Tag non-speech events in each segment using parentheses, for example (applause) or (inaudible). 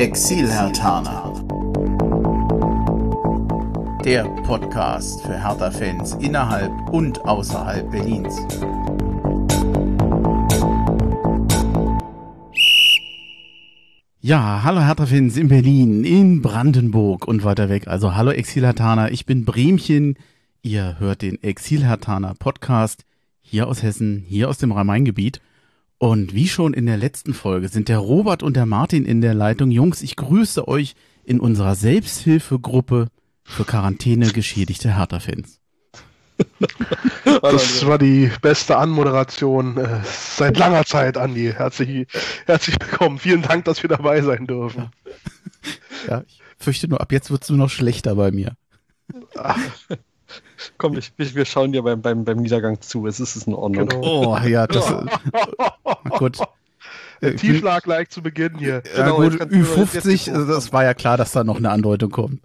Exil-Hertaner. Der Podcast für Hertha-Fans innerhalb und außerhalb Berlins. Ja, hallo Hertha-Fans in Berlin, in Brandenburg und weiter weg. Also hallo Exil-Hertaner, ich bin Bremchen. Ihr hört den Exil-Hertaner Podcast hier aus Hessen, hier aus dem Rhein-Main-Gebiet. Und wie schon in der letzten Folge sind der Robert und der Martin in der Leitung. Jungs, ich grüße euch in unserer Selbsthilfegruppe für Quarantäne geschädigte Hertha-Fans. (laughs) Das war die beste Anmoderation äh, seit langer Zeit, Andi. Herzlich, herzlich willkommen. Vielen Dank, dass wir dabei sein dürfen. Ja, ja ich fürchte nur, ab jetzt wird es nur noch schlechter bei mir. Ach. Komm, ich, wir schauen dir beim, beim, beim Niedergang zu. Es ist, in Ordnung. Genau. Oh, ja, das. gut. Der Tiefschlag gleich zu Beginn hier. Ja, genau, gut, Ü50, also das war ja klar, dass da noch eine Andeutung kommt.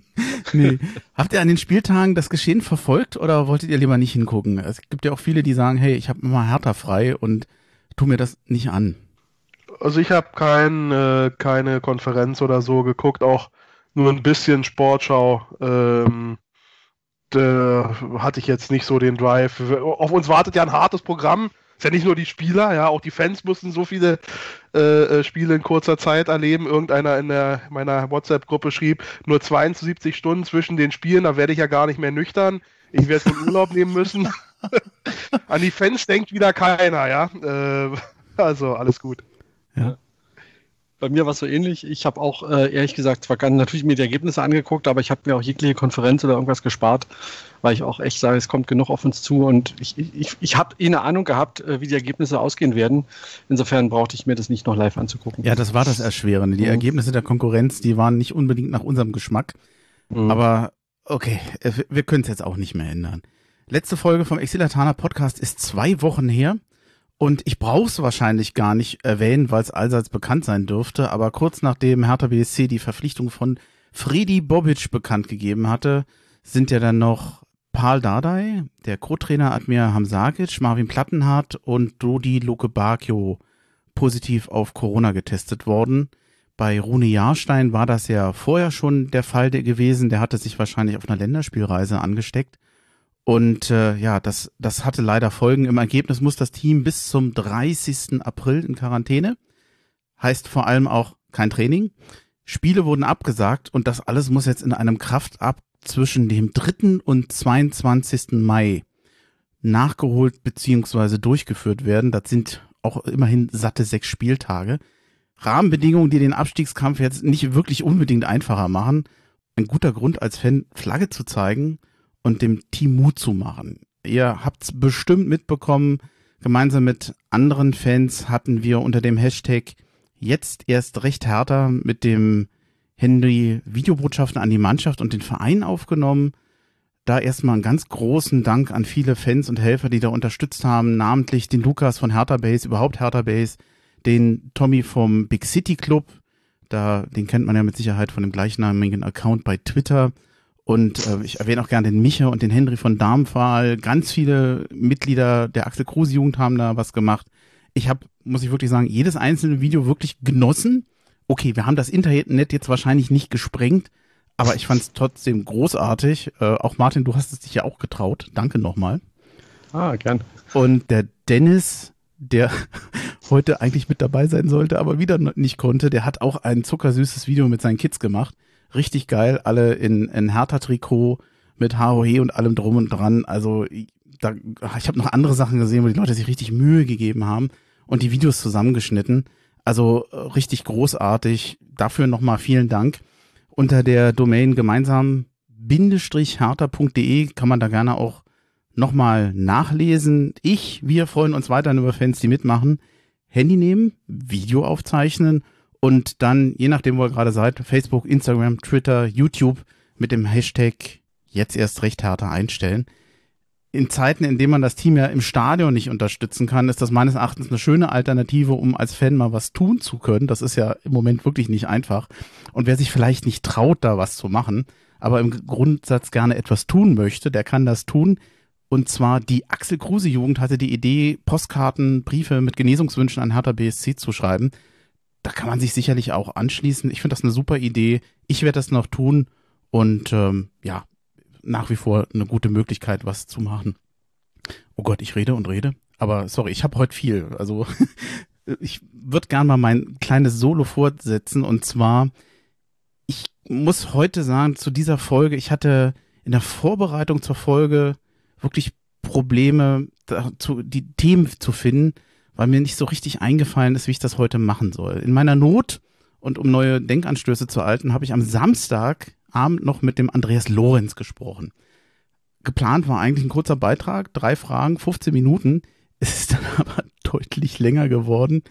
(laughs) nee. Habt ihr an den Spieltagen das Geschehen verfolgt oder wolltet ihr lieber nicht hingucken? Es gibt ja auch viele, die sagen, hey, ich habe immer härter frei und tu mir das nicht an. Also ich habe kein, äh, keine Konferenz oder so geguckt, auch nur ein bisschen Sportschau. Ähm, äh, hatte ich jetzt nicht so den Drive. Auf uns wartet ja ein hartes Programm. Ist ja nicht nur die Spieler, ja, auch die Fans mussten so viele äh, äh Spiele in kurzer Zeit erleben. Irgendeiner in der, meiner WhatsApp-Gruppe schrieb, nur 72 Stunden zwischen den Spielen, da werde ich ja gar nicht mehr nüchtern. Ich werde wohl Urlaub nehmen müssen. (laughs) An die Fans denkt wieder keiner, ja. Äh, also alles gut. Ja bei mir war es so ähnlich. Ich habe auch äh, ehrlich gesagt zwar natürlich mir die Ergebnisse angeguckt, aber ich habe mir auch jegliche Konferenz oder irgendwas gespart, weil ich auch echt sage, es kommt genug auf uns zu und ich, ich, ich habe eh eine Ahnung gehabt, äh, wie die Ergebnisse ausgehen werden. Insofern brauchte ich mir das nicht noch live anzugucken. Ja, das war das Erschwerende. Die mhm. Ergebnisse der Konkurrenz, die waren nicht unbedingt nach unserem Geschmack. Mhm. Aber okay, äh, wir können es jetzt auch nicht mehr ändern. Letzte Folge vom Exilatana Podcast ist zwei Wochen her. Und ich brauche es wahrscheinlich gar nicht erwähnen, weil es allseits bekannt sein dürfte, aber kurz nachdem Hertha BSC die Verpflichtung von Fredi Bobic bekannt gegeben hatte, sind ja dann noch Paul Dardai, der Co-Trainer Admir Hamzagic, Marvin Plattenhardt und Dodi Luke Bakio positiv auf Corona getestet worden. Bei Rune Jahrstein war das ja vorher schon der Fall gewesen. Der hatte sich wahrscheinlich auf einer Länderspielreise angesteckt. Und äh, ja, das, das hatte leider Folgen. Im Ergebnis muss das Team bis zum 30. April in Quarantäne. Heißt vor allem auch kein Training. Spiele wurden abgesagt und das alles muss jetzt in einem Kraftab zwischen dem 3. und 22. Mai nachgeholt beziehungsweise durchgeführt werden. Das sind auch immerhin satte sechs Spieltage. Rahmenbedingungen, die den Abstiegskampf jetzt nicht wirklich unbedingt einfacher machen. Ein guter Grund als Fan, Flagge zu zeigen – und dem Team Mut zu machen. Ihr habt's bestimmt mitbekommen, gemeinsam mit anderen Fans hatten wir unter dem Hashtag jetzt erst recht härter mit dem Henry Videobotschaften an die Mannschaft und den Verein aufgenommen. Da erstmal einen ganz großen Dank an viele Fans und Helfer, die da unterstützt haben, namentlich den Lukas von Hertha Base, überhaupt Hertha Base, den Tommy vom Big City Club, da, den kennt man ja mit Sicherheit von dem gleichnamigen Account bei Twitter und äh, ich erwähne auch gerne den Micha und den Henry von Darmpfahl. Ganz viele Mitglieder der Axel Kruse Jugend haben da was gemacht. Ich habe, muss ich wirklich sagen, jedes einzelne Video wirklich genossen. Okay, wir haben das Internet jetzt wahrscheinlich nicht gesprengt, aber ich fand es trotzdem großartig. Äh, auch Martin, du hast es dich ja auch getraut. Danke nochmal. Ah, gern. Und der Dennis, der (laughs) heute eigentlich mit dabei sein sollte, aber wieder nicht konnte, der hat auch ein zuckersüßes Video mit seinen Kids gemacht richtig geil, alle in, in Hertha-Trikot mit HOE und allem drum und dran. Also da, ich habe noch andere Sachen gesehen, wo die Leute sich richtig Mühe gegeben haben und die Videos zusammengeschnitten. Also äh, richtig großartig. Dafür nochmal vielen Dank. Unter der Domain gemeinsam hertha.de kann man da gerne auch nochmal nachlesen. Ich, wir freuen uns weiterhin über Fans, die mitmachen. Handy nehmen, Video aufzeichnen und dann, je nachdem, wo ihr gerade seid, Facebook, Instagram, Twitter, YouTube mit dem Hashtag jetzt erst recht härter einstellen. In Zeiten, in denen man das Team ja im Stadion nicht unterstützen kann, ist das meines Erachtens eine schöne Alternative, um als Fan mal was tun zu können. Das ist ja im Moment wirklich nicht einfach. Und wer sich vielleicht nicht traut, da was zu machen, aber im Grundsatz gerne etwas tun möchte, der kann das tun. Und zwar die Axel Kruse Jugend hatte die Idee, Postkarten, Briefe mit Genesungswünschen an Hertha BSC zu schreiben da kann man sich sicherlich auch anschließen. Ich finde das eine super Idee. Ich werde das noch tun und ähm, ja, nach wie vor eine gute Möglichkeit, was zu machen. Oh Gott, ich rede und rede. Aber sorry, ich habe heute viel. Also (laughs) ich würde gern mal mein kleines Solo fortsetzen. Und zwar, ich muss heute sagen, zu dieser Folge, ich hatte in der Vorbereitung zur Folge wirklich Probleme, dazu, die Themen zu finden, weil mir nicht so richtig eingefallen ist, wie ich das heute machen soll. In meiner Not und um neue Denkanstöße zu erhalten, habe ich am Samstagabend noch mit dem Andreas Lorenz gesprochen. Geplant war eigentlich ein kurzer Beitrag, drei Fragen, 15 Minuten. (laughs) Es ist dann aber deutlich länger geworden.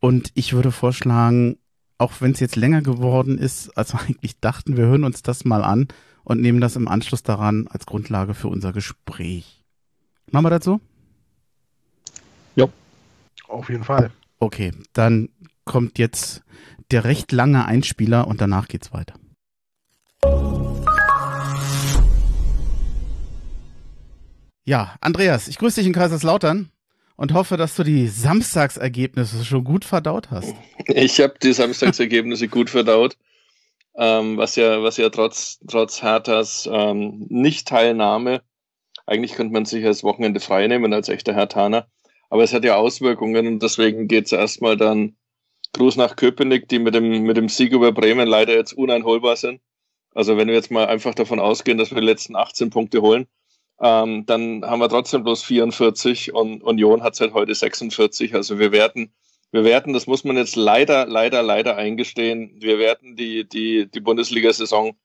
Und ich würde vorschlagen, auch wenn es jetzt länger geworden ist, als wir (laughs) eigentlich dachten, wir hören uns das mal an und nehmen das im Anschluss daran als Grundlage für unser Gespräch. Machen wir das so? Auf jeden Fall. Okay, dann kommt jetzt der recht lange Einspieler und danach geht's weiter. Ja, Andreas, ich grüße dich in Kaiserslautern und hoffe, dass du die Samstagsergebnisse schon gut verdaut hast. Ich habe die Samstagsergebnisse gut verdaut, ähm, was ja, was ja trotz, trotz Herthas ähm, Nicht-Teilnahme, eigentlich könnte man sich als Wochenende frei nehmen als echter Hertaner, aber es hat ja Auswirkungen und deswegen geht es erstmal dann Gruß nach Köpenick, die mit dem, mit dem Sieg über Bremen leider jetzt uneinholbar sind. Also wenn wir jetzt mal einfach davon ausgehen, dass wir die letzten 18 Punkte holen, ähm, dann haben wir trotzdem bloß 44 und Union hat seit heute 46. Also wir werden, wir werden, das muss man jetzt leider, leider, leider eingestehen, wir werden die, die, die Bundesliga-Saison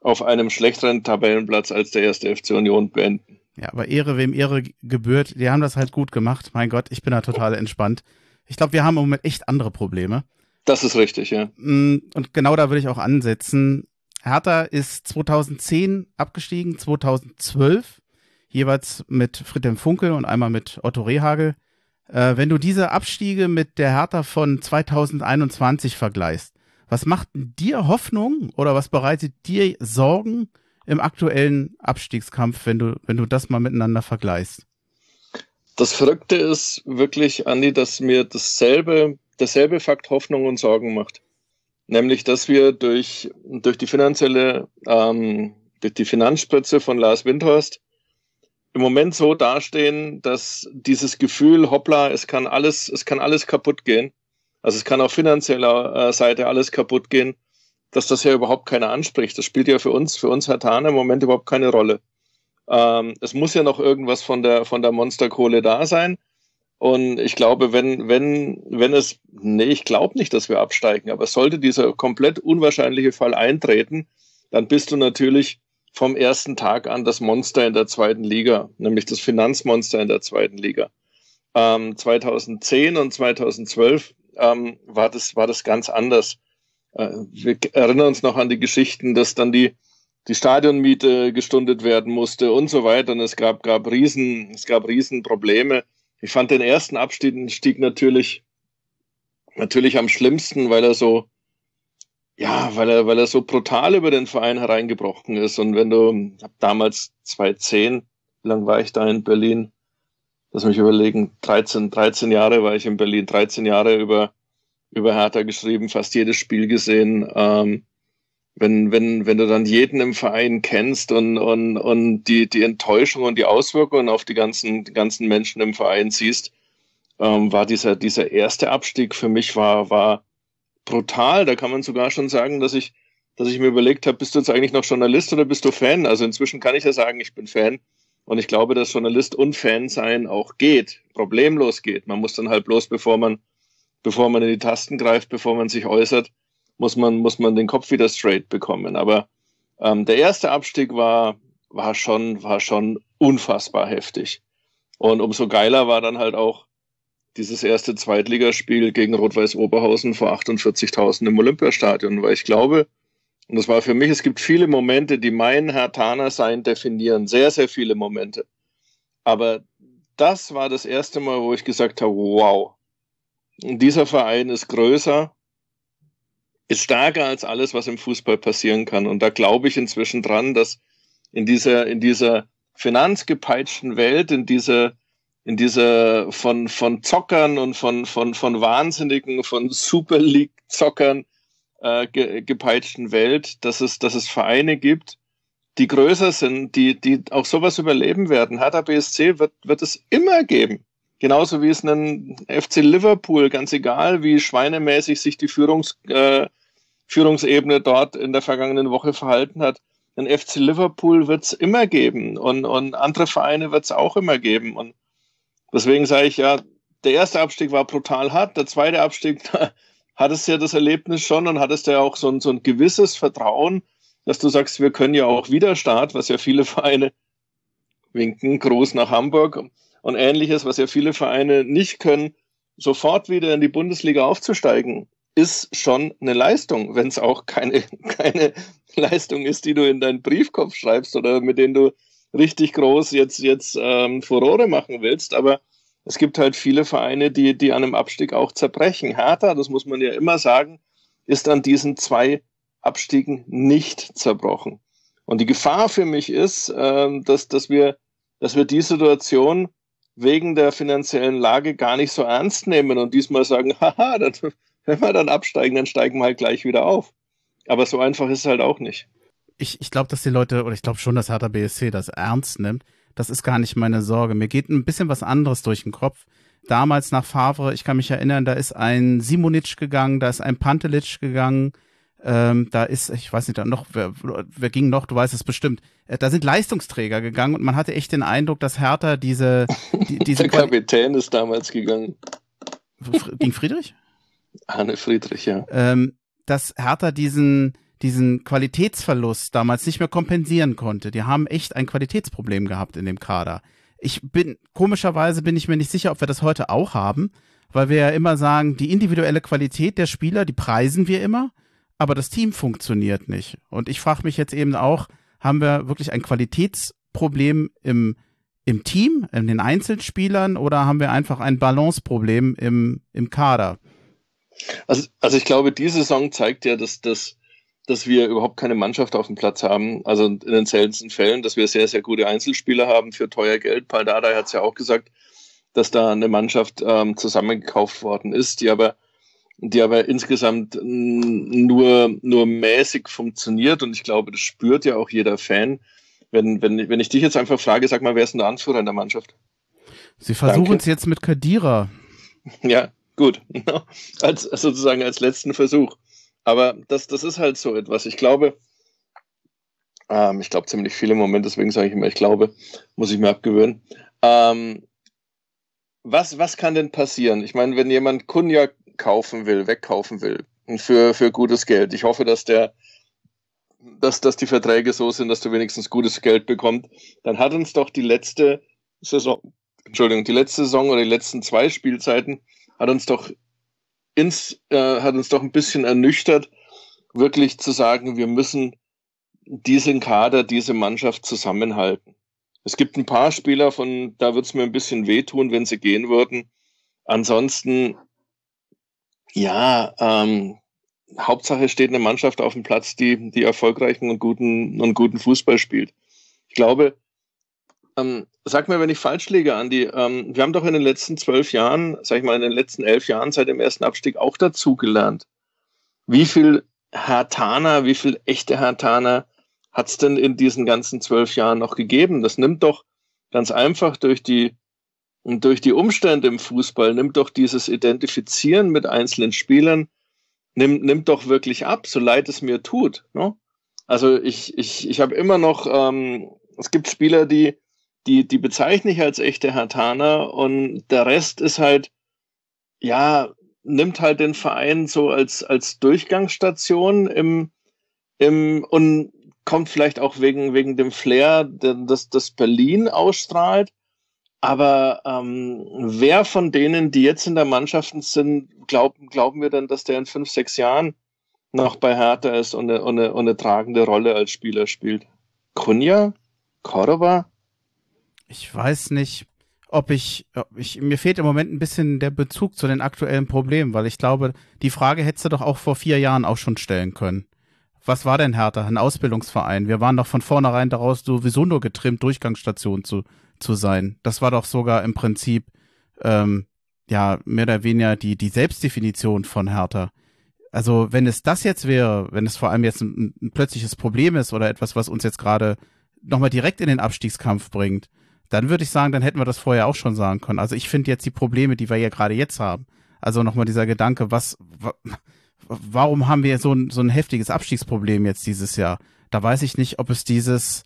auf einem schlechteren Tabellenplatz als der erste FC Union beenden. Ja, aber Ehre, wem Ehre gebührt, die haben das halt gut gemacht. Mein Gott, ich bin da total entspannt. Ich glaube, wir haben im Moment echt andere Probleme. Das ist richtig, ja. Mm, und genau da würde ich auch ansetzen. Hertha ist 2010 abgestiegen, 2012 jeweils mit Friedhelm Funkel und einmal mit Otto Rehagel. Äh, wenn du diese Abstiege mit der Hertha von 2021 vergleichst, was macht dir Hoffnung oder was bereitet dir Sorgen im aktuellen Abstiegskampf, wenn du, wenn du das mal miteinander vergleichst? Das Verrückte ist wirklich, Andi, dass mir dasselbe, dasselbe Fakt Hoffnung und Sorgen macht. Nämlich, dass wir durch, durch die finanzielle, ähm, durch die Finanzspritze von Lars Windhorst im Moment so dastehen, dass dieses Gefühl, hoppla, es kann alles, es kann alles kaputt gehen. Also es kann auf finanzieller äh, Seite alles kaputt gehen, dass das ja überhaupt keiner anspricht. Das spielt ja für uns, für uns Herr Tane im Moment überhaupt keine Rolle. Ähm, es muss ja noch irgendwas von der, von der Monsterkohle da sein. Und ich glaube, wenn, wenn, wenn es, nee, ich glaube nicht, dass wir absteigen, aber sollte dieser komplett unwahrscheinliche Fall eintreten, dann bist du natürlich vom ersten Tag an das Monster in der zweiten Liga, nämlich das Finanzmonster in der zweiten Liga. Ähm, 2010 und 2012 ähm, war, das, war das ganz anders. Äh, wir erinnern uns noch an die Geschichten, dass dann die, die Stadionmiete gestundet werden musste und so weiter. Und es gab, gab riesen, es gab riesen Probleme. Ich fand den ersten Abstieg natürlich, natürlich am schlimmsten, weil er so, ja, weil er, weil er so brutal über den Verein hereingebrochen ist. Und wenn du, hab damals 2010, wie lang war ich da in Berlin? Lass mich überlegen, 13, 13 Jahre war ich in Berlin, 13 Jahre über, über Hertha geschrieben, fast jedes Spiel gesehen. Ähm, wenn, wenn, wenn du dann jeden im Verein kennst und, und, und die, die Enttäuschung und die Auswirkungen auf die ganzen, die ganzen Menschen im Verein siehst, ähm, war dieser, dieser erste Abstieg für mich war, war, brutal. Da kann man sogar schon sagen, dass ich, dass ich mir überlegt habe, bist du jetzt eigentlich noch Journalist oder bist du Fan? Also inzwischen kann ich ja sagen, ich bin Fan. Und ich glaube, dass Journalist und Fan sein auch geht, problemlos geht. Man muss dann halt bloß, bevor man, bevor man in die Tasten greift, bevor man sich äußert, muss man, muss man den Kopf wieder straight bekommen. Aber ähm, der erste Abstieg war, war schon, war schon unfassbar heftig. Und umso geiler war dann halt auch dieses erste Zweitligaspiel gegen Rot-Weiß Oberhausen vor 48.000 im Olympiastadion, weil ich glaube, und das war für mich, es gibt viele Momente, die mein Hertaner sein definieren, sehr, sehr viele Momente. Aber das war das erste Mal, wo ich gesagt habe, wow, dieser Verein ist größer, ist stärker als alles, was im Fußball passieren kann. Und da glaube ich inzwischen dran, dass in dieser, in dieser finanzgepeitschten Welt, in dieser in dieser von, von Zockern und von, von, von Wahnsinnigen, von Super League-Zockern äh, ge, gepeitschten Welt, dass es, dass es Vereine gibt, die größer sind, die, die auch sowas überleben werden. Hertha BSC wird, wird es immer geben. Genauso wie es einen FC Liverpool, ganz egal, wie schweinemäßig sich die Führungs, äh, Führungsebene dort in der vergangenen Woche verhalten hat. Ein FC Liverpool wird es immer geben und, und andere Vereine wird es auch immer geben. Und deswegen sage ich ja, der erste Abstieg war brutal hart, der zweite Abstieg, (laughs) da hattest du ja das Erlebnis schon und hattest ja auch so ein, so ein gewisses Vertrauen, dass du sagst, wir können ja auch wieder Start, was ja viele (laughs) Vereine winken, groß nach Hamburg und ähnliches, was ja viele Vereine nicht können, sofort wieder in die Bundesliga aufzusteigen ist schon eine Leistung, wenn es auch keine, (laughs) keine Leistung ist, die du in deinen Briefkopf schreibst oder mit denen du richtig groß jetzt, jetzt ähm, Furore machen willst. Aber es gibt halt viele Vereine, die, die an einem Abstieg auch zerbrechen. Hertha, das muss man ja immer sagen, ist an diesen zwei Abstiegen nicht zerbrochen. Und die Gefahr für mich ist, ähm, dass, dass, wir, dass wir die Situation wegen der finanziellen Lage gar nicht so ernst nehmen und diesmal sagen, (laughs) haha, dann wenn wir dann absteigen, dann steigen wir halt gleich wieder auf. Aber so einfach ist es halt auch nicht. Ich, ich glaube, dass die Leute, oder ich glaube schon, dass Hertha BSC das ernst nimmt. Das ist gar nicht meine Sorge. Mir geht ein bisschen was anderes durch den Kopf. Damals nach Favre, ich kann mich erinnern, da ist ein Simonic gegangen, da ist ein Pantelic gegangen, ähm, da ist, ich weiß nicht, da noch, wer, wer ging noch, du weißt es bestimmt. Äh, da sind Leistungsträger gegangen und man hatte echt den Eindruck, dass Hertha diese. Die, (laughs) diese Der Kapitän ist damals gegangen. Ging Friedrich? (laughs) Arne Friedrich, ja. Ähm, dass Hertha diesen, diesen Qualitätsverlust damals nicht mehr kompensieren konnte. Die haben echt ein Qualitätsproblem gehabt in dem Kader. Ich bin, komischerweise bin ich mir nicht sicher, ob wir das heute auch haben, weil wir ja immer sagen, die individuelle Qualität der Spieler, die preisen wir immer, aber das Team funktioniert nicht. Und ich frage mich jetzt eben auch, haben wir wirklich ein Qualitätsproblem im, im Team, in den Einzelspielern, oder haben wir einfach ein Balanceproblem im, im Kader? Also, also ich glaube, diese Saison zeigt ja, dass, dass, dass wir überhaupt keine Mannschaft auf dem Platz haben. Also in den seltensten Fällen, dass wir sehr, sehr gute Einzelspieler haben für teuer Geld. Paul Dardai hat es ja auch gesagt, dass da eine Mannschaft ähm, zusammengekauft worden ist, die aber, die aber insgesamt nur, nur mäßig funktioniert. Und ich glaube, das spürt ja auch jeder Fan. Wenn, wenn, wenn ich dich jetzt einfach frage, sag mal, wer ist denn der Anführer in der Mannschaft? Sie versuchen es jetzt mit Kadira. (laughs) Ja, Gut, (laughs) als, sozusagen als letzten Versuch. Aber das, das ist halt so etwas. Ich glaube, ähm, ich glaube ziemlich viele Momente, deswegen sage ich immer, ich glaube, muss ich mir abgewöhnen. Ähm, was, was kann denn passieren? Ich meine, wenn jemand Kunja kaufen will, wegkaufen will, für, für gutes Geld, ich hoffe, dass der, dass, dass die Verträge so sind, dass du wenigstens gutes Geld bekommst, dann hat uns doch die letzte Saison, Entschuldigung, die letzte Saison oder die letzten zwei Spielzeiten hat uns doch ins, äh, hat uns doch ein bisschen ernüchtert, wirklich zu sagen, wir müssen diesen Kader, diese Mannschaft zusammenhalten. Es gibt ein paar Spieler, von da wird es mir ein bisschen wehtun, wenn sie gehen würden. Ansonsten, ja, ähm, Hauptsache steht eine Mannschaft auf dem Platz, die, die erfolgreichen und guten, und guten Fußball spielt. Ich glaube, ähm, sag mir, wenn ich falsch liege, Andi. Ähm, wir haben doch in den letzten zwölf Jahren, sag ich mal, in den letzten elf Jahren seit dem ersten Abstieg auch dazugelernt. Wie viel Hertaner, wie viel echte Hertaner hat es denn in diesen ganzen zwölf Jahren noch gegeben? Das nimmt doch ganz einfach durch die, durch die Umstände im Fußball, nimmt doch dieses Identifizieren mit einzelnen Spielern, nimmt, nimmt doch wirklich ab, so leid es mir tut. Ne? Also ich, ich, ich habe immer noch, ähm, es gibt Spieler, die, die, die bezeichne ich als echte Hartaner und der Rest ist halt, ja, nimmt halt den Verein so als, als Durchgangsstation im, im, und kommt vielleicht auch wegen, wegen dem Flair, das, das Berlin ausstrahlt. Aber ähm, wer von denen, die jetzt in der Mannschaft sind, glauben, glauben wir dann, dass der in fünf, sechs Jahren noch bei Hertha ist und eine, und eine, und eine tragende Rolle als Spieler spielt? Kunja? Cordova? ich weiß nicht, ob ich, ob ich, mir fehlt im Moment ein bisschen der Bezug zu den aktuellen Problemen, weil ich glaube, die Frage hättest du doch auch vor vier Jahren auch schon stellen können. was war denn Hertha? Ein Ausbildungsverein. Wir waren doch von vornherein daraus sowieso nur getrimmt, Durchgangsstation zu, zu sein. Das war doch sogar im Prinzip, ähm, ja, mehr oder weniger die, die Selbstdefinition von Hertha. Also, wenn es das jetzt wäre, wenn es vor allem jetzt ein, ein plötzliches Problem ist oder etwas, was uns jetzt gerade nochmal direkt in den Abstiegskampf bringt, dann würde ich sagen, dann hätten wir das vorher auch schon sagen können. Also ich finde jetzt die Probleme, die wir ja gerade jetzt haben, also nochmal dieser Gedanke, was, warum haben wir so ein, so ein heftiges Abstiegsproblem jetzt dieses Jahr? Da weiß ich nicht, ob es dieses,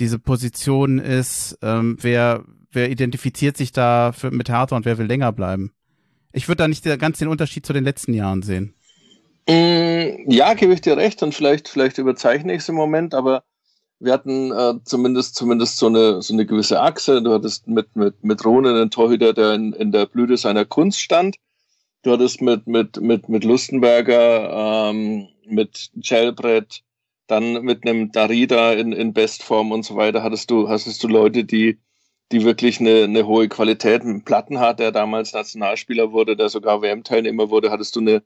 diese Position ist, ähm, wer, wer identifiziert sich da für, mit Hertha und wer will länger bleiben. Ich würde da nicht ganz den Unterschied zu den letzten Jahren sehen. Mm, ja, gebe ich dir recht und vielleicht, vielleicht überzeichne ich es im Moment, aber wir hatten äh, zumindest, zumindest so eine, so eine gewisse Achse. Du hattest mit, mit, mit Rone einen Torhüter, der in, in der Blüte seiner Kunst stand. Du hattest mit, mit, mit, mit Lustenberger, ähm, mit Gelbrett, dann mit einem Darida in, in Bestform und so weiter, hattest du, hattest du Leute, die, die wirklich eine, eine hohe Qualität mit Plattenhardt, der damals Nationalspieler wurde, der sogar WM-Teilnehmer wurde, hattest du eine,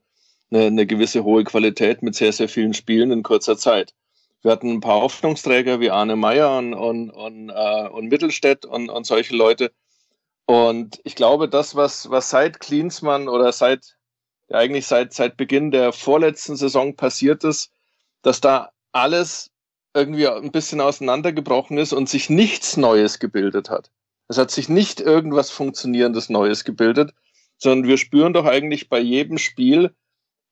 eine, eine gewisse hohe Qualität mit sehr, sehr vielen Spielen in kurzer Zeit. Wir hatten ein paar Hoffnungsträger wie Arne Meyer und, und, und, äh, und Mittelstädt und, und solche Leute. Und ich glaube, das, was, was seit Klinsmann oder seit, ja eigentlich seit, seit Beginn der vorletzten Saison passiert ist, dass da alles irgendwie ein bisschen auseinandergebrochen ist und sich nichts Neues gebildet hat. Es hat sich nicht irgendwas Funktionierendes Neues gebildet, sondern wir spüren doch eigentlich bei jedem Spiel,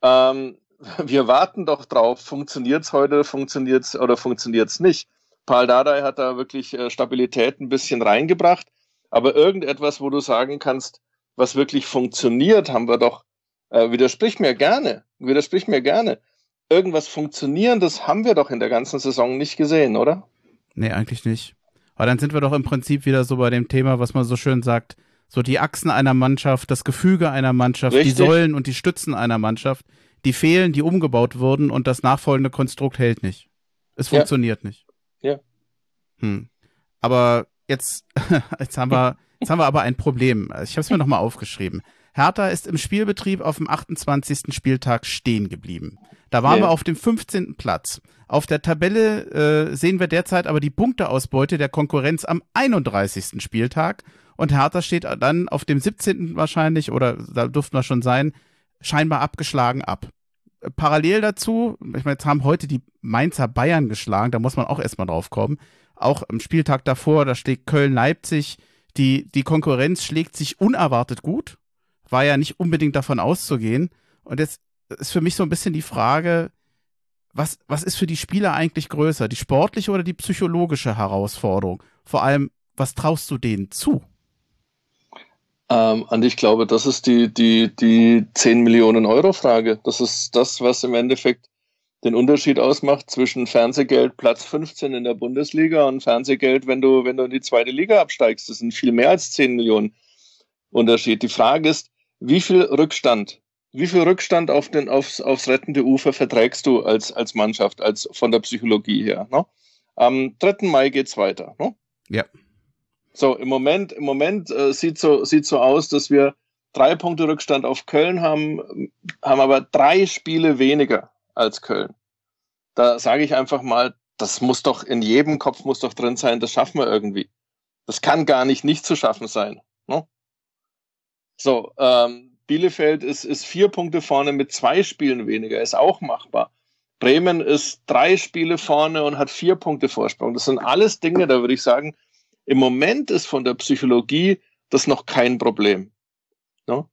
ähm, (laughs) wir warten doch drauf, funktioniert es heute, funktioniert es oder funktioniert es nicht. Paul Dardai hat da wirklich äh, Stabilität ein bisschen reingebracht, aber irgendetwas, wo du sagen kannst, was wirklich funktioniert, haben wir doch, äh, widersprich mir gerne, widersprich mir gerne. Irgendwas Funktionierendes haben wir doch in der ganzen Saison nicht gesehen, oder? Nee, eigentlich nicht. Aber dann sind wir doch im Prinzip wieder so bei dem Thema, was man so schön sagt, so die Achsen einer Mannschaft, das Gefüge einer Mannschaft, Richtig. die Säulen und die Stützen einer Mannschaft die fehlen, die umgebaut wurden und das nachfolgende Konstrukt hält nicht. Es funktioniert ja. nicht. Ja. Hm. Aber jetzt, (laughs) jetzt haben wir, jetzt haben wir aber ein Problem. Ich habe es mir nochmal aufgeschrieben. Hertha ist im Spielbetrieb auf dem 28. Spieltag stehen geblieben. Da waren ja. wir auf dem 15. Platz. Auf der Tabelle äh, sehen wir derzeit aber die Punkteausbeute der Konkurrenz am 31. Spieltag. Und Hertha steht dann auf dem 17. wahrscheinlich, oder da durften wir schon sein, scheinbar abgeschlagen ab. Parallel dazu, ich meine, jetzt haben heute die Mainzer Bayern geschlagen, da muss man auch erstmal drauf kommen. Auch am Spieltag davor, da schlägt Köln-Leipzig. Die, die Konkurrenz schlägt sich unerwartet gut. War ja nicht unbedingt davon auszugehen. Und jetzt ist für mich so ein bisschen die Frage, was, was ist für die Spieler eigentlich größer? Die sportliche oder die psychologische Herausforderung? Vor allem, was traust du denen zu? Ähm, und ich glaube, das ist die, die, die 10 Millionen Euro Frage. Das ist das, was im Endeffekt den Unterschied ausmacht zwischen Fernsehgeld Platz 15 in der Bundesliga und Fernsehgeld, wenn du, wenn du in die zweite Liga absteigst. Das sind viel mehr als 10 Millionen Unterschied. Die Frage ist, wie viel Rückstand, wie viel Rückstand auf den, aufs, aufs rettende Ufer verträgst du als, als Mannschaft, als von der Psychologie her? Ne? Am 3. Mai geht's weiter. Ne? Ja. So, im Moment, im Moment äh, sieht so, sieht so aus, dass wir drei Punkte Rückstand auf Köln haben, haben aber drei Spiele weniger als Köln. Da sage ich einfach mal, das muss doch in jedem Kopf muss doch drin sein, das schaffen wir irgendwie. Das kann gar nicht nicht zu schaffen sein. Ne? So, ähm, Bielefeld ist, ist vier Punkte vorne mit zwei Spielen weniger, ist auch machbar. Bremen ist drei Spiele vorne und hat vier Punkte Vorsprung. Das sind alles Dinge, da würde ich sagen, im Moment ist von der Psychologie das noch kein Problem. Ne?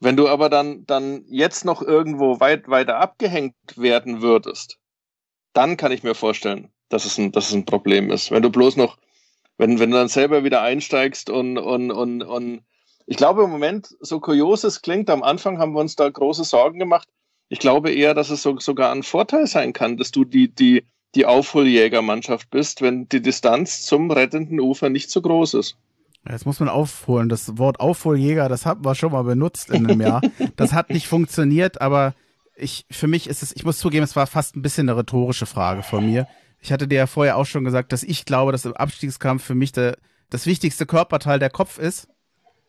Wenn du aber dann, dann jetzt noch irgendwo weit weiter abgehängt werden würdest, dann kann ich mir vorstellen, dass es ein, dass es ein Problem ist. Wenn du bloß noch, wenn, wenn du dann selber wieder einsteigst und, und, und, und ich glaube im Moment, so kurios es klingt, am Anfang haben wir uns da große Sorgen gemacht. Ich glaube eher, dass es so, sogar ein Vorteil sein kann, dass du die, die, die Aufholjägermannschaft bist, wenn die Distanz zum rettenden Ufer nicht so groß ist. Jetzt muss man aufholen. Das Wort Aufholjäger, das haben wir schon mal benutzt in einem Jahr. (laughs) Das hat nicht funktioniert, aber ich, für mich ist es, ich muss zugeben, es war fast ein bisschen eine rhetorische Frage von mir. Ich hatte dir ja vorher auch schon gesagt, dass ich glaube, dass im Abstiegskampf für mich der, das wichtigste Körperteil der Kopf ist,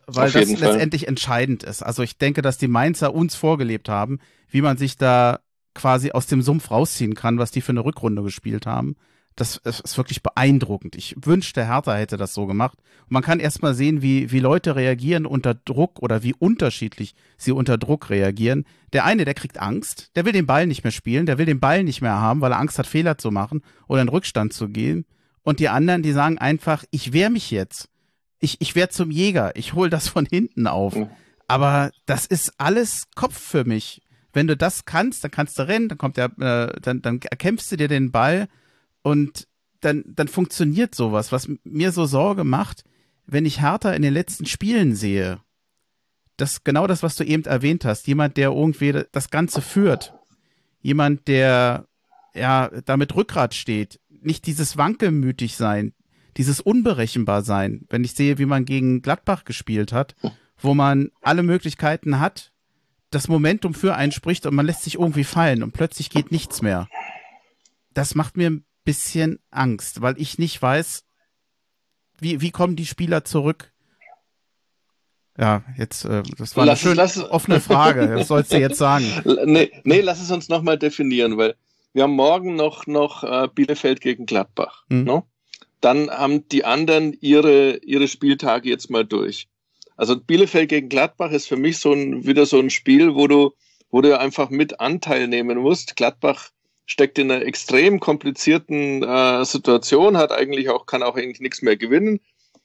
weil das Fall. letztendlich entscheidend ist. Also ich denke, dass die Mainzer uns vorgelebt haben, wie man sich da quasi aus dem Sumpf rausziehen kann, was die für eine Rückrunde gespielt haben. Das ist wirklich beeindruckend. Ich wünschte, Hertha hätte das so gemacht. Und man kann erstmal sehen, wie, wie Leute reagieren unter Druck oder wie unterschiedlich sie unter Druck reagieren. Der eine, der kriegt Angst, der will den Ball nicht mehr spielen, der will den Ball nicht mehr haben, weil er Angst hat, Fehler zu machen oder in Rückstand zu gehen. Und die anderen, die sagen einfach, ich wehr mich jetzt. Ich, ich werde zum Jäger, ich hol das von hinten auf. Aber das ist alles Kopf für mich. Wenn du das kannst, dann kannst du rennen, dann kommt der, äh, dann, dann erkämpfst du dir den Ball und dann, dann funktioniert sowas, was mir so Sorge macht, wenn ich Hertha in den letzten Spielen sehe. Das genau das, was du eben erwähnt hast. Jemand, der irgendwie das Ganze führt. Jemand, der ja da mit Rückgrat steht. Nicht dieses wankelmütig sein, dieses unberechenbar sein. Wenn ich sehe, wie man gegen Gladbach gespielt hat, wo man alle Möglichkeiten hat, das Momentum für einen spricht und man lässt sich irgendwie fallen und plötzlich geht nichts mehr. Das macht mir ein bisschen Angst, weil ich nicht weiß, wie, wie kommen die Spieler zurück? Ja, jetzt, äh, das war lass eine schön es, offene Frage. Was sollst du jetzt sagen? (laughs) Nee, nee lass es uns nochmal definieren, weil wir haben morgen noch, noch äh, Bielefeld gegen Gladbach. Hm. No? Dann haben die anderen ihre, ihre Spieltage jetzt mal durch. Also Bielefeld gegen Gladbach ist für mich so ein, wieder so ein Spiel, wo du, wo du einfach mit Anteil nehmen musst. Gladbach steckt in einer extrem komplizierten äh, Situation, hat eigentlich auch, kann auch eigentlich nichts mehr gewinnen,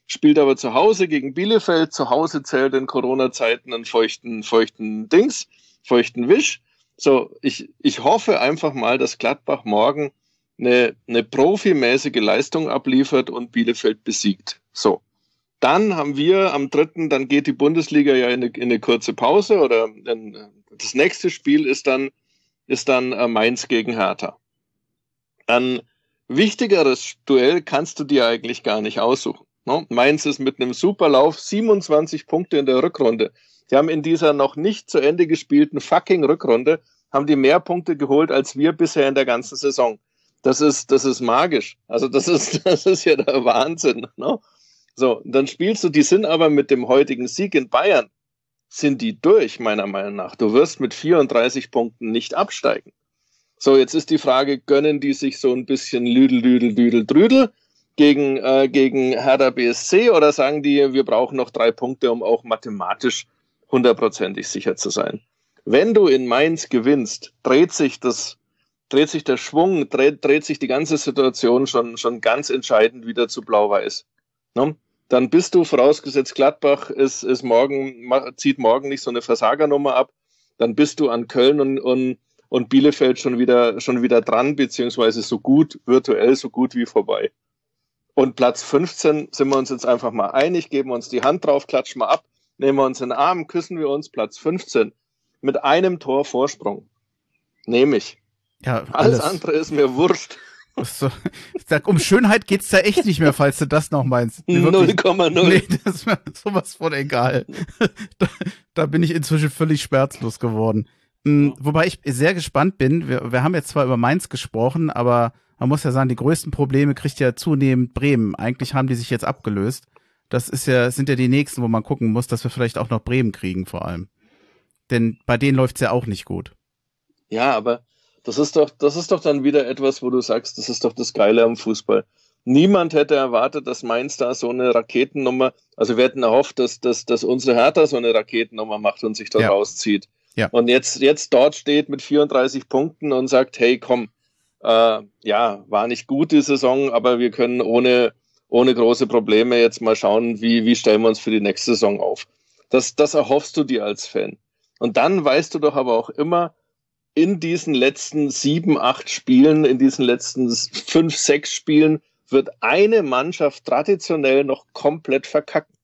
spielt aber zu Hause gegen Bielefeld. Zu Hause zählt in Corona-Zeiten einen feuchten, feuchten Dings, feuchten Wisch. So, ich, ich hoffe einfach mal, dass Gladbach morgen eine, eine profimäßige Leistung abliefert und Bielefeld besiegt. So. Dann haben wir am dritten, dann geht die Bundesliga ja in eine, in eine kurze Pause oder in, das nächste Spiel ist dann ist dann äh, Mainz gegen Hertha. Ein wichtigeres Duell kannst du dir eigentlich gar nicht aussuchen. Ne? Mainz ist mit einem Superlauf 27 Punkte in der Rückrunde. Die haben in dieser noch nicht zu Ende gespielten fucking Rückrunde haben die mehr Punkte geholt als wir bisher in der ganzen Saison. Das ist, das ist magisch. Also das ist, (laughs) das ist ja der Wahnsinn. Ne? So, dann spielst du, die sind aber mit dem heutigen Sieg in Bayern sind die durch, meiner Meinung nach. Du wirst mit 34 Punkten nicht absteigen. So, jetzt ist die Frage, gönnen die sich so ein bisschen Lüdel, Lüdel, Lüdel, Drüdel gegen, äh, gegen Hertha BSC oder sagen die, wir brauchen noch drei Punkte, um auch mathematisch hundertprozentig sicher zu sein? Wenn du in Mainz gewinnst, dreht sich das, dreht sich der Schwung, dreht, dreht sich die ganze Situation schon, schon ganz entscheidend wieder zu Blau-Weiß. Ne? dann bist du, vorausgesetzt Gladbach ist, ist morgen, zieht morgen nicht so eine Versagernummer ab, dann bist du an Köln und, und, und Bielefeld schon wieder, schon wieder dran, beziehungsweise so gut, virtuell so gut wie vorbei. Und Platz 15 sind wir uns jetzt einfach mal einig, geben uns die Hand drauf, klatschen mal ab, nehmen wir uns in den Arm, küssen wir uns, Platz 15. Mit einem Tor Vorsprung. Nehme ich. Ja, alles. alles andere ist mir wurscht. So, ich sag, um Schönheit geht's da echt nicht mehr, falls du das noch meinst. 0,0. Nee, das ist mir sowas von egal. (laughs) Da, da, bin ich inzwischen völlig schmerzlos geworden. Mhm, wobei ich sehr gespannt bin. Wir, wir haben jetzt zwar über Mainz gesprochen, aber man muss ja sagen, die größten Probleme kriegt ja zunehmend Bremen. Eigentlich haben die sich jetzt abgelöst. Das ist ja, sind ja die nächsten, wo man gucken muss, dass wir vielleicht auch noch Bremen kriegen, vor allem. Denn bei denen läuft's ja auch nicht gut. Ja, aber das ist doch, das ist doch dann wieder etwas, wo du sagst, das ist doch das Geile am Fußball. Niemand hätte erwartet, dass Mainz da so eine Raketennummer, also wir hätten erhofft, dass, dass, dass unsere Hertha so eine Raketennummer macht und sich dort ja. rauszieht. Ja. Und jetzt, jetzt dort steht mit 34 Punkten und sagt, hey, komm, äh, ja, war nicht gut die Saison, aber wir können ohne, ohne große Probleme jetzt mal schauen, wie, wie stellen wir uns für die nächste Saison auf. Das, das erhoffst du dir als Fan. Und dann weißt du doch aber auch immer, in diesen letzten sieben, acht Spielen, in diesen letzten fünf, sechs Spielen wird eine Mannschaft traditionell noch komplett verkacken.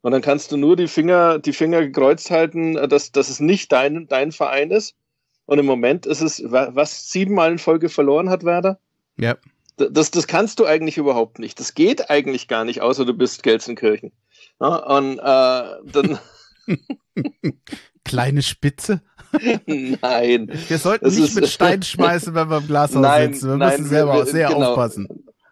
Und dann kannst du nur die Finger, die Finger gekreuzt halten, dass, dass es nicht dein, dein Verein ist. Und im Moment ist es, was siebenmal in Folge verloren hat, Werder? Ja. Das, das kannst du eigentlich überhaupt nicht. Das geht eigentlich gar nicht, außer du bist Gelsenkirchen. Ja, und äh, dann. (laughs) (laughs) Kleine Spitze? Nein. Wir sollten nicht mit (laughs) Stein schmeißen, wenn wir im Glashaus nein, sitzen. Wir nein, müssen selber wir, sehr genau. aufpassen.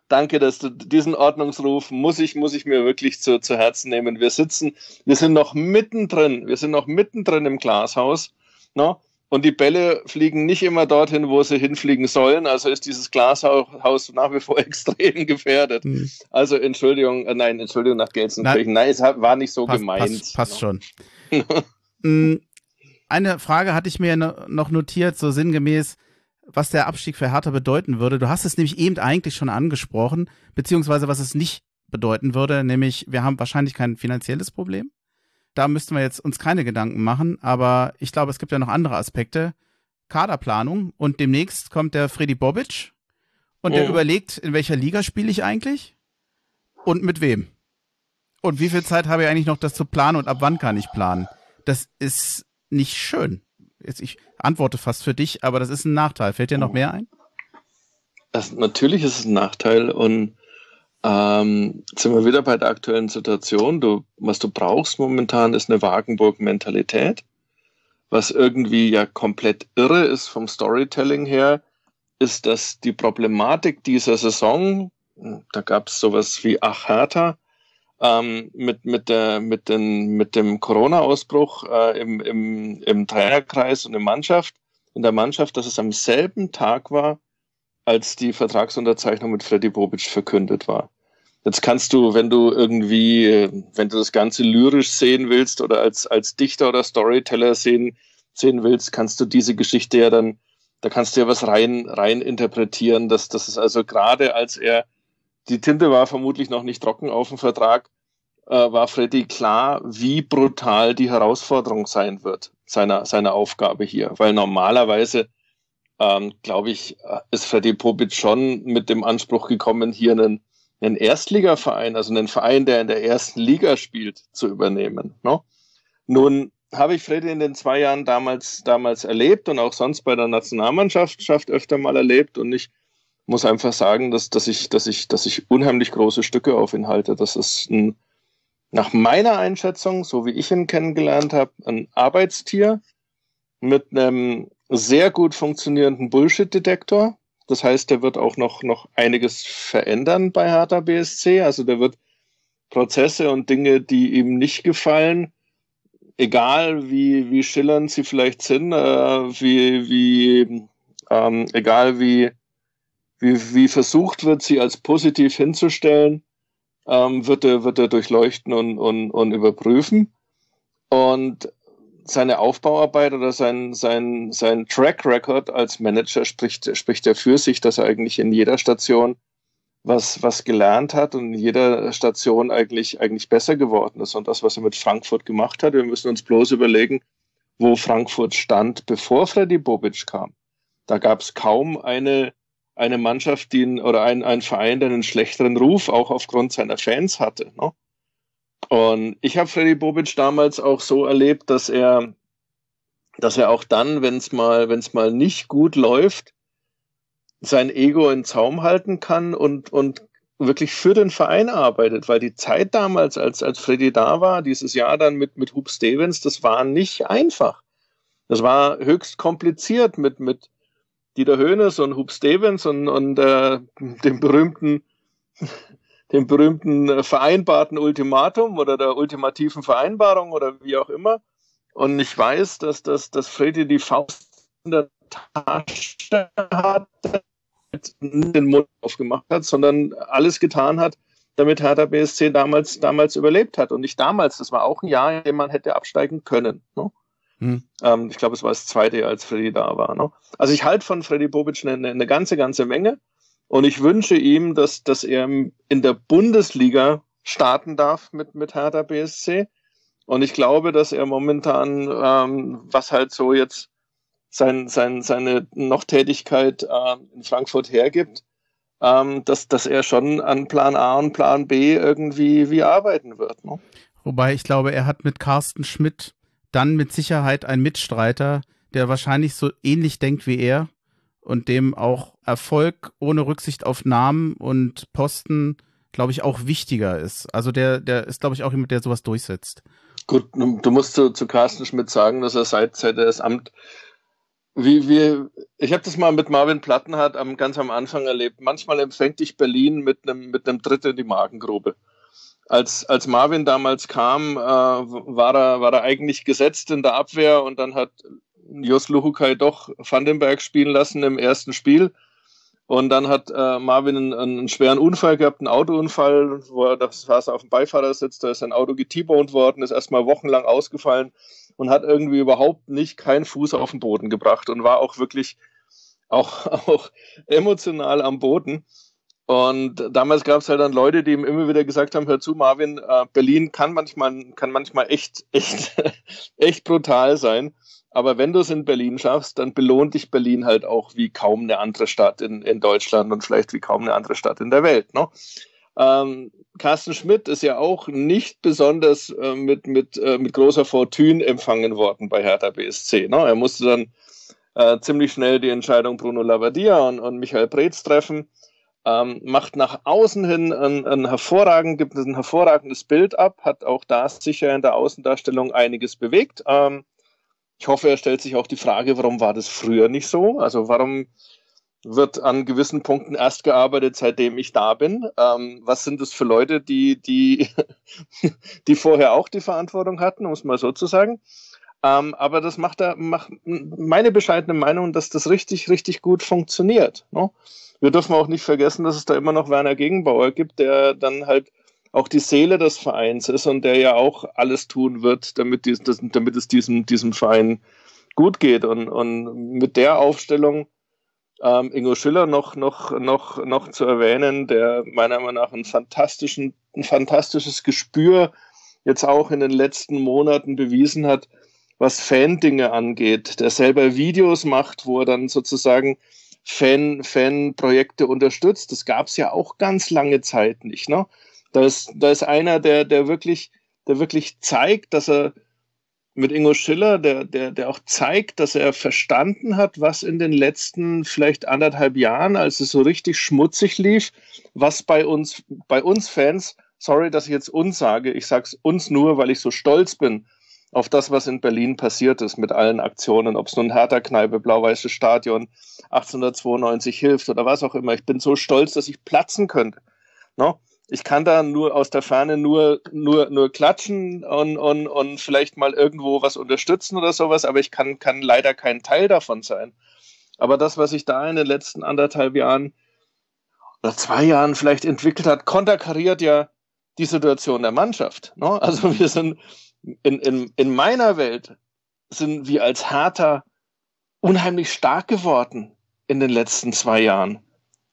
Danke, dass du diesen Ordnungsruf muss ich, muss ich mir wirklich zu, zu Herzen nehmen. Wir sitzen, wir sind noch mittendrin, wir sind noch mittendrin im Glashaus. No? und die Bälle fliegen nicht immer dorthin, wo sie hinfliegen sollen. Also ist dieses Glashaus nach wie vor (laughs) extrem gefährdet. Hm. Also Entschuldigung, äh, nein, Entschuldigung nach Gelsenkirchen. Nein, es war nicht so passt, gemeint. Passt, passt schon. (laughs) Eine Frage hatte ich mir noch notiert, so sinngemäß, was der Abstieg für Hertha bedeuten würde. Du hast es nämlich eben eigentlich schon angesprochen, beziehungsweise was es nicht bedeuten würde, nämlich wir haben wahrscheinlich kein finanzielles Problem da müssten wir jetzt uns keine Gedanken machen, aber ich glaube, es gibt ja noch andere Aspekte. Kaderplanung und demnächst kommt der Freddy Bobic und oh. der überlegt, in welcher Liga spiele ich eigentlich und mit wem. Und wie viel Zeit habe ich eigentlich noch, das zu planen und ab wann kann ich planen? Das ist nicht schön. Jetzt, ich antworte fast für dich, aber das ist ein Nachteil. Fällt dir noch mehr ein? Das, natürlich ist es ein Nachteil und ähm, sind wir wieder bei der aktuellen Situation. Du, was du brauchst momentan ist eine Wagenburg-Mentalität, was irgendwie ja komplett irre ist vom Storytelling her, ist, dass die Problematik dieser Saison, da gab es sowas wie Ach Hertha, ähm, mit, mit, der, mit, den, mit dem Corona-Ausbruch äh, im, im, im Trainerkreis und in, Mannschaft, in der Mannschaft, dass es am selben Tag war, als die Vertragsunterzeichnung mit Freddy Bobic verkündet war. Jetzt kannst du, wenn du irgendwie, wenn du das Ganze lyrisch sehen willst oder als, als Dichter oder Storyteller sehen, sehen willst, kannst du diese Geschichte ja dann, da kannst du ja was rein, rein interpretieren, dass das ist also gerade als er, die Tinte war vermutlich noch nicht trocken auf dem Vertrag, äh, war Freddy klar, wie brutal die Herausforderung sein wird, seiner, seiner Aufgabe hier. Weil normalerweise, ähm, glaube ich, äh, ist Freddy Pobic schon mit dem Anspruch gekommen, hier einen einen Erstligaverein, also einen Verein, der in der ersten Liga spielt, zu übernehmen. Ne? Nun habe ich Freddy in den zwei Jahren damals, damals erlebt und auch sonst bei der Nationalmannschaft öfter mal erlebt und ich muss einfach sagen, dass, dass, ich, dass, ich, dass ich unheimlich große Stücke auf ihn halte. Das ist ein, nach meiner Einschätzung, so wie ich ihn kennengelernt habe, ein Arbeitstier mit einem sehr gut funktionierenden Bullshit-Detektor, das heißt, der wird auch noch, noch einiges verändern bei Hertha BSC. Also der wird Prozesse und Dinge, die ihm nicht gefallen, egal wie, wie schillernd sie vielleicht sind, äh, wie, wie ähm, egal wie, wie, wie versucht wird, sie als positiv hinzustellen, ähm, wird, er, wird er durchleuchten und, und, und überprüfen. Und seine Aufbauarbeit oder sein, sein, sein Track Record als Manager spricht, spricht er für sich, dass er eigentlich in jeder Station was, was gelernt hat und in jeder Station eigentlich, eigentlich besser geworden ist. Und das, was er mit Frankfurt gemacht hat, wir müssen uns bloß überlegen, wo Frankfurt stand, bevor Freddy Bobic kam. Da gab es kaum eine, eine Mannschaft, die oder ein, ein Verein, der einen schlechteren Ruf auch aufgrund seiner Fans hatte. Ne? Und ich habe Freddy Bobic damals auch so erlebt, dass er, dass er auch dann, wenn es mal, wenn es mal nicht gut läuft, sein Ego in Zaum halten kann und, und wirklich für den Verein arbeitet, weil die Zeit damals, als, als Freddy da war, dieses Jahr dann mit, mit Hub Stevens, das war nicht einfach. Das war höchst kompliziert mit, mit Dieter Höhnes und Hub Stevens und, und äh, dem berühmten (laughs) dem berühmten vereinbarten Ultimatum oder der ultimativen Vereinbarung oder wie auch immer. Und ich weiß, dass, dass, dass Freddy die Faust in der Tasche hat, den Mund aufgemacht hat, sondern alles getan hat, damit Hertha BSC damals, damals überlebt hat. Und nicht damals, das war auch ein Jahr, in dem man hätte absteigen können. Ne? Hm. Ähm, ich glaube, es war das zweite Jahr, als Freddy da war. Ne? Also ich halte von Freddy Bobic eine, eine ganze, ganze Menge. Und ich wünsche ihm, dass, dass er in der Bundesliga starten darf mit, mit Hertha BSC. Und ich glaube, dass er momentan, ähm, was halt so jetzt sein, sein, seine Noch-Tätigkeit äh, in Frankfurt hergibt, ähm, dass, dass er schon an Plan A und Plan B irgendwie wie arbeiten wird. Ne? Wobei ich glaube, er hat mit Carsten Schmidt dann mit Sicherheit einen Mitstreiter, der wahrscheinlich so ähnlich denkt wie er und dem auch Erfolg ohne Rücksicht auf Namen und Posten, glaube ich, auch wichtiger ist. Also der, der ist, glaube ich, auch jemand, der sowas durchsetzt. Gut, du musst zu, zu Carsten Schmidt sagen, dass er seit, seit er das Amt wie wir, ich habe das mal mit Marvin Plattenhardt am, ganz am Anfang erlebt. Manchmal empfängt dich Berlin mit einem mit einem Tritt in die Magengrube. Als, als Marvin damals kam, äh, war, er, war er eigentlich gesetzt in der Abwehr und dann hat Jos Luhukai doch Vandenberg spielen lassen im ersten Spiel. Und dann hat äh, Marvin einen, einen, schweren Unfall gehabt, einen Autounfall, wo er das saß auf dem Beifahrersitz, da ist sein Auto geteaboned worden, ist erstmal wochenlang ausgefallen und hat irgendwie überhaupt nicht keinen Fuß auf den Boden gebracht und war auch wirklich auch, (laughs) auch emotional am Boden. Und damals gab es halt dann Leute, die ihm immer wieder gesagt haben, hör zu, Marvin, äh, Berlin kann manchmal, kann manchmal echt, (laughs) echt, echt brutal sein. Aber wenn du es in Berlin schaffst, dann belohnt dich Berlin halt auch wie kaum eine andere Stadt in, in Deutschland und vielleicht wie kaum eine andere Stadt in der Welt. Ne? Ähm, Carsten Schmidt ist ja auch nicht besonders äh, mit, mit, äh, mit großer Fortune empfangen worden bei Hertha BSC. Ne? Er musste dann äh, ziemlich schnell die Entscheidung Bruno Labbadia und, und Michael Preetz treffen. Ähm, macht nach außen hin ein, ein, hervorragend, gibt ein hervorragendes Bild ab, hat auch da sicher in der Außendarstellung einiges bewegt. Ähm, ich hoffe, er stellt sich auch die Frage, warum war das früher nicht so? Also warum wird an gewissen Punkten erst gearbeitet, seitdem ich da bin? Ähm, was sind das für Leute, die, die, (laughs) die vorher auch die Verantwortung hatten, um es mal so zu sagen? Ähm, aber das macht da, macht meine bescheidene Meinung, dass das richtig, richtig gut funktioniert. Ne? Wir dürfen auch nicht vergessen, dass es da immer noch Werner Gegenbauer gibt, der dann halt auch die Seele des Vereins ist und der ja auch alles tun wird, damit, dies, das, damit es diesem, diesem Verein gut geht. Und, und mit der Aufstellung ähm, Ingo Schiller noch, noch, noch, noch zu erwähnen, der meiner Meinung nach ein, fantastischen, ein fantastisches Gespür jetzt auch in den letzten Monaten bewiesen hat, was Fan-Dinge angeht, der selber Videos macht, wo er dann sozusagen Fan, Fan-Projekte unterstützt. Das gab es ja auch ganz lange Zeit nicht. Ne? Da ist, da ist einer, der, der wirklich, der wirklich zeigt, dass er mit Ingo Schiller, der, der, der auch zeigt, dass er verstanden hat, was in den letzten vielleicht anderthalb Jahren, als es so richtig schmutzig lief, was bei uns, bei uns Fans, sorry, dass ich jetzt uns sage, ich sage es uns nur, weil ich so stolz bin auf das, was in Berlin passiert ist mit allen Aktionen, ob es nun Hertha-Kneipe, Blau-Weißes Stadion, 1892 hilft oder was auch immer. Ich bin so stolz, dass ich platzen könnte. No? ich kann da nur aus der Ferne nur, nur, nur klatschen und, und, und vielleicht mal irgendwo was unterstützen oder sowas, aber ich kann, kann leider kein Teil davon sein. Aber das, was sich da in den letzten anderthalb Jahren oder zwei Jahren vielleicht entwickelt hat, konterkariert ja die Situation der Mannschaft. Ne? Also wir sind in, in, in meiner Welt sind wir als Hertha unheimlich stark geworden in den letzten zwei Jahren.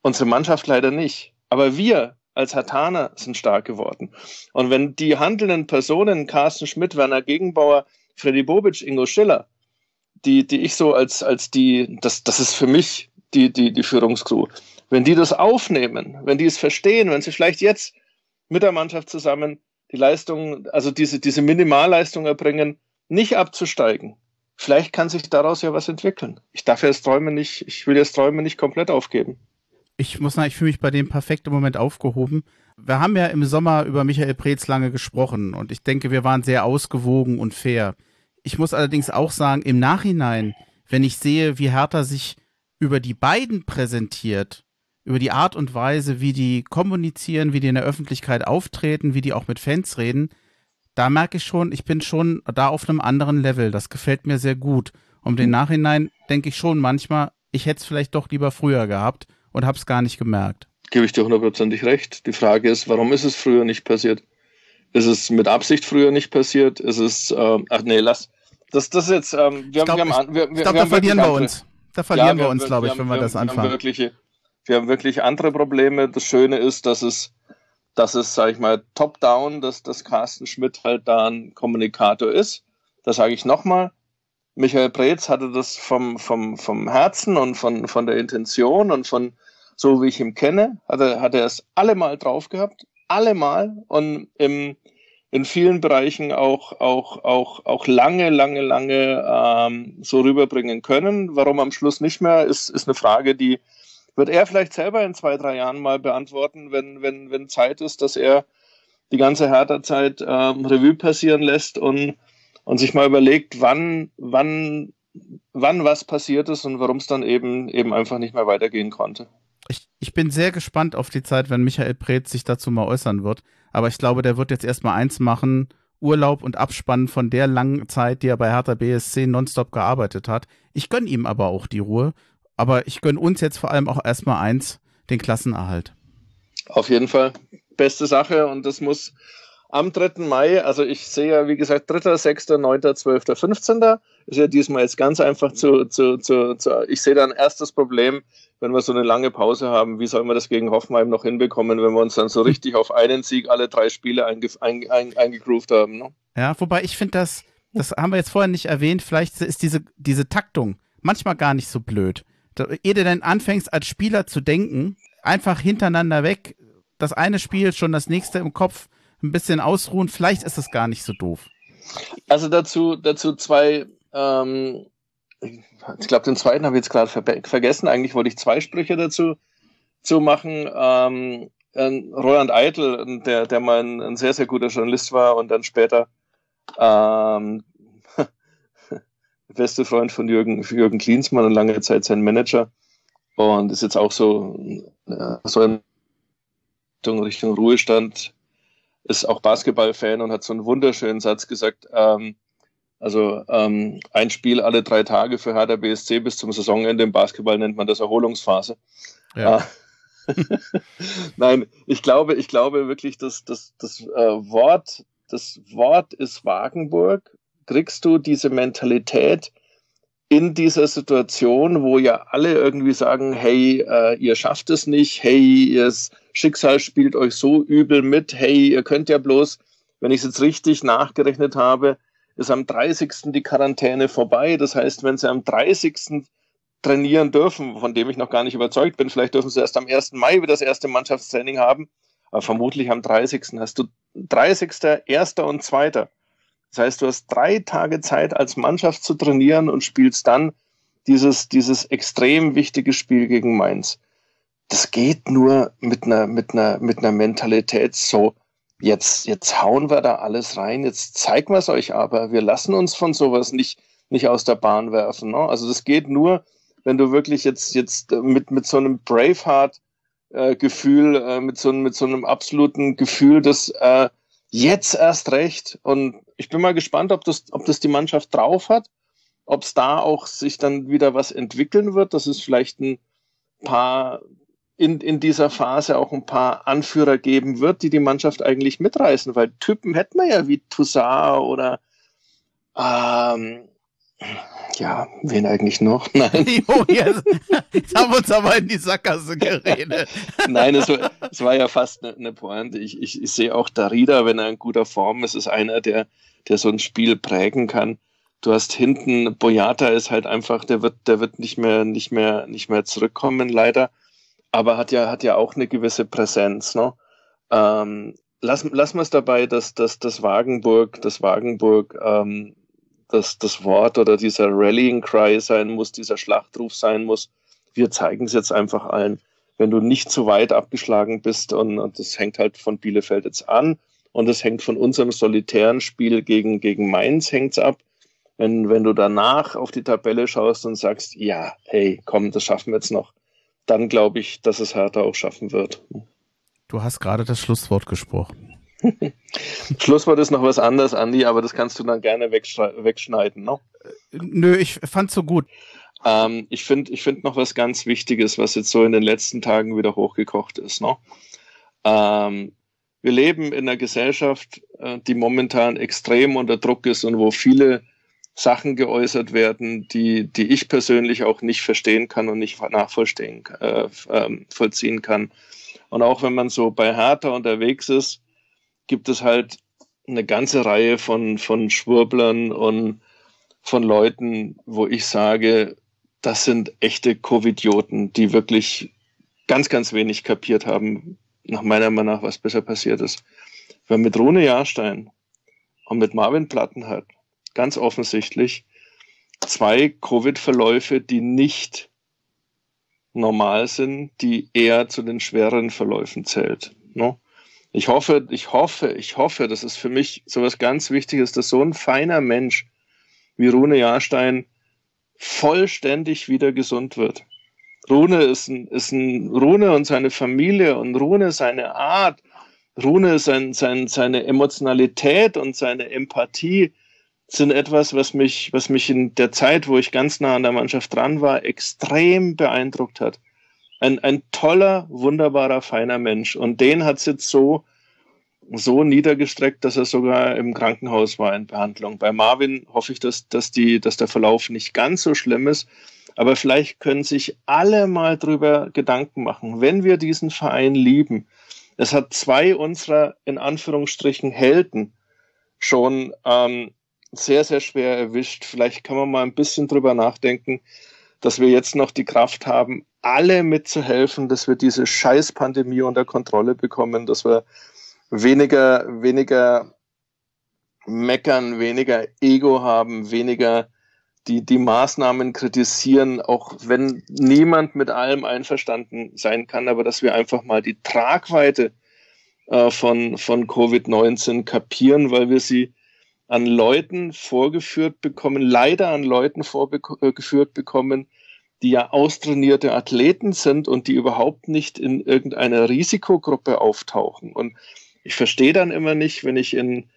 Unsere Mannschaft leider nicht. Aber wir als Hatana sind stark geworden. Und wenn die handelnden Personen, Carsten Schmidt, Werner Gegenbauer, Freddy Bobic, Ingo Schiller, die, die ich so als, als die, das, das ist für mich die, die, die Führungskrew, wenn die das aufnehmen, wenn die es verstehen, wenn sie vielleicht jetzt mit der Mannschaft zusammen die Leistung, also diese, diese Minimalleistung erbringen, nicht abzusteigen, vielleicht kann sich daraus ja was entwickeln. Ich darf jetzt Träume nicht, ich will jetzt Träume nicht komplett aufgeben ich muss sagen, ich fühle mich bei dem perfekt im Moment aufgehoben. Wir haben ja im Sommer über Michael Preetz lange gesprochen und ich denke, wir waren sehr ausgewogen und fair. Ich muss allerdings auch sagen, im Nachhinein, wenn ich sehe, wie Hertha sich über die beiden präsentiert, über die Art und Weise, wie die kommunizieren, wie die in der Öffentlichkeit auftreten, wie die auch mit Fans reden, da merke ich schon, ich bin schon da auf einem anderen Level. Das gefällt mir sehr gut. Um den Nachhinein denke ich schon manchmal, ich hätte es vielleicht doch lieber früher gehabt und habe es gar nicht gemerkt. Gebe ich dir hundertprozentig recht. Die Frage ist, warum ist es früher nicht passiert? Ist es mit Absicht früher nicht passiert? Ist es, äh, ach nee, lass. Das, das jetzt, ähm, wir, glaub, haben, wir, haben, wir, ich glaube, da verlieren wir uns. Da verlieren ja, wir, uns, glaube ich, wenn wir, das anfangen. Wir haben, wirklich, wir haben wirklich andere Probleme. Das Schöne ist, dass es, dass es, sag ich mal, top-down, dass, dass Carsten Schmidt halt da ein Kommunikator ist. Das sage ich nochmal. Michael Preetz hatte das vom, vom, vom Herzen und von, von der Intention und von, so wie ich ihn kenne, hat er, hat er es allemal drauf gehabt, allemal und im, in vielen Bereichen auch, auch, auch, auch lange, lange, lange ähm, so rüberbringen können. Warum am Schluss nicht mehr, ist, ist eine Frage, die wird er vielleicht selber in zwei, drei Jahren mal beantworten, wenn, wenn, wenn Zeit ist, dass er die ganze Hertha-Zeit ähm, Revue passieren lässt und, und sich mal überlegt, wann, wann, wann was passiert ist und warum es dann eben, eben einfach nicht mehr weitergehen konnte ich, ich bin sehr gespannt auf die Zeit, wenn Michael Preetz sich dazu mal äußern wird. Aber ich glaube, der wird jetzt erstmal eins machen, Urlaub und Abspannen von der langen Zeit, die er bei Hertha BSC nonstop gearbeitet hat. Ich gönne ihm aber auch die Ruhe. Aber ich gönne uns jetzt vor allem auch erstmal eins, den Klassenerhalt. Auf jeden Fall. Beste Sache und das muss am 3. Mai, also ich sehe ja, wie gesagt, 3., 6., 9., 12., 15. Ist ja diesmal jetzt ganz einfach zu, zu, zu, zu ich sehe dann erstes Problem, wenn wir so eine lange Pause haben, wie sollen wir das gegen Hoffenheim noch hinbekommen, wenn wir uns dann so (laughs) richtig auf einen Sieg alle drei Spiele einge, ein, ein, eingegroovt haben. Ne? Ja, wobei ich finde, das, das haben wir jetzt vorher nicht erwähnt, vielleicht ist diese, diese Taktung manchmal gar nicht so blöd. Ehe du dann anfängst, als Spieler zu denken, einfach hintereinander weg, das eine Spiel schon das nächste im Kopf, ein bisschen ausruhen, vielleicht ist es gar nicht so doof. Also dazu, dazu zwei, ähm, ich glaube, den zweiten habe ich jetzt gerade ver vergessen. Eigentlich wollte ich zwei Sprüche dazu zu machen. Ähm, Roland Eitel, der, der mal ein, ein, sehr, sehr guter Journalist war und dann später ähm, beste Freund von Jürgen, Jürgen Klinsmann und lange Zeit sein Manager und ist jetzt auch so, äh, so in Richtung Ruhestand ist auch Basketballfan und hat so einen wunderschönen Satz gesagt. Ähm, also ähm, ein Spiel alle drei Tage für Hertha BSC bis zum Saisonende im Basketball nennt man das Erholungsphase. Ja. Äh, (laughs) Nein, ich glaube, ich glaube wirklich, dass das, das äh, Wort, das Wort ist Wagenburg. Kriegst du diese Mentalität in dieser Situation, wo ja alle irgendwie sagen, hey, äh, ihr schafft es nicht, hey, ihr Schicksal spielt euch so übel mit, hey, ihr könnt ja bloß, wenn ich es jetzt richtig nachgerechnet habe, ist am 30. die Quarantäne vorbei. Das heißt, wenn sie am 30. trainieren dürfen, von dem ich noch gar nicht überzeugt bin, vielleicht dürfen sie erst am 1. Mai wieder das erste Mannschaftstraining haben, aber vermutlich am 30. hast du 30., 1. und 2. Das heißt, du hast drei Tage Zeit als Mannschaft zu trainieren und spielst dann dieses, dieses extrem wichtige Spiel gegen Mainz das geht nur mit einer, mit einer, mit einer Mentalität so, jetzt, jetzt hauen wir da alles rein, jetzt zeigen wir es euch aber, wir lassen uns von sowas nicht, nicht aus der Bahn werfen. Ne? Also das geht nur, wenn du wirklich jetzt, jetzt mit, mit so einem Braveheart äh, äh, mit, so, mit so einem absoluten Gefühl, dass äh, jetzt erst recht. Und ich bin mal gespannt, ob das, ob das die Mannschaft drauf hat, ob es da auch sich dann wieder was entwickeln wird, dass es vielleicht ein paar in, in dieser Phase auch ein paar Anführer geben wird, die die Mannschaft eigentlich mitreißen, weil Typen hätten wir ja wie Toussaint oder ähm, ja, wen eigentlich noch? (laughs) Nein. Jo, jetzt, jetzt haben wir uns aber in die Sackgasse geredet. Nein, es war, es war ja fast eine, eine Pointe. Ich, ich, ich sehe auch Darida, wenn er in guter Form ist, ist einer, der, der so ein Spiel prägen kann. Du hast hinten, Boyata ist halt einfach, der wird, der wird nicht mehr, nicht mehr, nicht mehr zurückkommen, leider aber hat ja, hat ja auch eine gewisse Präsenz. Ne? Ähm, lass, lass wir es dabei, dass, dass das Wagenburg, das Wagenburg, ähm, dass das Wort oder dieser Rallying Cry sein muss, dieser Schlachtruf sein muss. Wir zeigen es jetzt einfach allen. Wenn du nicht zu weit abgeschlagen bist und, und das hängt halt von Bielefeld jetzt an und das hängt von unserem solitären Spiel gegen, gegen Mainz hängt's ab. Wenn, wenn du danach auf die Tabelle schaust und sagst, ja, hey, komm, das schaffen wir jetzt noch, dann glaube ich, dass es Hertha auch schaffen wird. Du hast gerade das Schlusswort gesprochen. (laughs) Schlusswort ist noch was anderes, Andi, aber das kannst du dann gerne wegschneiden. Ne? Nö, ich fand's so gut. Ähm, ich finde ich find noch was ganz Wichtiges, was jetzt so in den letzten Tagen wieder hochgekocht ist. Ne? Ähm, wir leben in einer Gesellschaft, äh, die momentan extrem unter Druck ist und wo viele Sachen geäußert werden, die, die ich persönlich auch nicht verstehen kann und nicht nachvollziehen äh, äh, vollziehen kann. Und auch wenn man so bei Hertha unterwegs ist, gibt es halt eine ganze Reihe von, von Schwurblern und von Leuten, wo ich sage, das sind echte Covidioten, die wirklich ganz, ganz wenig kapiert haben, nach meiner Meinung nach, was besser passiert ist. Wer mit Rune Jahrstein und mit Marvin Plattenhardt ganz offensichtlich zwei Covid-Verläufe, die nicht normal sind, die eher zu den schweren Verläufen zählt. Ne? Ich hoffe, ich hoffe, ich hoffe, das ist für mich so was ganz Wichtiges, dass so ein feiner Mensch wie Rune Jahrstein vollständig wieder gesund wird. Rune ist ein, ist ein Rune und seine Familie und Rune seine Art Rune, sein, sein, seine Emotionalität und seine Empathie sind etwas, was mich, was mich in der Zeit, wo ich ganz nah an der Mannschaft dran war, extrem beeindruckt hat. Ein, ein toller, wunderbarer, feiner Mensch. Und den hat es jetzt so, so niedergestreckt, dass er sogar im Krankenhaus war in Behandlung. Bei Marvin hoffe ich, dass, dass, die, dass der Verlauf nicht ganz so schlimm ist. Aber vielleicht können sich alle mal drüber Gedanken machen, wenn wir diesen Verein lieben. Es hat zwei unserer, in Anführungsstrichen, Helden schon ähm, sehr, sehr schwer erwischt. Vielleicht kann man mal ein bisschen drüber nachdenken, dass wir jetzt noch die Kraft haben, alle mitzuhelfen, dass wir diese Scheißpandemie unter Kontrolle bekommen, dass wir weniger, weniger meckern, weniger Ego haben, weniger die, die Maßnahmen kritisieren, auch wenn niemand mit allem einverstanden sein kann, aber dass wir einfach mal die Tragweite äh, von, von Covid-19 kapieren, weil wir sie an Leuten vorgeführt bekommen, leider an Leuten vorgeführt bekommen, die ja austrainierte Athleten sind und die überhaupt nicht in irgendeiner Risikogruppe auftauchen. Und ich verstehe dann immer nicht, wenn ich in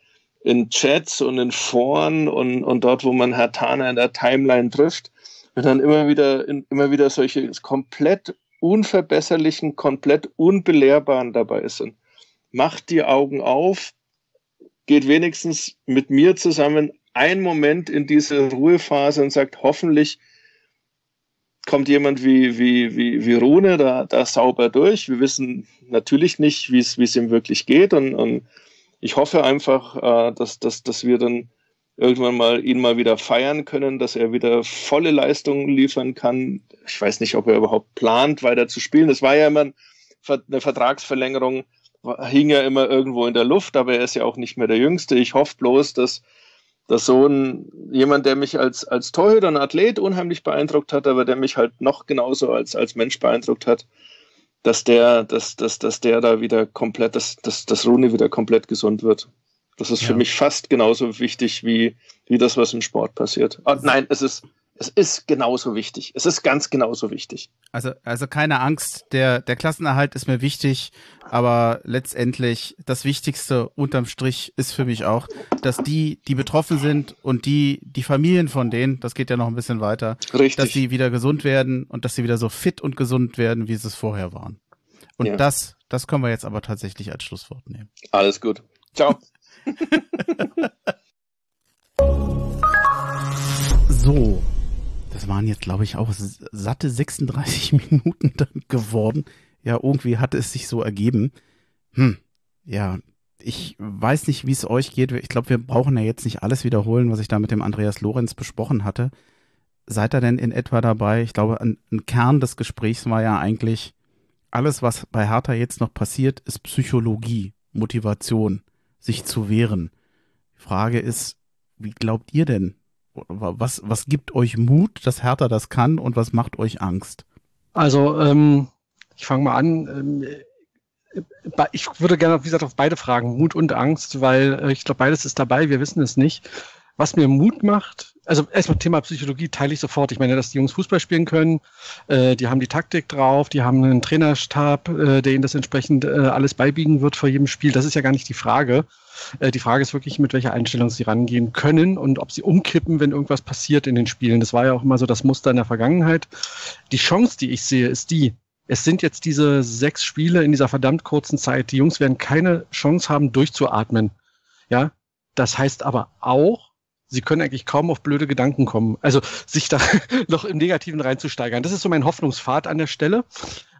in Chats und in Foren und, und dort, wo man Herr Tana in der Timeline trifft, wenn dann immer wieder, in, immer wieder solche komplett unverbesserlichen, komplett unbelehrbaren dabei sind. Macht die Augen auf, geht wenigstens mit mir zusammen einen Moment in diese Ruhephase und sagt, hoffentlich kommt jemand wie, wie, wie, wie Rune da, da sauber durch. Wir wissen natürlich nicht, wie es, wie es ihm wirklich geht und, und ich hoffe einfach, äh, dass, dass, dass wir dann irgendwann mal ihn mal wieder feiern können, dass er wieder volle Leistungen liefern kann. Ich weiß nicht, ob er überhaupt plant, weiter zu spielen. Das war ja immer eine Vertragsverlängerung, hing ja immer irgendwo in der Luft, aber er ist ja auch nicht mehr der Jüngste. Ich hoffe bloß, dass, dass so ein jemand, der mich als, als Torhüter und Athlet unheimlich beeindruckt hat, aber der mich halt noch genauso als, als Mensch beeindruckt hat, dass der, dass, dass, dass der da wieder komplett, dass, dass, dass Rooney wieder komplett gesund wird. Das ist ja. für mich fast genauso wichtig wie, wie das, was im Sport passiert. Und nein, es ist, es ist genauso wichtig. Es ist ganz genauso wichtig. Also, also keine Angst, der, der Klassenerhalt ist mir wichtig, aber letztendlich das Wichtigste unterm Strich ist für mich auch, dass die, die betroffen sind und die, die Familien von denen, das geht ja noch ein bisschen weiter, Richtig. dass sie wieder gesund werden und dass sie wieder so fit und gesund werden, wie sie es vorher waren. Und ja. das, das können wir jetzt aber tatsächlich als Schlusswort nehmen. Alles gut. Ciao. (laughs) so. Das waren jetzt, glaube ich, auch satte 36 (laughs) Minuten geworden. Ja, irgendwie hatte es sich so ergeben. Hm, ja, ich weiß nicht, wie es euch geht. Ich glaube, wir brauchen ja jetzt nicht alles wiederholen, was ich da mit dem Andreas Lorenz besprochen hatte. Seid ihr denn in etwa dabei? Ich glaube, ein, ein Kern des Gesprächs war ja eigentlich, alles, was bei Hertha jetzt noch passiert, ist Psychologie, Motivation, sich zu wehren. Die Frage ist, wie glaubt ihr denn? Was, was gibt euch Mut, dass Hertha das kann und was macht euch Angst? Also, ähm, ich fange mal an. Ähm, ich würde gerne, wie gesagt, auf beide Fragen, Mut und Angst, weil äh, ich glaube, beides ist dabei, wir wissen es nicht. Was mir Mut macht, also erstmal Thema Psychologie teile ich sofort. Ich meine, dass die Jungs Fußball spielen können, äh, die haben die Taktik drauf, die haben einen Trainerstab, äh, der ihnen das entsprechend äh, alles beibiegen wird vor jedem Spiel. Das ist ja gar nicht die Frage. Äh, die Frage ist wirklich, mit welcher Einstellung sie rangehen können und ob sie umkippen, wenn irgendwas passiert in den Spielen. Das war ja auch immer so das Muster in der Vergangenheit. Die Chance, die ich sehe, ist die, es sind jetzt diese sechs Spiele in dieser verdammt kurzen Zeit. Die Jungs werden keine Chance haben, durchzuatmen. Ja, das heißt aber auch, sie können eigentlich kaum auf blöde Gedanken kommen. Also sich da (laughs) noch im Negativen reinzusteigern. Das ist so mein Hoffnungspfad an der Stelle.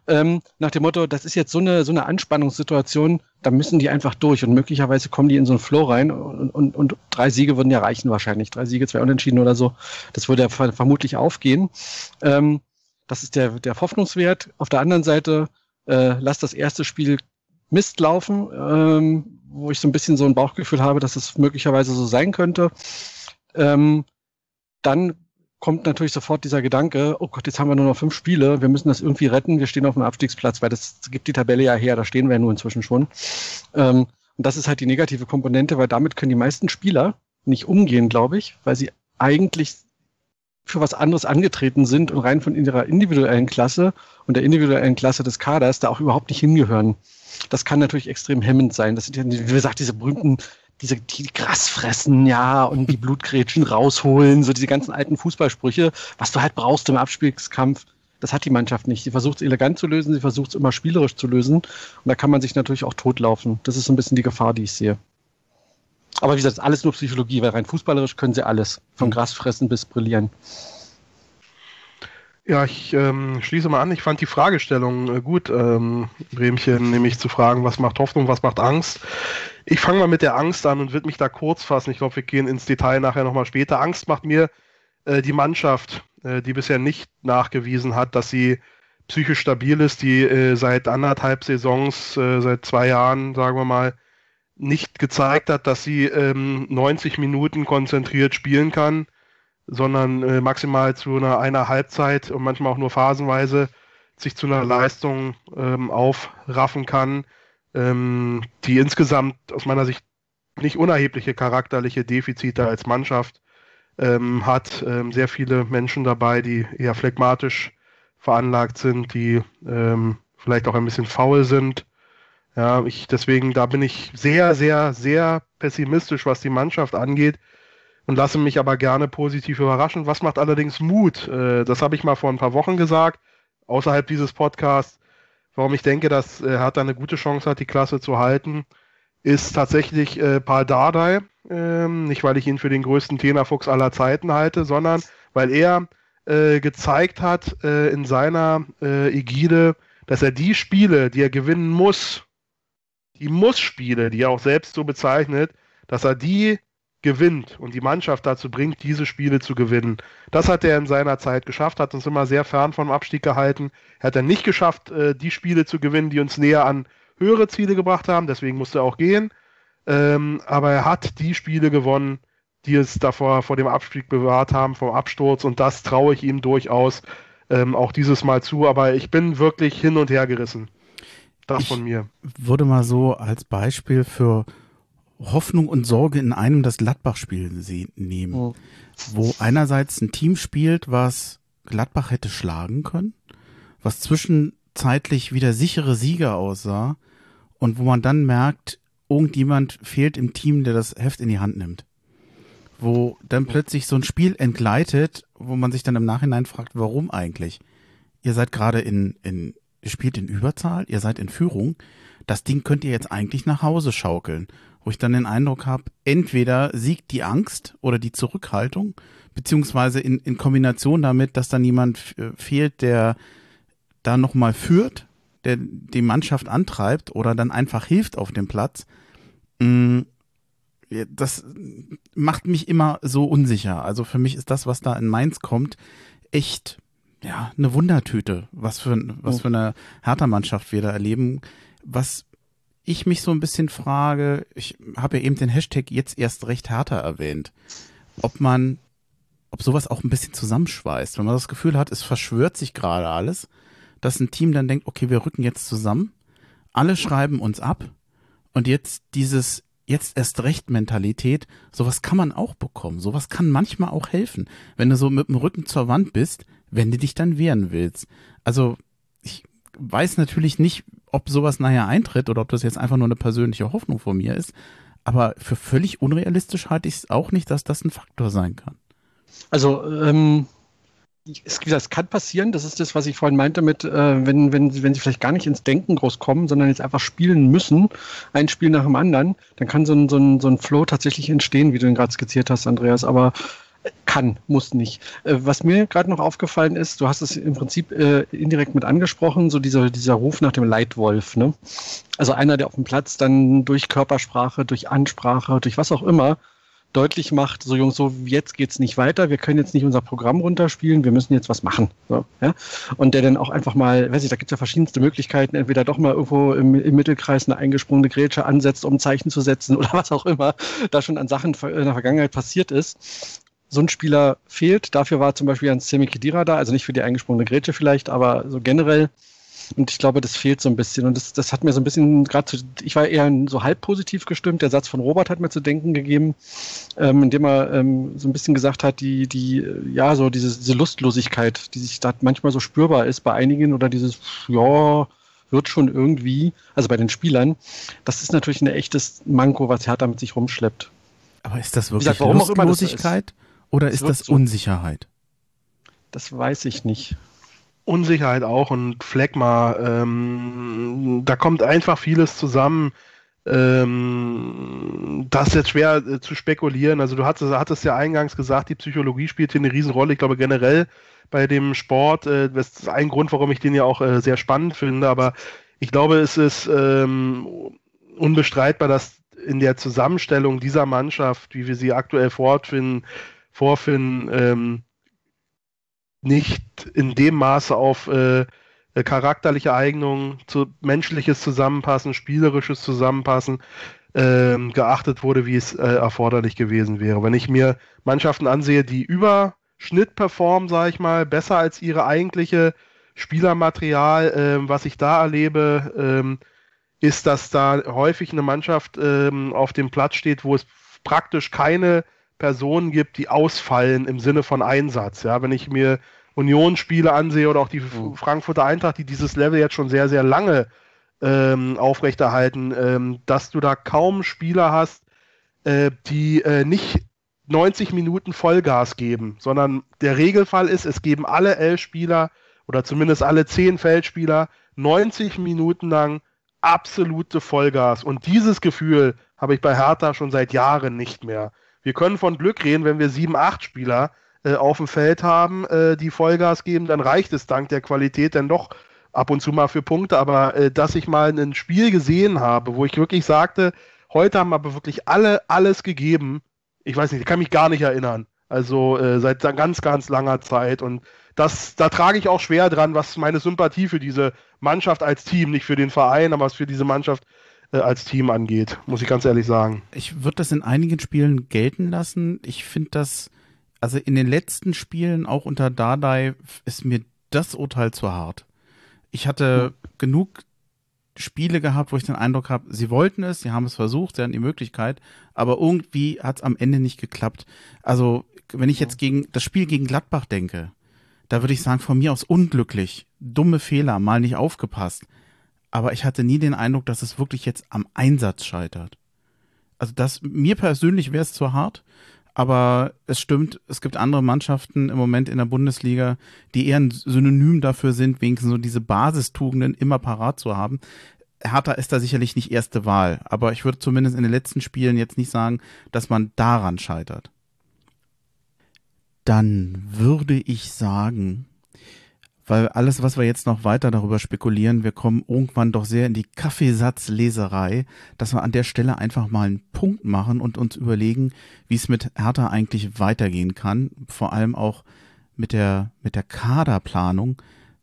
Ähm, nach dem Motto, das ist jetzt so eine, so eine Anspannungssituation, da müssen die einfach durch und möglicherweise kommen die in so einen Flow rein und, und, und drei Siege würden ja reichen wahrscheinlich. Drei Siege, zwei Unentschieden oder so. Das würde ja vermutlich aufgehen. Ähm, das ist der, der Hoffnungswert. Auf der anderen Seite, äh, lass das erste Spiel Mist laufen, ähm, wo ich so ein bisschen so ein Bauchgefühl habe, dass es möglicherweise so sein könnte ähm, dann kommt natürlich sofort dieser Gedanke, oh Gott, jetzt haben wir nur noch fünf Spiele, wir müssen das irgendwie retten, wir stehen auf dem Abstiegsplatz, weil das gibt die Tabelle ja her, da stehen wir ja nur inzwischen schon. Ähm, und das ist halt die negative Komponente, weil damit können die meisten Spieler nicht umgehen, glaube ich, weil sie eigentlich für was anderes angetreten sind und rein von ihrer individuellen Klasse und der individuellen Klasse des Kaders da auch überhaupt nicht hingehören. Das kann natürlich extrem hemmend sein. Das sind ja, wie gesagt, diese berühmten, diese, die Gras fressen, ja, und die (laughs) Blutgrätschen rausholen, so diese ganzen alten Fußballsprüche, was du halt brauchst im Abspielskampf. Das hat die Mannschaft nicht. Sie versucht es elegant zu lösen, sie versucht es immer spielerisch zu lösen. Und da kann man sich natürlich auch totlaufen. Das ist so ein bisschen die Gefahr, die ich sehe. Aber wie gesagt, alles nur Psychologie, weil rein fußballerisch können sie alles. Vom Gras fressen bis brillieren. Ja, ich ähm, schließe mal an. Ich fand die Fragestellung äh, gut, ähm, Bremchen, nämlich zu fragen, was macht Hoffnung, was macht Angst. Ich fange mal mit der Angst an und würde mich da kurz fassen. Ich glaube, wir gehen ins Detail nachher nochmal später. Angst macht mir äh, die Mannschaft, äh, die bisher nicht nachgewiesen hat, dass sie psychisch stabil ist, die äh, seit anderthalb Saisons, äh, seit zwei Jahren, sagen wir mal, nicht gezeigt hat, dass sie ähm, 90 Minuten konzentriert spielen kann sondern äh, maximal zu einer, einer Halbzeit und manchmal auch nur phasenweise sich zu einer Leistung ähm, aufraffen kann, ähm, die insgesamt aus meiner Sicht nicht unerhebliche charakterliche Defizite als Mannschaft ähm, hat. Ähm, sehr viele Menschen dabei, die eher phlegmatisch veranlagt sind, die ähm, vielleicht auch ein bisschen faul sind. Ja, ich deswegen, da bin ich sehr, sehr, sehr pessimistisch, was die Mannschaft angeht und lasse mich aber gerne positiv überraschen. Was macht allerdings Mut? Äh, das habe ich mal vor ein paar Wochen gesagt, außerhalb dieses Podcasts. Warum ich denke, dass äh, Hertha eine gute Chance hat, die Klasse zu halten, ist tatsächlich äh, Paul Dardai. Ähm, nicht, weil ich ihn für den größten Tenerfuchs aller Zeiten halte, sondern weil er gezeigt hat in seiner Ägide, dass er die Spiele, die er gewinnen muss, die Muss-Spiele, die er auch selbst so bezeichnet, dass er die gewinnt und die Mannschaft dazu bringt, diese Spiele zu gewinnen. Das hat er in seiner Zeit geschafft, hat uns immer sehr fern vom Abstieg gehalten. Er hat dann nicht geschafft, äh, die Spiele zu gewinnen, die uns näher an höhere Ziele gebracht haben, deswegen musste er auch gehen. Ähm, aber er hat die Spiele gewonnen, die es davor vor dem Abstieg bewahrt haben, vom Absturz und das traue ich ihm durchaus ähm, auch dieses Mal zu, aber ich bin wirklich hin und her gerissen. Das ich von mir. Würde mal so als Beispiel für Hoffnung und Sorge in einem das Gladbach-Spiel nehmen, oh. wo einerseits ein Team spielt, was Gladbach hätte schlagen können, was zwischenzeitlich wieder sichere Sieger aussah und wo man dann merkt, irgendjemand fehlt im Team, der das Heft in die Hand nimmt. Wo dann plötzlich so ein Spiel entgleitet, wo man sich dann im Nachhinein fragt, warum eigentlich? Ihr seid gerade in, in, ihr spielt in Überzahl, ihr seid in Führung. Das Ding könnt ihr jetzt eigentlich nach Hause schaukeln wo ich dann den Eindruck habe, entweder siegt die Angst oder die Zurückhaltung, beziehungsweise in, in Kombination damit, dass dann jemand äh, fehlt, der da nochmal führt, der die Mannschaft antreibt oder dann einfach hilft auf dem Platz. Mm, das macht mich immer so unsicher. Also für mich ist das, was da in Mainz kommt, echt ja eine Wundertüte, was für was oh. für eine Hertha-Mannschaft wir da erleben, was ich mich so ein bisschen frage, ich habe ja eben den Hashtag jetzt erst recht härter erwähnt, ob man, ob sowas auch ein bisschen zusammenschweißt, wenn man das Gefühl hat, es verschwört sich gerade alles, dass ein Team dann denkt, okay, wir rücken jetzt zusammen, alle schreiben uns ab und jetzt dieses jetzt erst recht Mentalität, sowas kann man auch bekommen, sowas kann manchmal auch helfen, wenn du so mit dem Rücken zur Wand bist, wenn du dich dann wehren willst. Also ich weiß natürlich nicht, ob sowas nachher eintritt oder ob das jetzt einfach nur eine persönliche Hoffnung von mir ist. Aber für völlig unrealistisch halte ich es auch nicht, dass das ein Faktor sein kann. Also, ähm, es, das kann passieren, das ist das, was ich vorhin meinte mit, äh, wenn, wenn, wenn sie vielleicht gar nicht ins Denken groß kommen, sondern jetzt einfach spielen müssen, ein Spiel nach dem anderen, dann kann so ein, so ein, so ein Flow tatsächlich entstehen, wie du ihn gerade skizziert hast, Andreas. Aber kann, muss nicht. Äh, was mir gerade noch aufgefallen ist, du hast es im Prinzip äh, indirekt mit angesprochen, so dieser, dieser Ruf nach dem Leitwolf. Ne? Also einer, der auf dem Platz dann durch Körpersprache, durch Ansprache, durch was auch immer deutlich macht, so Jungs, so jetzt geht's nicht weiter, wir können jetzt nicht unser Programm runterspielen, wir müssen jetzt was machen. So, ja? Und der dann auch einfach mal, weiß ich, da gibt es ja verschiedenste Möglichkeiten, entweder doch mal irgendwo im, im Mittelkreis eine eingesprungene Grätsche ansetzt, um Zeichen zu setzen (laughs) oder was auch immer da schon an Sachen in der Vergangenheit passiert ist so ein Spieler fehlt. Dafür war zum Beispiel ein Semi Khedira da, also nicht für die eingesprungene Grätsche vielleicht, aber so generell Und ich glaube, das fehlt so ein bisschen. Und das, das hat mir so ein bisschen gerade, ich war eher so halb positiv gestimmt. Der Satz von Robert hat mir zu denken gegeben, ähm, indem er ähm, so ein bisschen gesagt hat, die, die, ja, so diese, diese Lustlosigkeit, die sich da manchmal so spürbar ist bei einigen oder dieses, ja, wird schon irgendwie, also bei den Spielern, das ist natürlich ein echtes Manko, was Hertha mit sich rumschleppt. Aber ist das wirklich gesagt, Lustlosigkeit oder ist das, Unsicherheit? Das weiß ich nicht. Unsicherheit auch und Phlegma, ähm, da kommt einfach vieles zusammen. Ähm, das ist jetzt schwer äh, zu spekulieren. Also du hattest, hattest ja eingangs gesagt, die Psychologie spielt hier eine Riesenrolle. Ich glaube generell bei dem Sport. Äh, das ist ein Grund, warum ich den ja auch äh, sehr spannend finde. Aber ich glaube, es ist ähm, unbestreitbar, dass in der Zusammenstellung dieser Mannschaft, wie wir sie aktuell vorfinden, vorfinden ähm, nicht in dem Maße auf äh, charakterliche Eignungen, zu, menschliches Zusammenpassen, spielerisches Zusammenpassen ähm, geachtet wurde, wie es äh, erforderlich gewesen wäre. Wenn ich mir Mannschaften ansehe, die über Schnitt performen, sage ich mal, besser als ihre eigentliche Spielermaterial. Ähm, was ich da erlebe, ähm, ist, dass da häufig eine Mannschaft ähm, auf dem Platz steht, wo es praktisch keine Personen gibt, die ausfallen im Sinne von Einsatz. Ja, wenn ich mir Union-Spiele ansehe oder auch die mhm. Frankfurter Eintracht, die dieses Level jetzt schon sehr, sehr lange ähm, aufrechterhalten, ähm, dass du da kaum Spieler hast, äh, die äh, nicht 90 Minuten Vollgas geben, sondern der Regelfall ist, es geben alle elf Spieler oder zumindest alle zehn Feldspieler 90 Minuten lang absolute Vollgas. Und dieses Gefühl habe ich bei Hertha schon seit Jahren nicht mehr. Wir können von Glück reden, wenn wir sieben, acht Spieler äh, auf dem Feld haben, äh, die Vollgas geben, dann reicht es dank der Qualität dann doch ab und zu mal für Punkte. Aber äh, dass ich mal ein Spiel gesehen habe, wo ich wirklich sagte, heute haben aber wirklich alle alles gegeben, ich weiß nicht, ich kann mich gar nicht erinnern. Also äh, seit ganz, ganz langer Zeit. Und das, da trage ich auch schwer dran, was meine Sympathie für diese Mannschaft als Team, nicht für den Verein, aber was für diese Mannschaft äh, als Team angeht, muss ich ganz ehrlich sagen. Ich würde das in einigen Spielen gelten lassen. Ich finde das, also in den letzten Spielen, auch unter Dardai, ist mir das Urteil zu hart. Ich hatte hm. genug Spiele gehabt, wo ich den Eindruck habe, sie wollten es, sie haben es versucht, sie hatten die Möglichkeit, aber irgendwie hat es am Ende nicht geklappt. Also, wenn ich jetzt gegen das Spiel gegen Gladbach denke, da würde ich sagen, von mir aus unglücklich, dumme Fehler, mal nicht aufgepasst. Aber ich hatte nie den Eindruck, dass es wirklich jetzt am Einsatz scheitert. Also das, mir persönlich wäre es zu hart, aber es stimmt, es gibt andere Mannschaften im Moment in der Bundesliga, die eher ein Synonym dafür sind, wenigstens so diese Basistugenden immer parat zu haben. Hertha ist da sicherlich nicht erste Wahl, aber ich würde zumindest in den letzten Spielen jetzt nicht sagen, dass man daran scheitert. Dann würde ich sagen, weil alles, was wir jetzt noch weiter darüber spekulieren, wir kommen irgendwann doch sehr in die Kaffeesatzleserei, dass wir an der Stelle einfach mal einen Punkt machen und uns überlegen, wie es mit Hertha eigentlich weitergehen kann, vor allem auch mit der, mit der Kaderplanung,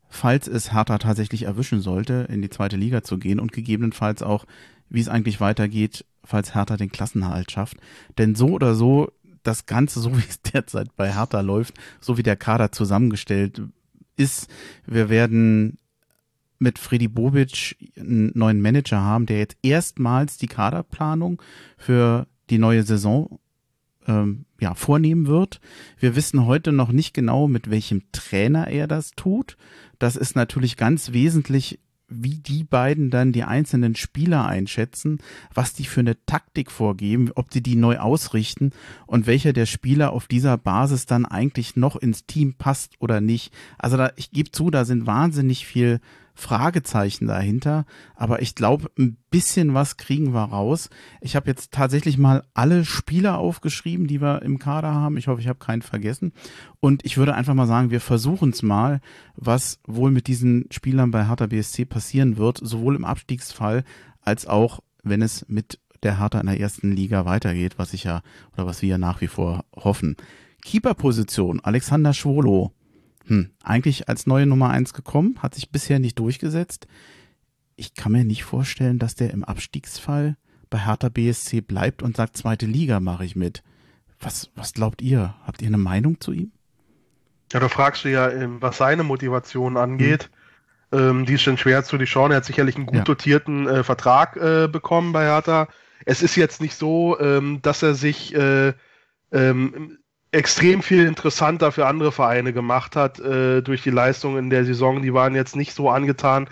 falls es Hertha tatsächlich erwischen sollte, in die zweite Liga zu gehen und gegebenenfalls auch, wie es eigentlich weitergeht, falls Hertha den Klassenhalt schafft. Denn so oder so, das Ganze, (laughs) so wie es derzeit bei Hertha läuft, so wie der Kader zusammengestellt ist, wir werden mit Freddy Bobic einen neuen Manager haben, der jetzt erstmals die Kaderplanung für die neue Saison ähm, ja, vornehmen wird. Wir wissen heute noch nicht genau, mit welchem Trainer er das tut. Das ist natürlich ganz wesentlich wie die beiden dann die einzelnen Spieler einschätzen, was die für eine Taktik vorgeben, ob die die neu ausrichten und welcher der Spieler auf dieser Basis dann eigentlich noch ins Team passt oder nicht. Also da, ich gebe zu, da sind wahnsinnig viel Fragezeichen dahinter, aber ich glaube, ein bisschen was kriegen wir raus. Ich habe jetzt tatsächlich mal alle Spieler aufgeschrieben, die wir im Kader haben. Ich hoffe, ich habe keinen vergessen. Und ich würde einfach mal sagen, wir versuchen es mal, was wohl mit diesen Spielern bei Hertha BSC passieren wird, sowohl im Abstiegsfall als auch, wenn es mit der Hertha in der ersten Liga weitergeht, was ich ja oder was wir ja nach wie vor hoffen. Keeper-Position, Alexander Schwolo hm, eigentlich als neue Nummer eins gekommen, hat sich bisher nicht durchgesetzt. Ich kann mir nicht vorstellen, dass der im Abstiegsfall bei Hertha BSC bleibt und sagt, zweite Liga mache ich mit. Was, was glaubt ihr? Habt ihr eine Meinung zu ihm? Ja, da fragst du ja, ähm, was seine Motivation angeht. Ähm, die ist schon schwer zu durchschauen. Er hat sicherlich einen gut ja. dotierten äh, Vertrag äh, bekommen bei Hertha. Es ist jetzt nicht so, ähm, dass er sich äh, ähm, extrem viel interessanter für andere Vereine gemacht hat äh, durch die Leistung in der Saison. Die waren jetzt nicht so angetan,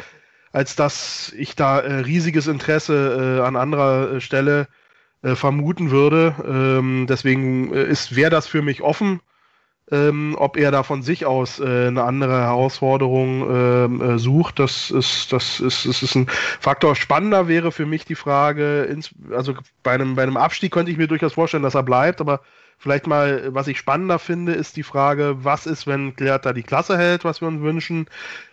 als dass ich da äh, riesiges Interesse äh, an anderer äh, Stelle äh, vermuten würde. Ähm, deswegen äh, ist wäre das für mich offen, ähm, ob er da von sich aus eine andere Herausforderung ähm, sucht. Das ist das ist, das ist ein Faktor. Spannender wäre für mich die Frage, ins, also bei einem bei einem Abstieg könnte ich mir durchaus vorstellen, dass er bleibt, aber Vielleicht mal, was ich spannender finde, ist die Frage, was ist, wenn Kleata die Klasse hält, was wir uns wünschen,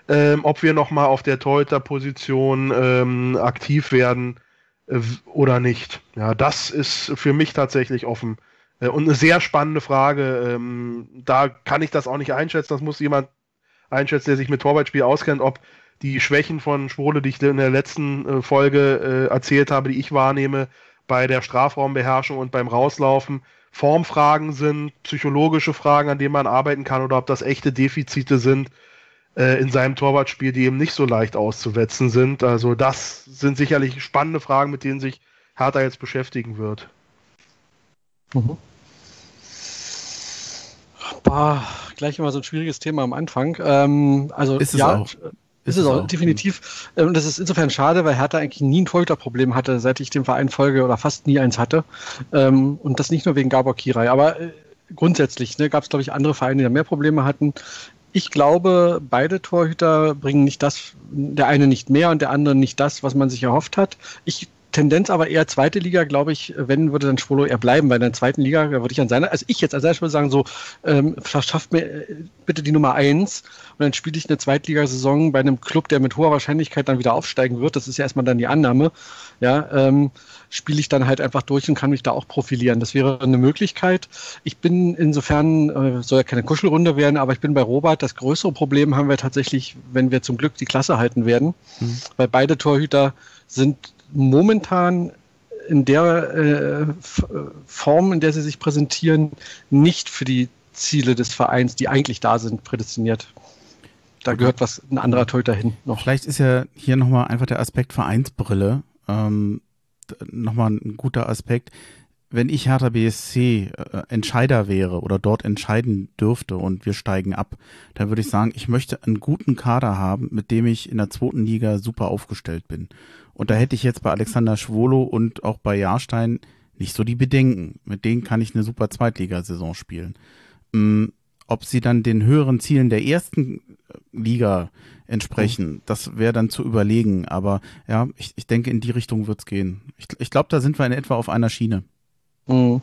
ähm, ob wir nochmal auf der Torhüter-Position ähm, aktiv werden äh, oder nicht. Ja, das ist für mich tatsächlich offen. Äh, und eine sehr spannende Frage. Ähm, da kann ich das auch nicht einschätzen. Das muss jemand einschätzen, der sich mit Torwartspiel auskennt, ob die Schwächen von Schwole, die ich in der letzten äh, Folge äh, erzählt habe, die ich wahrnehme, bei der Strafraumbeherrschung und beim Rauslaufen, Formfragen sind, psychologische Fragen, an denen man arbeiten kann, oder ob das echte Defizite sind äh, in seinem Torwartspiel, die eben nicht so leicht auszuwetzen sind. Also das sind sicherlich spannende Fragen, mit denen sich Hertha jetzt beschäftigen wird. Mhm. Boah, gleich immer so ein schwieriges Thema am Anfang. Ähm, also ist es ja, auch. Ist es auch, definitiv. Und das ist insofern schade, weil Hertha eigentlich nie ein Torhüterproblem hatte, seit ich den Verein folge oder fast nie eins hatte. Ähm, und das nicht nur wegen Gabor Kirai, aber äh, grundsätzlich ne, gab es, glaube ich, andere Vereine, die da mehr Probleme hatten. Ich glaube, beide Torhüter bringen nicht das, der eine nicht mehr und der andere nicht das, was man sich erhofft hat. Ich Tendenz aber eher zweite Liga, glaube ich, wenn würde dann Schwolo eher bleiben, weil in der zweiten Liga würde ich an seiner, also ich jetzt an seiner Stelle sagen, so, ähm, verschafft mir äh, bitte die Nummer eins und dann spiele ich eine Zweitligasaison bei einem Club, der mit hoher Wahrscheinlichkeit dann wieder aufsteigen wird. Das ist ja erstmal dann die Annahme. Ja, ähm, spiele ich dann halt einfach durch und kann mich da auch profilieren. Das wäre eine Möglichkeit. Ich bin insofern, äh, soll ja keine Kuschelrunde werden, aber ich bin bei Robert. Das größere Problem haben wir tatsächlich, wenn wir zum Glück die Klasse halten werden, mhm. weil beide Torhüter sind momentan in der äh, Form, in der sie sich präsentieren, nicht für die Ziele des Vereins, die eigentlich da sind, prädestiniert. Da gehört was ein anderer Torhüter hin noch. Vielleicht ist ja hier nochmal einfach der Aspekt Vereinsbrille ähm, nochmal ein guter Aspekt. Wenn ich Hertha BSC äh, Entscheider wäre oder dort entscheiden dürfte und wir steigen ab, dann würde ich sagen, ich möchte einen guten Kader haben, mit dem ich in der zweiten Liga super aufgestellt bin. Und da hätte ich jetzt bei Alexander Schwolo und auch bei Jahrstein nicht so die Bedenken. Mit denen kann ich eine super Zweitligasaison spielen. Ähm, ob sie dann den höheren Zielen der ersten äh, Liga entsprechen, mhm. das wäre dann zu überlegen. Aber ja, ich, ich denke, in die Richtung wird's gehen. Ich, ich glaube, da sind wir in etwa auf einer Schiene. Mhm.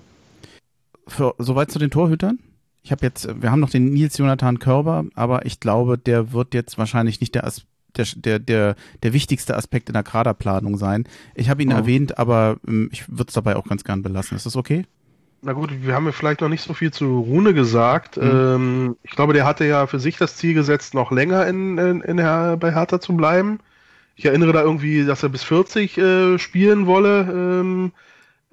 Für, soweit zu den Torhütern. Ich habe jetzt, wir haben noch den Nils Jonathan Körber, aber ich glaube, der wird jetzt wahrscheinlich nicht der Aspekt der, der, der, der wichtigste Aspekt in der Kaderplanung sein. Ich habe ihn oh. erwähnt, aber ähm, ich würde es dabei auch ganz gern belassen. Ist das okay? Na gut, wir haben ja vielleicht noch nicht so viel zu Rune gesagt. Mhm. Ähm, ich glaube, der hatte ja für sich das Ziel gesetzt, noch länger in, in, in der, bei Hertha zu bleiben. Ich erinnere da irgendwie, dass er bis 40 äh, spielen wolle. Ähm,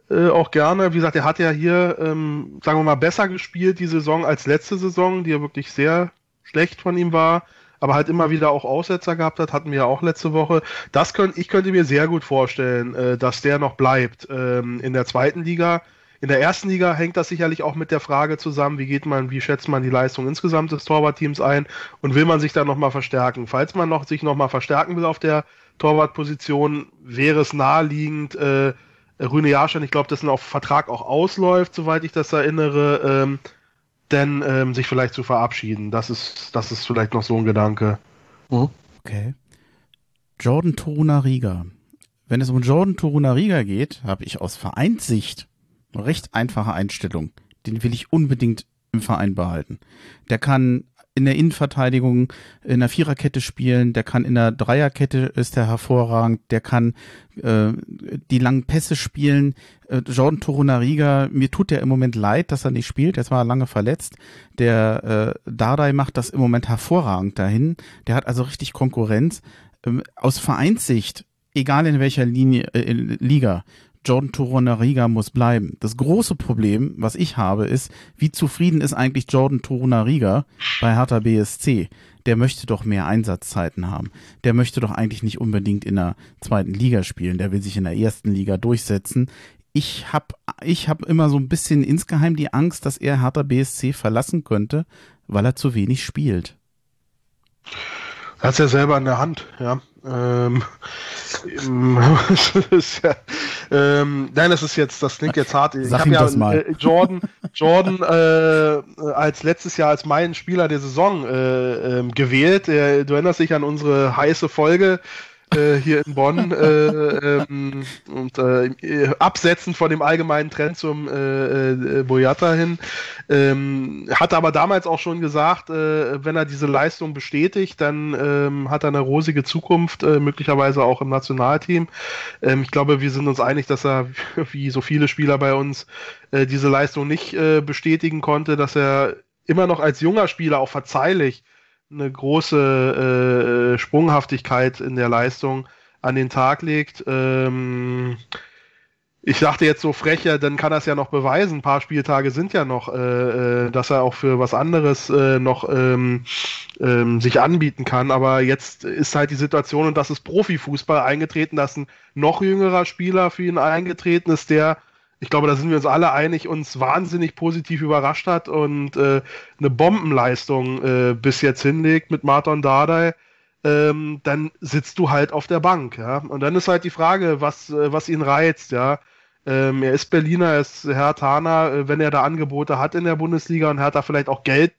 äh, auch gerne. Wie gesagt, er hat ja hier, ähm, sagen wir mal, besser gespielt die Saison als letzte Saison, die ja wirklich sehr schlecht von ihm war aber halt immer wieder auch Aussetzer gehabt hat, hatten wir ja auch letzte Woche. Das könnte ich könnte mir sehr gut vorstellen, äh, dass der noch bleibt ähm, in der zweiten Liga. In der ersten Liga hängt das sicherlich auch mit der Frage zusammen, wie geht man, wie schätzt man die Leistung insgesamt des Torwartteams ein und will man sich da nochmal verstärken? Falls man noch, sich nochmal verstärken will auf der Torwartposition, wäre es naheliegend, äh, Rüne Jahrstein, ich glaube, dessen auf Vertrag auch ausläuft, soweit ich das erinnere, ähm, denn ähm, sich vielleicht zu verabschieden. Das ist, das ist vielleicht noch so ein Gedanke. Mhm. Okay. Jordan Torunariga. Wenn es um Jordan Torunariga geht, habe ich aus Vereinssicht eine recht einfache Einstellung. Den will ich unbedingt im Verein behalten. Der kann in der Innenverteidigung in der Viererkette spielen, der kann in der Dreierkette ist der hervorragend, der kann äh, die langen Pässe spielen. Äh, Jordan Torunariga, mir tut der im Moment leid, dass er nicht spielt, er war lange verletzt. Der äh, Dardai macht das im Moment hervorragend dahin. Der hat also richtig Konkurrenz. Ähm, aus Vereinssicht, egal in welcher Linie, äh, Liga, Jordan Torunariga muss bleiben. Das große Problem, was ich habe, ist, wie zufrieden ist eigentlich Jordan Torunariga bei Hertha BSC? Der möchte doch mehr Einsatzzeiten haben. Der möchte doch eigentlich nicht unbedingt in der zweiten Liga spielen. Der will sich in der ersten Liga durchsetzen. Ich habe ich hab immer so ein bisschen insgeheim die Angst, dass er Hertha BSC verlassen könnte, weil er zu wenig spielt. Er hat es ja selber in der Hand, ja. Ähm, (laughs) ja, ähm, nein, das ist jetzt, das klingt jetzt hart. Ich habe ja äh, Jordan, Jordan äh, als letztes Jahr als meinen Spieler der Saison äh, ähm, gewählt. du erinnerst dich an unsere heiße Folge äh, hier in Bonn äh, ähm, und äh, absetzen von dem allgemeinen Trend zum äh, äh, Boyata hin. Ähm, hat aber damals auch schon gesagt, äh, wenn er diese Leistung bestätigt, dann ähm, hat er eine rosige Zukunft, äh, möglicherweise auch im Nationalteam. Ähm, ich glaube, wir sind uns einig, dass er, (laughs) wie so viele Spieler bei uns, äh, diese Leistung nicht äh, bestätigen konnte, dass er immer noch als junger Spieler auch verzeihlich eine große äh, Sprunghaftigkeit in der Leistung an den Tag legt. Ähm, ich dachte jetzt so frecher, dann kann er es ja noch beweisen. Ein paar Spieltage sind ja noch, äh, äh, dass er auch für was anderes äh, noch ähm, ähm, sich anbieten kann. Aber jetzt ist halt die Situation, und das ist Profifußball eingetreten, dass ein noch jüngerer Spieler für ihn eingetreten ist, der ich glaube, da sind wir uns alle einig, uns wahnsinnig positiv überrascht hat und äh, eine Bombenleistung äh, bis jetzt hinlegt mit Martin Dardai, ähm, dann sitzt du halt auf der Bank, ja. Und dann ist halt die Frage, was, äh, was ihn reizt, ja. Ähm, er ist Berliner, er ist Herr Tana, äh, wenn er da Angebote hat in der Bundesliga und hat da vielleicht auch Geld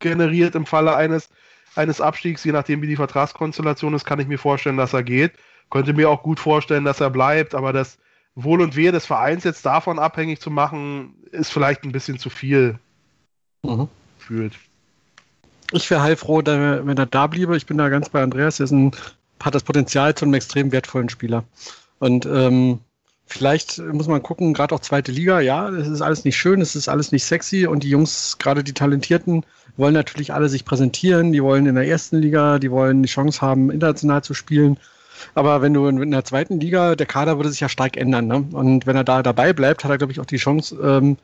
generiert im Falle eines, eines Abstiegs, je nachdem wie die Vertragskonstellation ist, kann ich mir vorstellen, dass er geht. Könnte mir auch gut vorstellen, dass er bleibt, aber das Wohl und Wehe des Vereins jetzt davon abhängig zu machen, ist vielleicht ein bisschen zu viel mhm. fühlt. Ich wäre heilfroh, wenn er da bliebe. Ich bin da ganz bei Andreas. Er ist ein, hat das Potenzial zu einem extrem wertvollen Spieler. Und ähm, vielleicht muss man gucken, gerade auch zweite Liga, ja, es ist alles nicht schön, es ist alles nicht sexy und die Jungs, gerade die Talentierten, wollen natürlich alle sich präsentieren, die wollen in der ersten Liga, die wollen die Chance haben, international zu spielen. Aber wenn du in der zweiten Liga, der Kader würde sich ja stark ändern. Ne? Und wenn er da dabei bleibt, hat er, glaube ich, auch die Chance, ähm,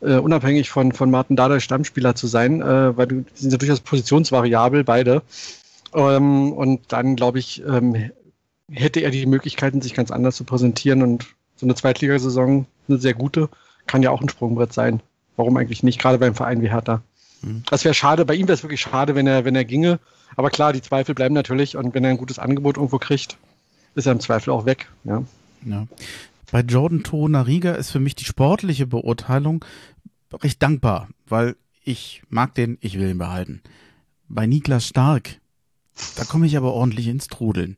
äh, unabhängig von, von Martin Dada Stammspieler zu sein, äh, weil du, die sind ja durchaus positionsvariabel, beide. Ähm, und dann, glaube ich, ähm, hätte er die Möglichkeiten, sich ganz anders zu präsentieren. Und so eine Zweitligasaison, eine sehr gute, kann ja auch ein Sprungbrett sein. Warum eigentlich nicht? Gerade beim Verein wie Hertha. Mhm. Das wäre schade. Bei ihm wäre es wirklich schade, wenn er, wenn er ginge. Aber klar, die Zweifel bleiben natürlich. Und wenn er ein gutes Angebot irgendwo kriegt, ist er im Zweifel auch weg. Ja. ja. Bei Jordan Torunariga ist für mich die sportliche Beurteilung recht dankbar, weil ich mag den, ich will ihn behalten. Bei Niklas Stark, da komme ich aber ordentlich ins Trudeln.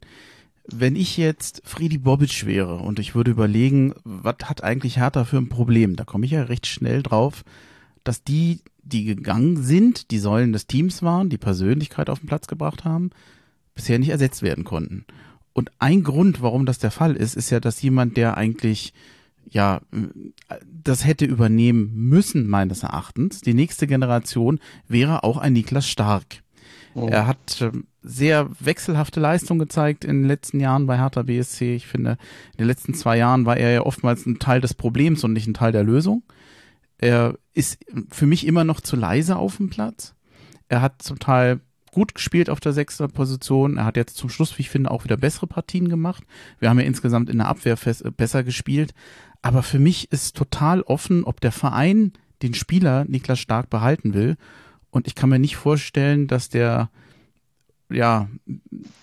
Wenn ich jetzt Friedi Bobic wäre und ich würde überlegen, was hat eigentlich Hertha für ein Problem, da komme ich ja recht schnell drauf, dass die, die gegangen sind, die Säulen des Teams waren, die Persönlichkeit auf den Platz gebracht haben, bisher nicht ersetzt werden konnten. Und ein Grund, warum das der Fall ist, ist ja, dass jemand, der eigentlich ja, das hätte übernehmen müssen, meines Erachtens. Die nächste Generation wäre auch ein Niklas Stark. Oh. Er hat äh, sehr wechselhafte Leistung gezeigt in den letzten Jahren bei Hertha BSC. Ich finde, in den letzten zwei Jahren war er ja oftmals ein Teil des Problems und nicht ein Teil der Lösung. Er ist für mich immer noch zu leise auf dem Platz. Er hat zum Teil gut gespielt auf der sechsten Position. Er hat jetzt zum Schluss, wie ich finde, auch wieder bessere Partien gemacht. Wir haben ja insgesamt in der Abwehr besser gespielt. Aber für mich ist total offen, ob der Verein den Spieler Niklas Stark behalten will. Und ich kann mir nicht vorstellen, dass der, ja,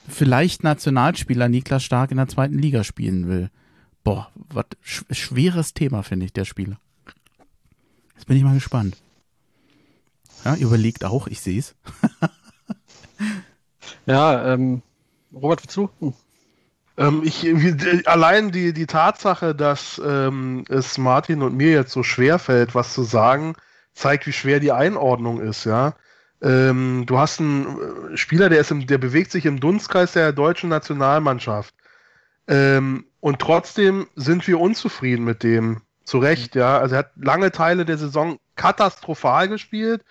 vielleicht Nationalspieler Niklas Stark in der zweiten Liga spielen will. Boah, was schweres Thema, finde ich, der Spieler. Jetzt bin ich mal gespannt. Ja, überlegt auch, ich sehe es. (laughs) ja, ähm, Robert, wozu? Hm. Ähm, ich, allein die, die Tatsache, dass ähm, es Martin und mir jetzt so schwer fällt, was zu sagen, zeigt, wie schwer die Einordnung ist, ja. Ähm, du hast einen äh, Spieler, der ist im, der bewegt sich im Dunstkreis der deutschen Nationalmannschaft. Ähm, und trotzdem sind wir unzufrieden mit dem. Zu Recht, ja. Also er hat lange Teile der Saison katastrophal gespielt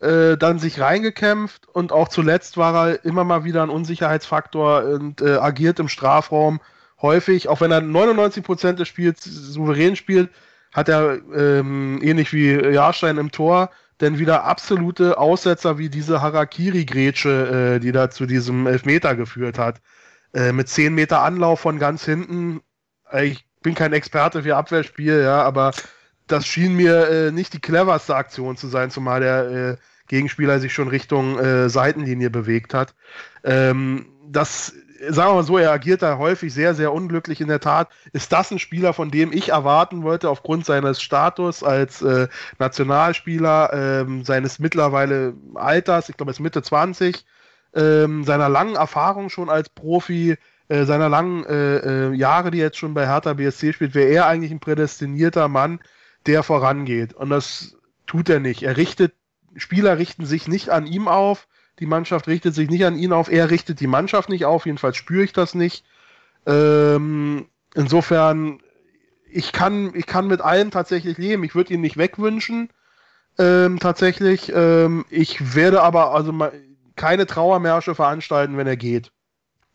äh, dann sich reingekämpft und auch zuletzt war er immer mal wieder ein Unsicherheitsfaktor und äh, agiert im Strafraum, häufig, auch wenn er 99 Prozent des Spiels souverän spielt, hat er ähm, ähnlich wie Jahrstein im Tor denn wieder absolute Aussetzer wie diese Harakiri-Grätsche, äh, die da zu diesem Elfmeter geführt hat. Äh, mit 10 Meter Anlauf von ganz hinten. Ich bin kein Experte für Abwehrspiel, ja, aber das schien mir äh, nicht die cleverste Aktion zu sein, zumal der äh, Gegenspieler sich schon Richtung äh, Seitenlinie bewegt hat. Ähm, das, sagen wir mal so, er agiert da häufig sehr, sehr unglücklich in der Tat. Ist das ein Spieler, von dem ich erwarten wollte, aufgrund seines Status als äh, Nationalspieler, ähm, seines mittlerweile Alters, ich glaube, er ist Mitte 20, ähm, seiner langen Erfahrung schon als Profi, äh, seiner langen äh, äh, Jahre, die jetzt schon bei Hertha BSC spielt, wäre er eigentlich ein prädestinierter Mann, der vorangeht. Und das tut er nicht. Er richtet, Spieler richten sich nicht an ihm auf, die Mannschaft richtet sich nicht an ihn auf, er richtet die Mannschaft nicht auf, jedenfalls spüre ich das nicht. Ähm, insofern, ich kann, ich kann mit allem tatsächlich leben. Ich würde ihn nicht wegwünschen, ähm, tatsächlich. Ähm, ich werde aber also keine Trauermärsche veranstalten, wenn er geht.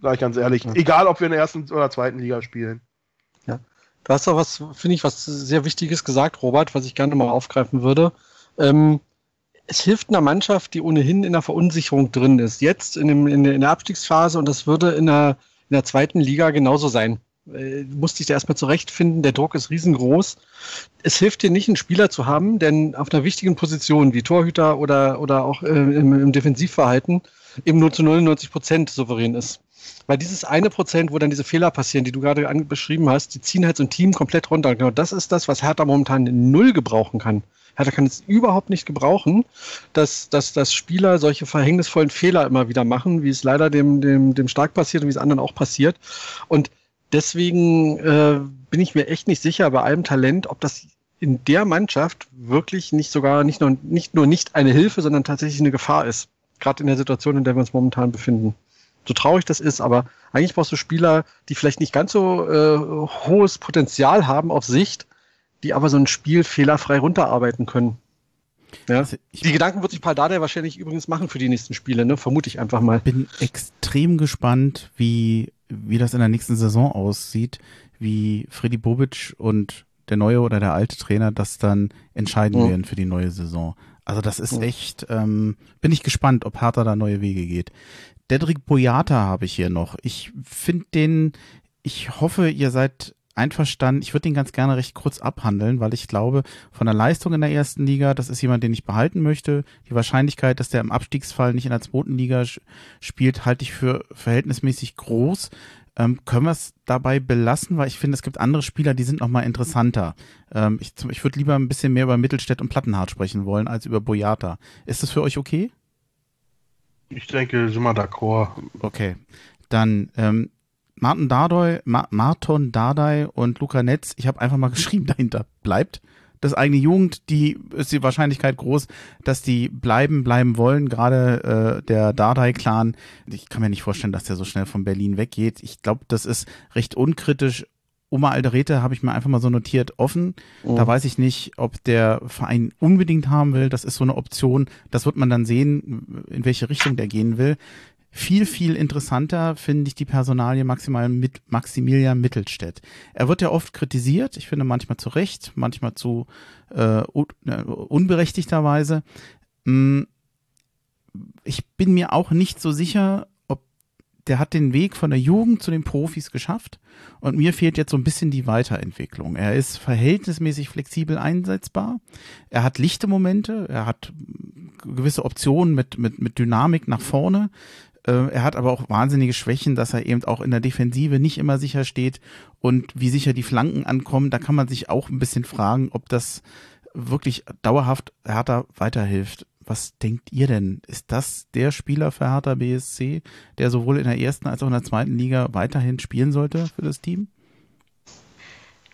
Sag ich ganz ehrlich. Ja. Egal, ob wir in der ersten oder zweiten Liga spielen. Ja. Du hast doch was, finde ich, was sehr Wichtiges gesagt, Robert, was ich gerne mal aufgreifen würde. Ähm, es hilft einer Mannschaft, die ohnehin in der Verunsicherung drin ist. Jetzt in, dem, in der Abstiegsphase und das würde in der, in der zweiten Liga genauso sein. Äh, du musst dich da erstmal zurechtfinden, der Druck ist riesengroß. Es hilft dir nicht, einen Spieler zu haben, denn auf einer wichtigen Position wie Torhüter oder, oder auch äh, im, im Defensivverhalten eben nur zu 99 Prozent souverän ist. Weil dieses eine Prozent, wo dann diese Fehler passieren, die du gerade beschrieben hast, die ziehen halt so ein Team komplett runter. Genau das ist das, was Hertha momentan null gebrauchen kann. Hertha kann es überhaupt nicht gebrauchen, dass, dass, dass Spieler solche verhängnisvollen Fehler immer wieder machen, wie es leider dem, dem, dem Stark passiert und wie es anderen auch passiert. Und deswegen äh, bin ich mir echt nicht sicher bei allem Talent, ob das in der Mannschaft wirklich nicht sogar nicht nur nicht, nur nicht eine Hilfe, sondern tatsächlich eine Gefahr ist. Gerade in der Situation, in der wir uns momentan befinden. So traurig das ist, aber eigentlich brauchst du Spieler, die vielleicht nicht ganz so äh, hohes Potenzial haben auf Sicht, die aber so ein Spiel fehlerfrei runterarbeiten können. Ja? Also die Gedanken wird sich Paldada wahrscheinlich übrigens machen für die nächsten Spiele, ne? vermute ich einfach mal. Ich bin extrem gespannt, wie, wie das in der nächsten Saison aussieht, wie Freddy Bobic und der neue oder der alte Trainer das dann entscheiden mhm. werden für die neue Saison. Also das ist mhm. echt, ähm, bin ich gespannt, ob Hertha da neue Wege geht. Dedrick Boyata habe ich hier noch. Ich finde den, ich hoffe, ihr seid einverstanden. Ich würde den ganz gerne recht kurz abhandeln, weil ich glaube, von der Leistung in der ersten Liga, das ist jemand, den ich behalten möchte. Die Wahrscheinlichkeit, dass der im Abstiegsfall nicht in der zweiten Liga spielt, halte ich für verhältnismäßig groß. Ähm, können wir es dabei belassen, weil ich finde, es gibt andere Spieler, die sind noch mal interessanter. Ähm, ich ich würde lieber ein bisschen mehr über Mittelstädt und Plattenhardt sprechen wollen, als über Boyata. Ist das für euch okay? Ich denke, sind wir d'accord. Okay. Dann ähm, Martin Dardai, Ma Marton Dardai und Luca Netz, ich habe einfach mal geschrieben (laughs) dahinter, bleibt. Das eigene Jugend, die ist die Wahrscheinlichkeit groß, dass die bleiben, bleiben wollen. Gerade äh, der Dardai-Clan, ich kann mir nicht vorstellen, dass der so schnell von Berlin weggeht. Ich glaube, das ist recht unkritisch. Oma Alderete habe ich mir einfach mal so notiert, offen. Oh. Da weiß ich nicht, ob der Verein unbedingt haben will. Das ist so eine Option. Das wird man dann sehen, in welche Richtung der gehen will. Viel, viel interessanter finde ich die Personalie maximal mit Maximilian Mittelstädt. Er wird ja oft kritisiert, ich finde manchmal zu Recht, manchmal zu äh, äh, unberechtigterweise. Hm, ich bin mir auch nicht so sicher, ob der hat den Weg von der Jugend zu den Profis geschafft und mir fehlt jetzt so ein bisschen die Weiterentwicklung. Er ist verhältnismäßig flexibel einsetzbar. Er hat lichte Momente, er hat gewisse Optionen mit, mit, mit Dynamik nach vorne. Äh, er hat aber auch wahnsinnige Schwächen, dass er eben auch in der Defensive nicht immer sicher steht und wie sicher die Flanken ankommen. Da kann man sich auch ein bisschen fragen, ob das wirklich dauerhaft Hertha weiterhilft. Was denkt ihr denn? Ist das der Spieler für Hertha BSC, der sowohl in der ersten als auch in der zweiten Liga weiterhin spielen sollte für das Team?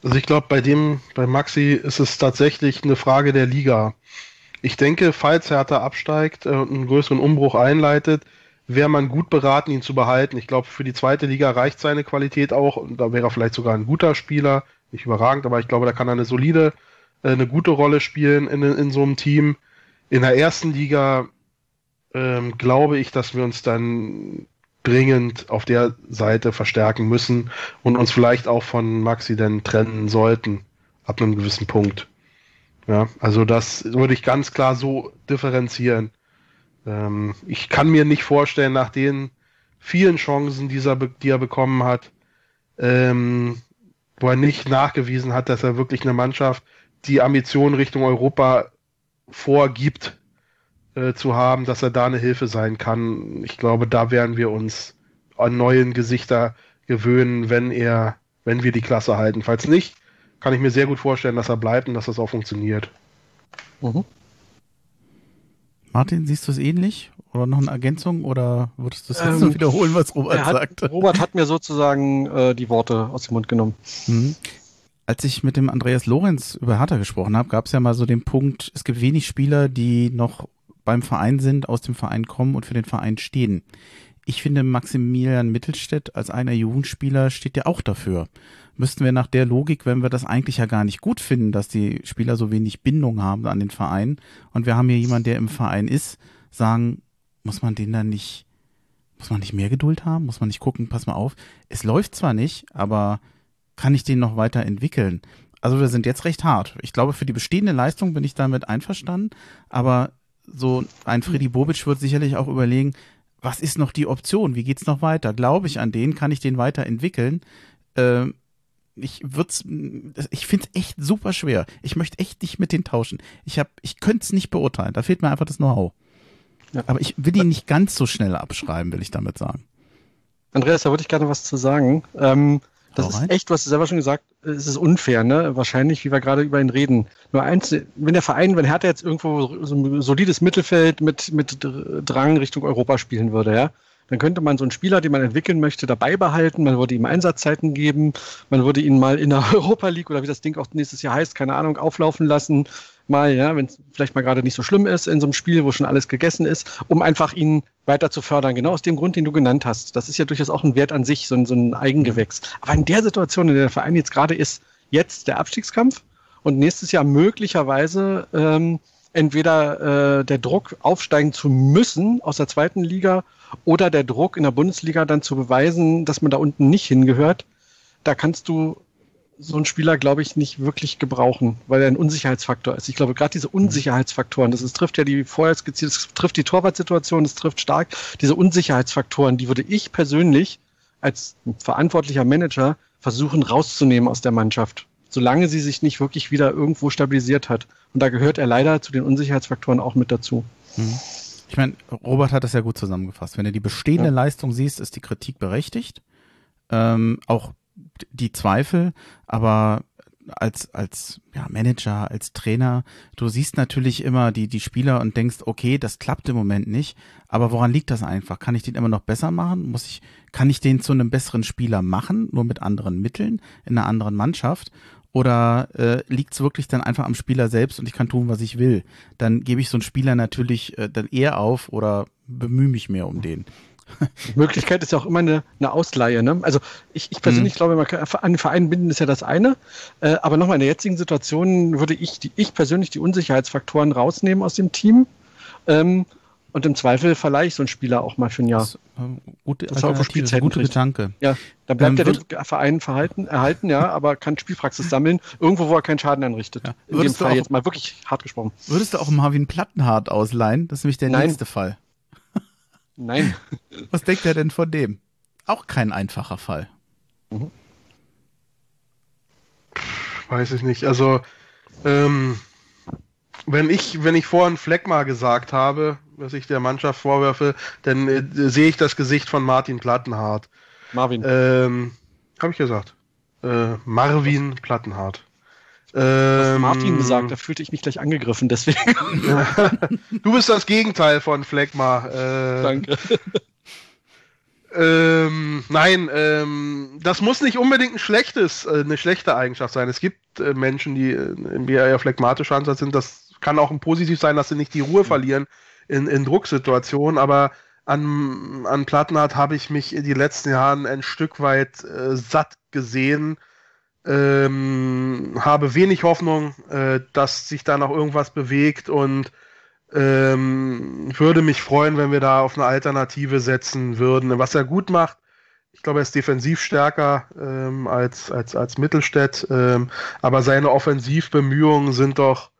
Also ich glaube, bei dem, bei Maxi ist es tatsächlich eine Frage der Liga. Ich denke, falls Hertha absteigt und einen größeren Umbruch einleitet, wäre man gut beraten, ihn zu behalten. Ich glaube, für die zweite Liga reicht seine Qualität auch und da wäre er vielleicht sogar ein guter Spieler, nicht überragend, aber ich glaube, da kann er eine solide, äh, eine gute Rolle spielen in, in so einem Team. In der ersten Liga ähm, glaube ich, dass wir uns dann dringend auf der Seite verstärken müssen und uns vielleicht auch von Maxi dann trennen sollten, ab einem gewissen Punkt. Ja, also das würde ich ganz klar so differenzieren. Ähm, ich kann mir nicht vorstellen, nach den vielen Chancen, die er, die er bekommen hat, ähm, wo er nicht nachgewiesen hat, dass er wirklich eine Mannschaft die Ambition Richtung Europa vorgibt äh, zu haben, dass er da eine Hilfe sein kann. Ich glaube, da werden wir uns an neuen Gesichter gewöhnen, wenn er, wenn wir die Klasse halten. Falls nicht, kann ich mir sehr gut vorstellen, dass er bleibt und dass das auch funktioniert. Mhm. Martin, siehst du es ähnlich? Oder noch eine Ergänzung? Oder würdest du es jetzt ähm, wiederholen, was Robert hat, sagte? Robert hat mir sozusagen äh, die Worte aus dem Mund genommen. Mhm. Als ich mit dem Andreas Lorenz über Hertha gesprochen habe, gab es ja mal so den Punkt, es gibt wenig Spieler, die noch beim Verein sind, aus dem Verein kommen und für den Verein stehen. Ich finde, Maximilian Mittelstädt als einer Jugendspieler steht ja auch dafür. Müssten wir nach der Logik, wenn wir das eigentlich ja gar nicht gut finden, dass die Spieler so wenig Bindung haben an den Verein und wir haben hier jemanden, der im Verein ist, sagen, muss man den dann nicht, muss man nicht mehr Geduld haben? Muss man nicht gucken, pass mal auf, es läuft zwar nicht, aber kann ich den noch weiter entwickeln? Also wir sind jetzt recht hart. Ich glaube, für die bestehende Leistung bin ich damit einverstanden, aber so ein Freddy Bobic wird sicherlich auch überlegen, was ist noch die Option? Wie geht's noch weiter? Glaube ich an den? Kann ich den weiterentwickeln? Ähm, ich würd's, ich finde es echt super schwer. Ich möchte echt nicht mit denen tauschen. Ich hab, ich könnte es nicht beurteilen. Da fehlt mir einfach das Know-how. Ja. Aber ich will ihn nicht ganz so schnell abschreiben, will ich damit sagen. Andreas, da würde ich gerne was zu sagen. Ähm, das Hau ist rein. echt, du hast selber schon gesagt, es ist unfair, ne? Wahrscheinlich, wie wir gerade über ihn reden. Nur eins, wenn der Verein, wenn Hertha jetzt irgendwo so ein solides Mittelfeld mit, mit Drang Richtung Europa spielen würde, ja, dann könnte man so einen Spieler, den man entwickeln möchte, dabei behalten. Man würde ihm Einsatzzeiten geben. Man würde ihn mal in der (laughs) Europa League oder wie das Ding auch nächstes Jahr heißt, keine Ahnung, auflaufen lassen mal, ja, wenn es vielleicht mal gerade nicht so schlimm ist in so einem Spiel, wo schon alles gegessen ist, um einfach ihn weiter zu fördern. Genau aus dem Grund, den du genannt hast. Das ist ja durchaus auch ein Wert an sich, so ein, so ein Eigengewächs. Aber in der Situation, in der der Verein jetzt gerade ist, jetzt der Abstiegskampf und nächstes Jahr möglicherweise ähm, entweder äh, der Druck aufsteigen zu müssen aus der zweiten Liga oder der Druck in der Bundesliga dann zu beweisen, dass man da unten nicht hingehört. Da kannst du so ein Spieler, glaube ich, nicht wirklich gebrauchen, weil er ein Unsicherheitsfaktor ist. Ich glaube, gerade diese Unsicherheitsfaktoren, das ist, trifft ja die vorher skizziert, das trifft die Torwartsituation, das trifft stark. Diese Unsicherheitsfaktoren, die würde ich persönlich als verantwortlicher Manager versuchen rauszunehmen aus der Mannschaft, solange sie sich nicht wirklich wieder irgendwo stabilisiert hat. Und da gehört er leider zu den Unsicherheitsfaktoren auch mit dazu. Mhm. Ich meine, Robert hat das ja gut zusammengefasst. Wenn du die bestehende ja. Leistung siehst, ist die Kritik berechtigt. Ähm, auch die Zweifel, aber als, als ja, Manager, als Trainer, du siehst natürlich immer die, die Spieler und denkst, okay, das klappt im Moment nicht, aber woran liegt das einfach? Kann ich den immer noch besser machen? Muss ich, kann ich den zu einem besseren Spieler machen, nur mit anderen Mitteln, in einer anderen Mannschaft? Oder äh, liegt es wirklich dann einfach am Spieler selbst und ich kann tun, was ich will? Dann gebe ich so einen Spieler natürlich äh, dann eher auf oder bemühe mich mehr um den. Möglichkeit ist ja auch immer eine, eine Ausleihe. Ne? Also ich, ich persönlich mhm. glaube, man kann, an den Verein binden ist ja das eine. Äh, aber nochmal in der jetzigen Situation würde ich, die, ich persönlich die Unsicherheitsfaktoren rausnehmen aus dem Team. Ähm, und im Zweifel verleihe ich so einen Spieler auch mal für ein Jahr. Das, äh, gute, das auch gute Gedanke. Ja, dann bleibt ähm, er dem Verein verhalten, erhalten, ja, aber kann Spielpraxis sammeln, irgendwo, wo er keinen Schaden anrichtet. Ja. In dem Fall auch, jetzt mal wirklich hart gesprochen. Würdest du auch Marvin Plattenhardt ausleihen? Das ist nämlich der Nein. nächste Fall. Nein. (laughs) Was denkt er denn von dem? Auch kein einfacher Fall. Mhm. Weiß ich nicht. Also, ähm, wenn ich, wenn ich vorhin Fleckmar gesagt habe, was ich der Mannschaft vorwerfe, dann äh, sehe ich das Gesicht von Martin Plattenhardt. Marvin. Ähm, habe ich gesagt. Äh, Marvin Plattenhardt. Ähm, Martin gesagt, da fühlte ich mich gleich angegriffen, deswegen. (laughs) du bist das Gegenteil von Fleckma. Äh, Danke. Ähm, nein, ähm, das muss nicht unbedingt ein schlechtes, äh, eine schlechte Eigenschaft sein. Es gibt äh, Menschen, die äh, eher phlegmatischer Ansatz sind. Das kann auch ein positiv sein, dass sie nicht die Ruhe verlieren in, in Drucksituationen. Aber an, an Plattenhardt habe ich mich in den letzten Jahren ein Stück weit äh, satt gesehen ähm, habe wenig Hoffnung, äh, dass sich da noch irgendwas bewegt und Ähm, würde mich freuen, wenn wir da auf eine Alternative setzen würden. Was er gut macht, ich glaube, er ist defensiv stärker ähm, als, als, als Mittelstädt, ähm, aber seine Offensivbemühungen sind doch,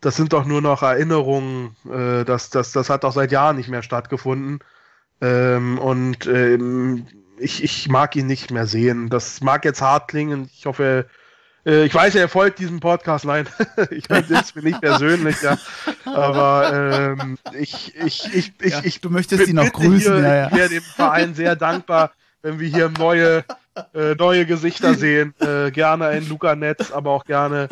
das sind doch nur noch Erinnerungen, äh, das, das, das hat doch seit Jahren nicht mehr stattgefunden. Ähm, und ähm, ich, ich mag ihn nicht mehr sehen. Das mag jetzt hart klingen. Ich hoffe, äh, ich weiß, er folgt diesem Podcast. Nein, (laughs) ich meine es mir nicht persönlich, ja. Aber ähm, ich, ich, ich, ich, ja, ich, du möchtest ihn noch grüßen. Hier, ja, ja. Ich wäre dem Verein sehr dankbar, wenn wir hier neue, äh, neue Gesichter sehen. Äh, gerne ein Luca Netz, aber auch gerne,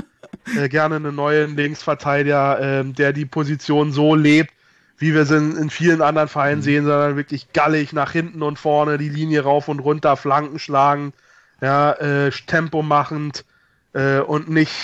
äh, gerne einen neuen Linksverteidiger, äh, der die Position so lebt, wie wir es in, vielen anderen Vereinen mhm. sehen, sondern wirklich gallig nach hinten und vorne, die Linie rauf und runter, Flanken schlagen, ja, äh, Tempo machend äh, und nicht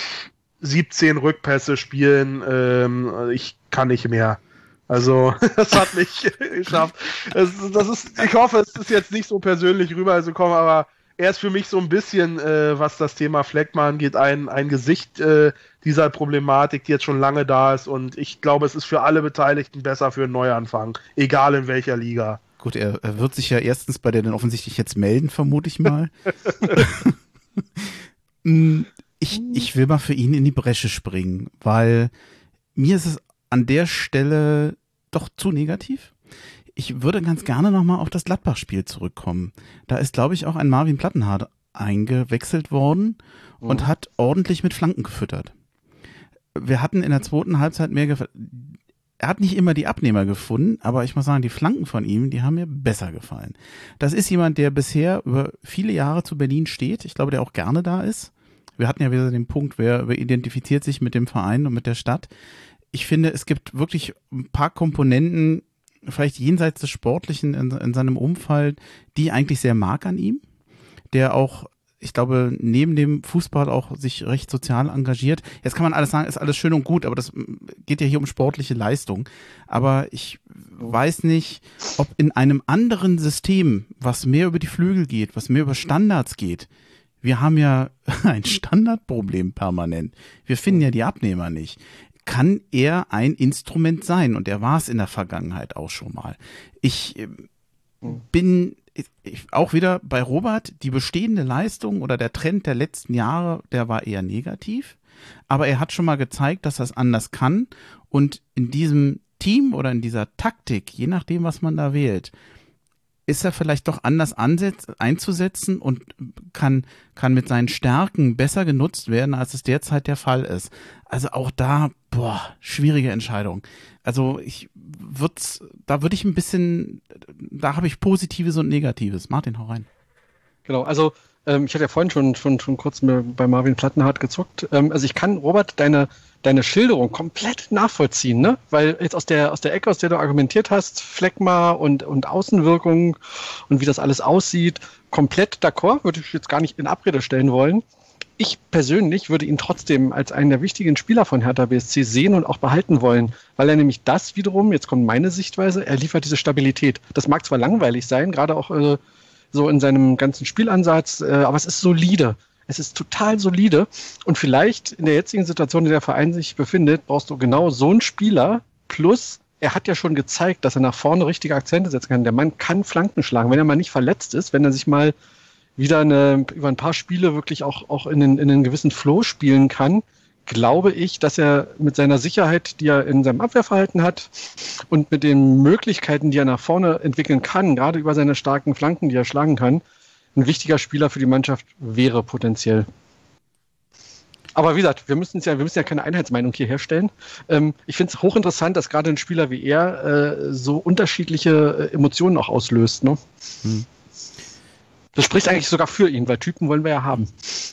17 Rückpässe spielen. Ähm, ich kann nicht mehr. Also, (laughs) das hat mich (laughs) geschafft. Das, das, ist, ich hoffe, es ist jetzt nicht so persönlich rübergekommen, aber er ist für mich so ein bisschen, äh, was das Thema Fleckmann angeht, ein, ein Gesicht äh, dieser Problematik, die jetzt schon lange da ist. Und ich glaube, es ist für alle Beteiligten besser für einen Neuanfang, egal in welcher Liga. Gut, er, er wird sich ja erstens bei der dann offensichtlich jetzt melden, vermute ich mal. (laughs) Mm, ich, ich will mal für ihn in die Bresche springen, weil mir ist es an der Stelle doch zu negativ. Ich würde ganz gerne nochmal auf das Gladbach-Spiel zurückkommen. Da ist, glaube ich, auch ein Marvin Plattenhardt eingewechselt worden und mhm. hat ordentlich mit Flanken gefüttert. Wir hatten in der zweiten Halbzeit mehr er hat nicht immer die Abnehmer gefunden, aber ich muss sagen, die Flanken von ihm, die haben mir besser gefallen. Das ist jemand, der bisher über viele Jahre zu Berlin steht. Ich glaube, der auch gerne da ist. Wir hatten ja wieder den Punkt, wer, wer identifiziert sich mit dem Verein und mit der Stadt ich finde, es gibt wirklich ein paar Komponenten, vielleicht jenseits des Sportlichen in, in seinem Umfeld, die ich eigentlich sehr mag an ihm, der auch ich glaube, neben dem Fußball auch sich recht sozial engagiert. Jetzt kann man alles sagen, ist alles schön und gut, aber das geht ja hier um sportliche Leistung. Aber ich weiß nicht, ob in einem anderen System, was mehr über die Flügel geht, was mehr über Standards geht, wir haben ja (laughs) ein Standardproblem permanent. Wir finden ja die Abnehmer nicht kann er ein Instrument sein. Und er war es in der Vergangenheit auch schon mal. Ich äh, bin ich, auch wieder bei Robert, die bestehende Leistung oder der Trend der letzten Jahre, der war eher negativ. Aber er hat schon mal gezeigt, dass es anders kann. Und in diesem Team oder in dieser Taktik, je nachdem, was man da wählt, ist er vielleicht doch anders einzusetzen und kann, kann mit seinen Stärken besser genutzt werden, als es derzeit der Fall ist. Also auch da, boah, schwierige Entscheidung. Also ich würde, da würde ich ein bisschen, da habe ich Positives und Negatives. Martin, hau rein. Genau, also ähm, ich hatte ja vorhin schon, schon, schon kurz bei Marvin Plattenhardt gezuckt. Ähm, also ich kann, Robert, deine, deine Schilderung komplett nachvollziehen, ne? Weil jetzt aus der, aus der Ecke, aus der du argumentiert hast, Fleckma und, und Außenwirkung und wie das alles aussieht, komplett d'accord, würde ich jetzt gar nicht in Abrede stellen wollen. Ich persönlich würde ihn trotzdem als einen der wichtigen Spieler von Hertha BSC sehen und auch behalten wollen, weil er nämlich das wiederum, jetzt kommt meine Sichtweise, er liefert diese Stabilität. Das mag zwar langweilig sein, gerade auch äh, so in seinem ganzen Spielansatz, äh, aber es ist solide. Es ist total solide. Und vielleicht in der jetzigen Situation, in der der Verein sich befindet, brauchst du genau so einen Spieler. Plus, er hat ja schon gezeigt, dass er nach vorne richtige Akzente setzen kann. Der Mann kann Flanken schlagen, wenn er mal nicht verletzt ist, wenn er sich mal wieder eine, über ein paar Spiele wirklich auch, auch in, den, in einen gewissen Flow spielen kann, glaube ich, dass er mit seiner Sicherheit, die er in seinem Abwehrverhalten hat und mit den Möglichkeiten, die er nach vorne entwickeln kann, gerade über seine starken Flanken, die er schlagen kann, ein wichtiger Spieler für die Mannschaft wäre potenziell. Aber wie gesagt, wir müssen ja, wir müssen ja keine Einheitsmeinung hier herstellen. Ähm, ich finde es hochinteressant, dass gerade ein Spieler wie er äh, so unterschiedliche äh, Emotionen auch auslöst. Ne? Hm. Das spricht eigentlich sogar für ihn, weil Typen wollen wir ja haben.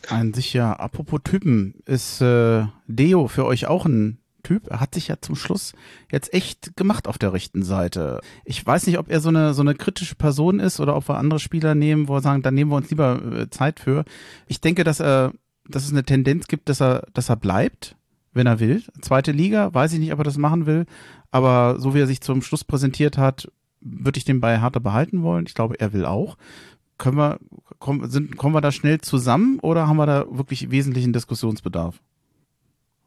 An sich ja. Apropos Typen, ist äh, Deo für euch auch ein Typ. Er hat sich ja zum Schluss jetzt echt gemacht auf der rechten Seite. Ich weiß nicht, ob er so eine, so eine kritische Person ist oder ob wir andere Spieler nehmen, wo wir sagen, da nehmen wir uns lieber äh, Zeit für. Ich denke, dass er, dass es eine Tendenz gibt, dass er, dass er bleibt, wenn er will. Zweite Liga, weiß ich nicht, ob er das machen will. Aber so wie er sich zum Schluss präsentiert hat, würde ich den bei Hertha behalten wollen. Ich glaube, er will auch. Können wir, kommen, sind, kommen wir da schnell zusammen oder haben wir da wirklich wesentlichen Diskussionsbedarf?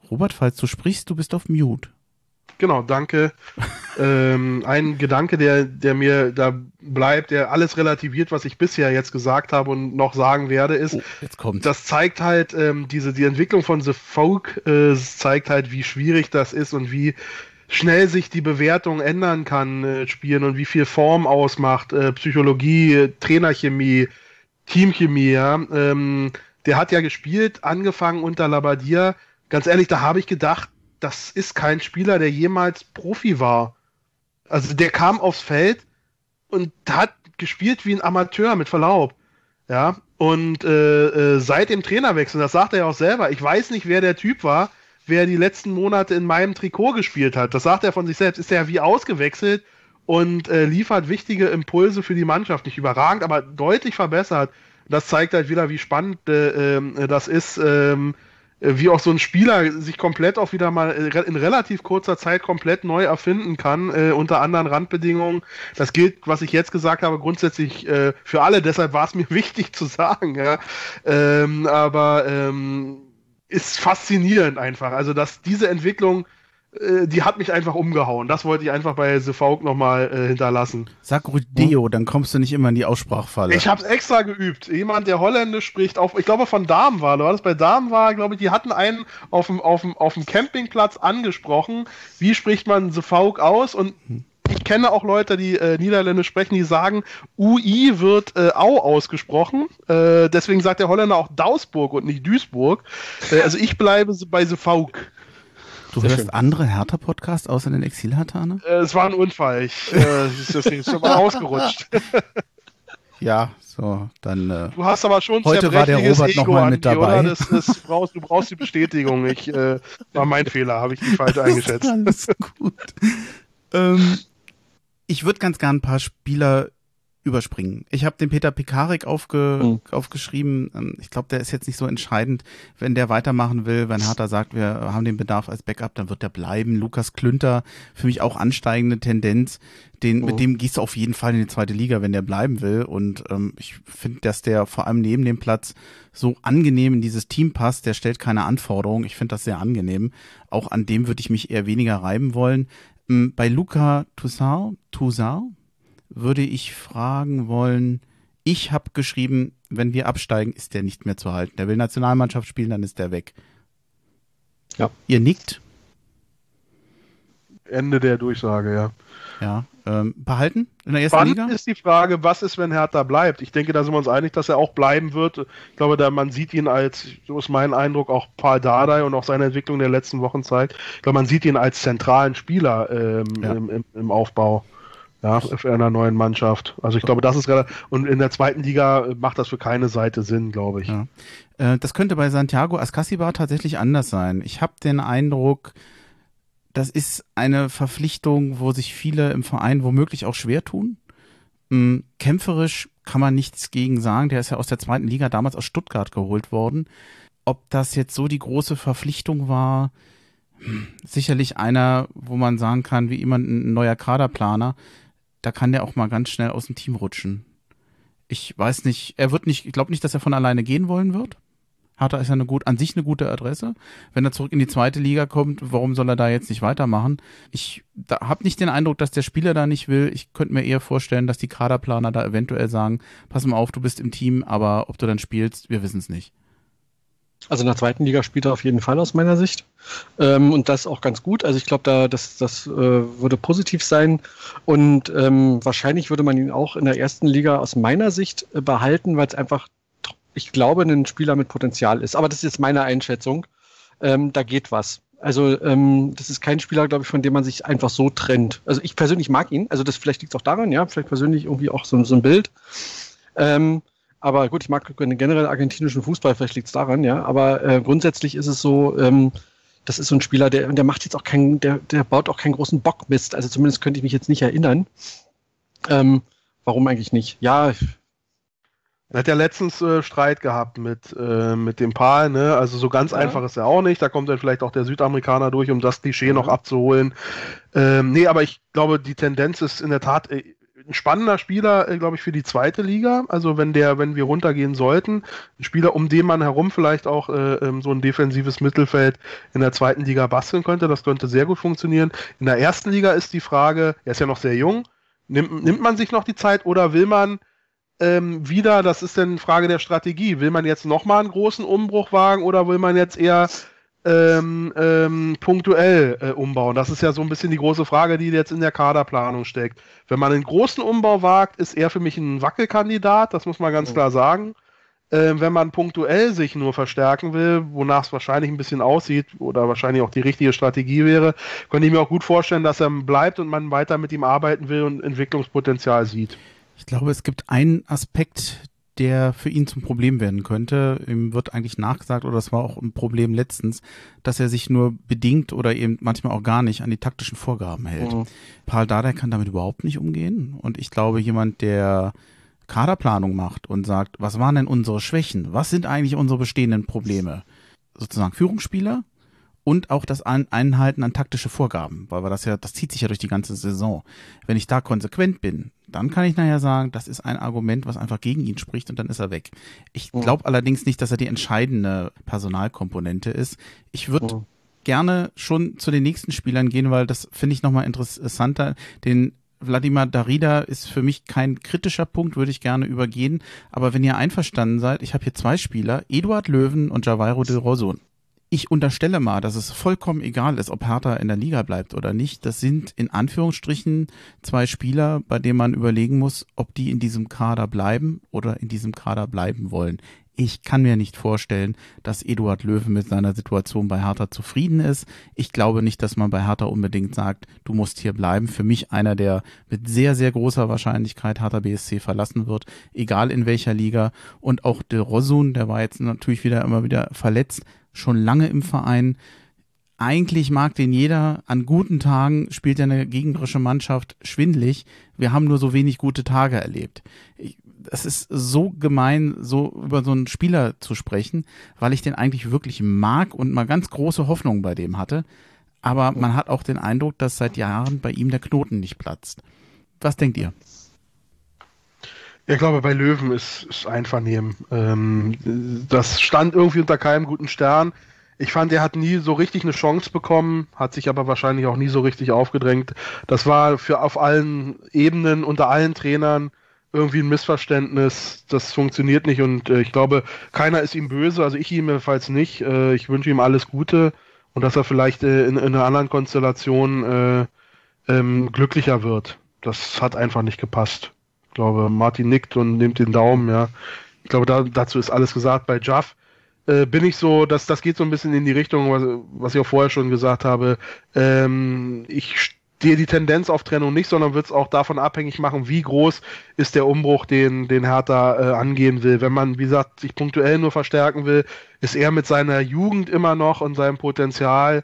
Robert, falls du sprichst, du bist auf Mute. Genau, danke. (laughs) ähm, ein Gedanke, der, der mir da bleibt, der alles relativiert, was ich bisher jetzt gesagt habe und noch sagen werde, ist, oh, das zeigt halt ähm, diese die Entwicklung von The Folk, äh, zeigt halt, wie schwierig das ist und wie schnell sich die Bewertung ändern kann, äh, spielen und wie viel Form ausmacht, äh, Psychologie, Trainerchemie, Teamchemie, ja. Ähm, der hat ja gespielt, angefangen unter Labadia. Ganz ehrlich, da habe ich gedacht, das ist kein Spieler, der jemals Profi war. Also der kam aufs Feld und hat gespielt wie ein Amateur, mit Verlaub. Ja, und äh, äh, seit dem Trainerwechsel, das sagt er ja auch selber, ich weiß nicht, wer der Typ war, wer die letzten Monate in meinem Trikot gespielt hat. Das sagt er von sich selbst, ist er wie ausgewechselt und äh, liefert wichtige Impulse für die Mannschaft. Nicht überragend, aber deutlich verbessert. Das zeigt halt wieder, wie spannend äh, äh, das ist, ähm, äh, wie auch so ein Spieler sich komplett auch wieder mal äh, in relativ kurzer Zeit komplett neu erfinden kann, äh, unter anderen Randbedingungen. Das gilt, was ich jetzt gesagt habe, grundsätzlich äh, für alle, deshalb war es mir (laughs) wichtig zu sagen, ja. Ähm, aber ähm, ist faszinierend einfach. Also, dass diese Entwicklung äh, die hat mich einfach umgehauen. Das wollte ich einfach bei The Folk nochmal äh, hinterlassen. Sag Rudeo, hm? dann kommst du nicht immer in die Aussprachfalle. Ich habe extra geübt. Jemand, der Holländisch spricht, auf, ich glaube von Darm war, war das bei Darm war, glaube ich, die hatten einen auf dem, auf, dem, auf dem Campingplatz angesprochen, wie spricht man The Folk aus und hm. Ich kenne auch Leute, die äh, Niederländisch sprechen, die sagen, UI wird äh, Au ausgesprochen. Äh, deswegen sagt der Holländer auch Dausburg und nicht Duisburg. Äh, also ich bleibe bei The Folk. Du Sehr hörst schön. andere Hertha-Podcasts außer den Exil-Hertaner? Äh, es war ein Unfall. Ich, äh, deswegen ist schon mal ausgerutscht. Ja, so, dann. Äh, du hast aber schon heute war der Robert nochmal mit dabei. Das, das brauchst, du brauchst die Bestätigung. Ich, äh, war mein Fehler, habe ich nicht falsch (laughs) eingeschätzt. Alles gut. ähm, ich würde ganz gern ein paar Spieler überspringen. Ich habe den Peter Pekarik aufge, mhm. aufgeschrieben. Ähm, ich glaube, der ist jetzt nicht so entscheidend. Wenn der weitermachen will, wenn Harter sagt, wir haben den Bedarf als Backup, dann wird der bleiben. Lukas Klünter, für mich auch ansteigende Tendenz. Den, mhm. Mit dem gehst du auf jeden Fall in die zweite Liga, wenn der bleiben will. Und ähm, ich finde, dass der vor allem neben dem Platz so angenehm in dieses Team passt. Der stellt keine Anforderungen. Ich finde das sehr angenehm. Auch an dem würde ich mich eher weniger reiben wollen. Ähm, bei Luca Toussaint, Toussaint, würde ich fragen wollen, ich habe geschrieben, wenn wir absteigen, ist der nicht mehr zu halten. Der will Nationalmannschaft spielen, dann ist der weg. Ja. Ihr nickt? Ende der Durchsage, ja. Ja. Ähm, behalten in der ersten Spannend Liga? ist die Frage, was ist, wenn Hertha bleibt? Ich denke, da sind wir uns einig, dass er auch bleiben wird. Ich glaube, da man sieht ihn als, so ist mein Eindruck, auch Paul Dardai und auch seine Entwicklung der letzten Wochen zeigt, ich glaube, man sieht ihn als zentralen Spieler ähm, ja. im, im, im Aufbau ja, für einer neuen Mannschaft. Also ich glaube, das ist relativ, und in der zweiten Liga macht das für keine Seite Sinn, glaube ich. Ja. Äh, das könnte bei Santiago Ascasibar tatsächlich anders sein. Ich habe den Eindruck, das ist eine Verpflichtung, wo sich viele im Verein womöglich auch schwer tun. Ähm, kämpferisch kann man nichts gegen sagen. Der ist ja aus der zweiten Liga damals aus Stuttgart geholt worden. Ob das jetzt so die große Verpflichtung war, hm, sicherlich einer, wo man sagen kann, wie jemand ein neuer Kaderplaner da kann der auch mal ganz schnell aus dem Team rutschen. Ich weiß nicht, er wird nicht, ich glaube nicht, dass er von alleine gehen wollen wird. Hertha ist ja eine gut, an sich eine gute Adresse. Wenn er zurück in die zweite Liga kommt, warum soll er da jetzt nicht weitermachen? Ich habe nicht den Eindruck, dass der Spieler da nicht will. Ich könnte mir eher vorstellen, dass die Kaderplaner da eventuell sagen, pass mal auf, du bist im Team, aber ob du dann spielst, wir wissen es nicht. Also in der zweiten Liga spielt er auf jeden Fall aus meiner Sicht. Ähm, und das auch ganz gut. Also ich glaube, da, das, das äh, würde positiv sein. Und ähm, wahrscheinlich würde man ihn auch in der ersten Liga aus meiner Sicht äh, behalten, weil es einfach, ich glaube, ein Spieler mit Potenzial ist. Aber das ist jetzt meine Einschätzung. Ähm, da geht was. Also ähm, das ist kein Spieler, glaube ich, von dem man sich einfach so trennt. Also ich persönlich mag ihn. Also das vielleicht liegt es auch daran, ja, vielleicht persönlich irgendwie auch so, so ein Bild. Ähm, aber gut, ich mag generell argentinischen Fußball, vielleicht liegt es daran, ja. Aber äh, grundsätzlich ist es so, ähm, das ist so ein Spieler, der, der macht jetzt auch keinen, der, der baut auch keinen großen Bockmist. Also zumindest könnte ich mich jetzt nicht erinnern. Ähm, warum eigentlich nicht? Ja. Er hat ja letztens äh, Streit gehabt mit, äh, mit dem Paar, ne? Also so ganz ja. einfach ist er auch nicht. Da kommt dann vielleicht auch der Südamerikaner durch, um das Klischee ja. noch abzuholen. Ähm, nee, aber ich glaube, die Tendenz ist in der Tat, äh, ein spannender Spieler, äh, glaube ich, für die zweite Liga. Also wenn der, wenn wir runtergehen sollten, ein Spieler, um den man herum vielleicht auch äh, ähm, so ein defensives Mittelfeld in der zweiten Liga basteln könnte, das könnte sehr gut funktionieren. In der ersten Liga ist die Frage, er ist ja noch sehr jung, nimmt, nimmt man sich noch die Zeit oder will man ähm, wieder, das ist dann Frage der Strategie, will man jetzt nochmal einen großen Umbruch wagen oder will man jetzt eher ähm, ähm, punktuell äh, umbauen? Das ist ja so ein bisschen die große Frage, die jetzt in der Kaderplanung steckt. Wenn man einen großen Umbau wagt, ist er für mich ein Wackelkandidat, das muss man ganz oh. klar sagen. Ähm, wenn man punktuell sich nur verstärken will, wonach es wahrscheinlich ein bisschen aussieht oder wahrscheinlich auch die richtige Strategie wäre, könnte ich mir auch gut vorstellen, dass er bleibt und man weiter mit ihm arbeiten will und Entwicklungspotenzial sieht. Ich glaube, es gibt einen Aspekt, der für ihn zum Problem werden könnte. Ihm wird eigentlich nachgesagt, oder das war auch ein Problem letztens, dass er sich nur bedingt oder eben manchmal auch gar nicht an die taktischen Vorgaben hält. Mhm. Paul Dardai kann damit überhaupt nicht umgehen. Und ich glaube, jemand, der Kaderplanung macht und sagt, was waren denn unsere Schwächen? Was sind eigentlich unsere bestehenden Probleme? Sozusagen Führungsspieler und auch das Einhalten an taktische Vorgaben, weil wir das ja, das zieht sich ja durch die ganze Saison. Wenn ich da konsequent bin, dann kann ich nachher sagen, das ist ein Argument, was einfach gegen ihn spricht und dann ist er weg. Ich glaube oh. allerdings nicht, dass er die entscheidende Personalkomponente ist. Ich würde oh. gerne schon zu den nächsten Spielern gehen, weil das finde ich nochmal interessanter. Den Wladimir Darida ist für mich kein kritischer Punkt, würde ich gerne übergehen. Aber wenn ihr einverstanden seid, ich habe hier zwei Spieler, Eduard Löwen und Javairo de Rosun ich unterstelle mal, dass es vollkommen egal ist, ob Hertha in der Liga bleibt oder nicht. Das sind in Anführungsstrichen zwei Spieler, bei denen man überlegen muss, ob die in diesem Kader bleiben oder in diesem Kader bleiben wollen. Ich kann mir nicht vorstellen, dass Eduard Löwe mit seiner Situation bei Hertha zufrieden ist. Ich glaube nicht, dass man bei Hertha unbedingt sagt, du musst hier bleiben. Für mich einer, der mit sehr, sehr großer Wahrscheinlichkeit Hertha BSC verlassen wird, egal in welcher Liga. Und auch de Rosun, der war jetzt natürlich wieder immer wieder verletzt, schon lange im Verein. Eigentlich mag den jeder. An guten Tagen spielt er eine gegnerische Mannschaft schwindlig. Wir haben nur so wenig gute Tage erlebt. Es ist so gemein, so über so einen Spieler zu sprechen, weil ich den eigentlich wirklich mag und mal ganz große Hoffnungen bei dem hatte. Aber man hat auch den Eindruck, dass seit Jahren bei ihm der Knoten nicht platzt. Was denkt ihr? Ich glaube, bei Löwen ist, ist Einvernehmen. Ähm, das stand irgendwie unter keinem guten Stern. Ich fand, er hat nie so richtig eine Chance bekommen, hat sich aber wahrscheinlich auch nie so richtig aufgedrängt. Das war für auf allen Ebenen, unter allen Trainern irgendwie ein Missverständnis. Das funktioniert nicht und äh, ich glaube, keiner ist ihm böse, also ich ihm jedenfalls nicht. Äh, ich wünsche ihm alles Gute und dass er vielleicht äh, in, in, einer anderen Konstellation äh, ähm, glücklicher wird. Das hat einfach nicht gepasst glaube, Martin nickt und nimmt den Daumen, ja. Ich glaube, da, dazu ist alles gesagt. Bei Jaff äh, bin ich so, dass das geht so ein bisschen in die Richtung, was, was ich auch vorher schon gesagt habe. Ähm, ich stehe die Tendenz auf Trennung nicht, sondern wird es auch davon abhängig machen, wie groß ist der Umbruch, den, den Hertha äh, angehen will. Wenn man, wie gesagt, sich punktuell nur verstärken will, ist er mit seiner Jugend immer noch und seinem Potenzial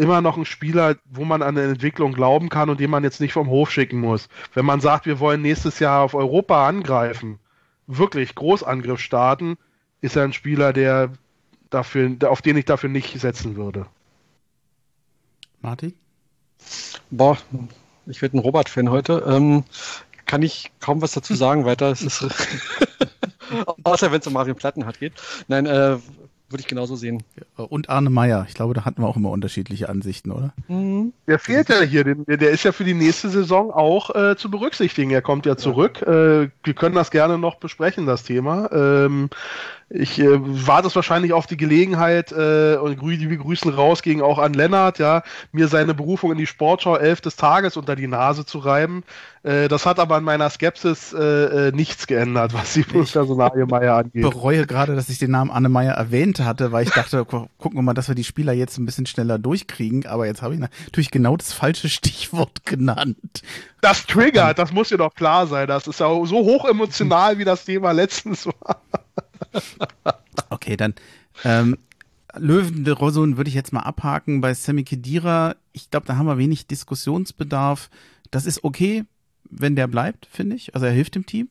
immer noch ein Spieler, wo man an eine Entwicklung glauben kann und den man jetzt nicht vom Hof schicken muss. Wenn man sagt, wir wollen nächstes Jahr auf Europa angreifen, wirklich Großangriff starten, ist er ein Spieler, der dafür, auf den ich dafür nicht setzen würde. Martin? Boah, ich werde ein Robert-Fan heute. Ähm, kann ich kaum was dazu sagen weiter. Es ist (laughs) (laughs) Außer wenn es um Marvin Plattenhardt geht. Nein, äh, würde ich genauso sehen. Und Arne Meyer. Ich glaube, da hatten wir auch immer unterschiedliche Ansichten, oder? Mhm. Der fehlt ja hier. Der ist ja für die nächste Saison auch äh, zu berücksichtigen. Er kommt ja zurück. Ja. Äh, wir können das gerne noch besprechen, das Thema. Ähm, ich äh, warte es wahrscheinlich auf die Gelegenheit äh, und grü wir grüßen raus gegen auch an Lennart, ja, mir seine Berufung in die Sportschau 11 des Tages unter die Nase zu reiben. Äh, das hat aber an meiner Skepsis äh, äh, nichts geändert, was die Personalie Meier (laughs) angeht. Ich bereue gerade, dass ich den Namen Anne Meier erwähnt hatte, weil ich dachte, gucken wir mal, dass wir die Spieler jetzt ein bisschen schneller durchkriegen, aber jetzt habe ich natürlich genau das falsche Stichwort genannt. Das triggert, das muss dir doch klar sein. Das ist ja so hoch emotional, wie das Thema letztens war. Okay, dann ähm, Löwen de Rosun würde ich jetzt mal abhaken. Bei Sammy Kedira, ich glaube, da haben wir wenig Diskussionsbedarf. Das ist okay, wenn der bleibt, finde ich. Also er hilft dem Team.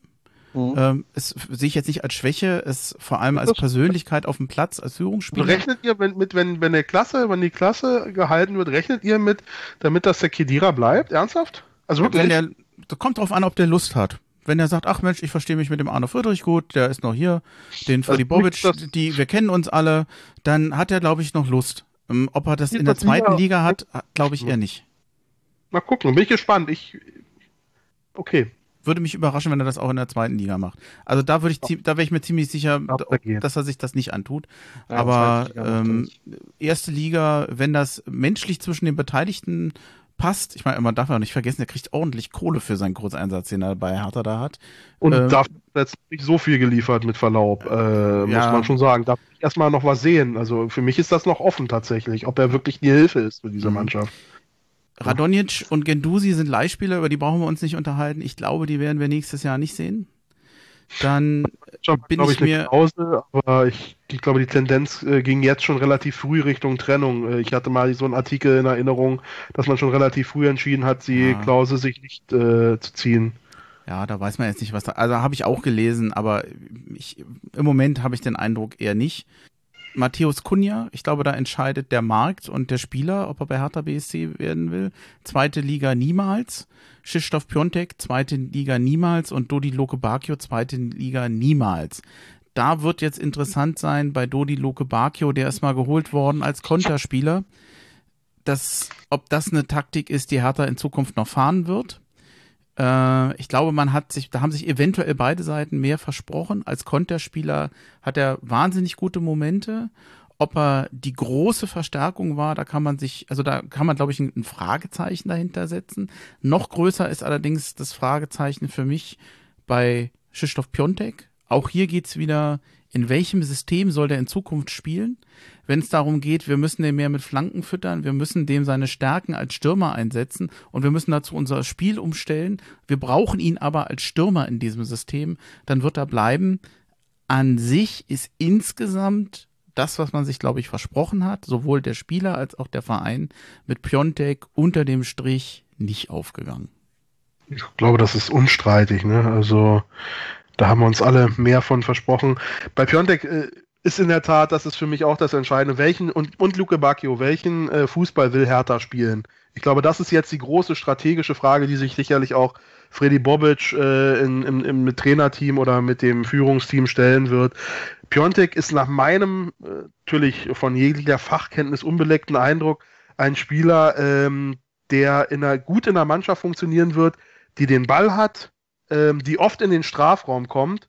Mhm. Ähm, es sehe ich jetzt nicht als Schwäche, es vor allem als Persönlichkeit auf dem Platz, als Führungsspieler. Rechnet ihr wenn, mit, wenn, wenn der Klasse, wenn die Klasse gehalten wird, rechnet ihr mit, damit das der Kedira bleibt? Ernsthaft? Also wirklich? Wenn der das kommt drauf an, ob der Lust hat. Wenn er sagt, ach Mensch, ich verstehe mich mit dem Arno Friedrich gut, der ist noch hier, den Freddy Bobic, die, wir kennen uns alle, dann hat er, glaube ich, noch Lust. Ähm, ob er das in der zweiten Liga hat, glaube ich eher nicht. Mal gucken, bin ich gespannt. Ich, okay. Würde mich überraschen, wenn er das auch in der zweiten Liga macht. Also da würde ich, da wäre ich mir ziemlich sicher, dass er sich das nicht antut. Aber ähm, erste Liga, wenn das menschlich zwischen den Beteiligten passt, ich meine, man darf ja nicht vergessen, er kriegt ordentlich Kohle für seinen Kurzeinsatz, den er bei Hertha da hat. Und ähm, darf jetzt nicht so viel geliefert mit Verlaub, äh, ja. muss man schon sagen. Darf ich erstmal noch was sehen. Also für mich ist das noch offen tatsächlich, ob er wirklich die Hilfe ist für diese mhm. Mannschaft. Radonjic und Gendusi sind Leihspieler, über die brauchen wir uns nicht unterhalten. Ich glaube, die werden wir nächstes Jahr nicht sehen. Dann schon, bin ich, ich mir. Pause, aber ich, ich, glaube, die Tendenz äh, ging jetzt schon relativ früh Richtung Trennung. Äh, ich hatte mal so einen Artikel in Erinnerung, dass man schon relativ früh entschieden hat, die ja. Klause sich nicht äh, zu ziehen. Ja, da weiß man jetzt nicht, was da. Also habe ich auch gelesen, aber ich, im Moment habe ich den Eindruck eher nicht. Matthäus Kunja, ich glaube, da entscheidet der Markt und der Spieler, ob er bei Hertha BSC werden will. Zweite Liga niemals. Krzysztof Piontek, zweite Liga niemals. Und Dodi Lokebakio, zweite Liga niemals. Da wird jetzt interessant sein bei Dodi Lokebakio, der ist mal geholt worden als Konterspieler. Das, ob das eine Taktik ist, die Hertha in Zukunft noch fahren wird. Äh, ich glaube, man hat sich, da haben sich eventuell beide Seiten mehr versprochen. Als Konterspieler hat er wahnsinnig gute Momente. Ob er die große Verstärkung war, da kann man sich, also da kann man, glaube ich, ein, Fragezeichen dahinter setzen. Noch größer ist allerdings das Fragezeichen für mich bei Krzysztof Piontek. Auch hier geht's wieder, in welchem System soll der in Zukunft spielen? Wenn es darum geht, wir müssen den mehr mit Flanken füttern, wir müssen dem seine Stärken als Stürmer einsetzen und wir müssen dazu unser Spiel umstellen. Wir brauchen ihn aber als Stürmer in diesem System, dann wird er bleiben. An sich ist insgesamt das, was man sich, glaube ich, versprochen hat, sowohl der Spieler als auch der Verein mit Piontek unter dem Strich nicht aufgegangen. Ich glaube, das ist unstreitig. Ne? Also da haben wir uns alle mehr von versprochen. Bei Piontek äh, ist in der Tat, das ist für mich auch das Entscheidende. Welchen, und, und Luke Bacchio, welchen äh, Fußball will Hertha spielen? Ich glaube, das ist jetzt die große strategische Frage, die sich sicherlich auch Freddy Bobic äh, in, im, im Trainerteam oder mit dem Führungsteam stellen wird. Piontek ist nach meinem äh, natürlich von jeglicher Fachkenntnis unbeleckten Eindruck ein Spieler, ähm, der in einer, gut in der Mannschaft funktionieren wird, die den Ball hat, ähm, die oft in den Strafraum kommt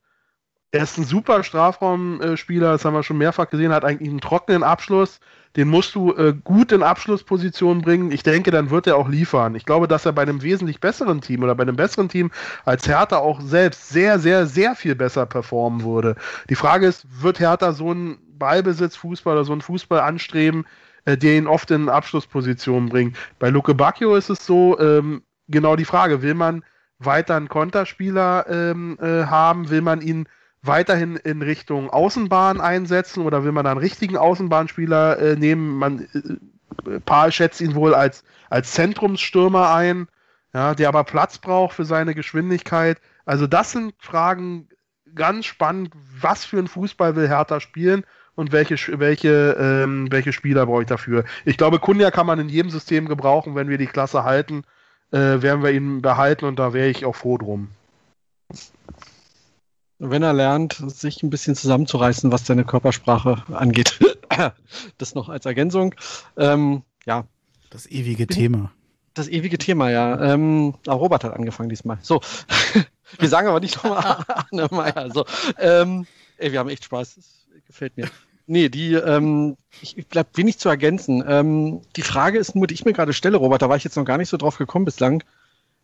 er ist ein super Strafraumspieler, das haben wir schon mehrfach gesehen, hat eigentlich einen trockenen Abschluss. Den musst du äh, gut in Abschlussposition bringen. Ich denke, dann wird er auch liefern. Ich glaube, dass er bei einem wesentlich besseren Team oder bei einem besseren Team als Hertha auch selbst sehr, sehr, sehr viel besser performen würde. Die Frage ist, wird Hertha so einen Ballbesitzfußball oder so einen Fußball anstreben, äh, der ihn oft in Abschlusspositionen bringt? Bei Luke Bacchio ist es so, ähm, genau die Frage, will man weiter einen Konterspieler ähm, äh, haben? Will man ihn weiterhin in Richtung Außenbahn einsetzen oder will man einen richtigen Außenbahnspieler äh, nehmen? Man, äh, Paul schätzt ihn wohl als, als Zentrumsstürmer ein, ja, der aber Platz braucht für seine Geschwindigkeit. Also das sind Fragen ganz spannend. Was für ein Fußball will Hertha spielen? und welche, welche, ähm, welche Spieler brauche ich dafür. Ich glaube, Kunja kann man in jedem System gebrauchen. Wenn wir die Klasse halten, äh, werden wir ihn behalten und da wäre ich auch froh drum wenn er lernt, sich ein bisschen zusammenzureißen, was seine Körpersprache angeht. (coughs) das noch als Ergänzung. Ähm, ja. Das ewige Thema. Das ewige Thema, ja. Ähm, auch Robert hat angefangen diesmal. So. (laughs) wir sagen aber nicht nochmal (laughs) Arne Meier. So. Ähm, ey, wir haben echt Spaß. Das gefällt mir. Nee, die, ähm, ich, ich bleib wenig zu ergänzen. Ähm, die Frage ist nur, die ich mir gerade stelle, Robert, da war ich jetzt noch gar nicht so drauf gekommen bislang.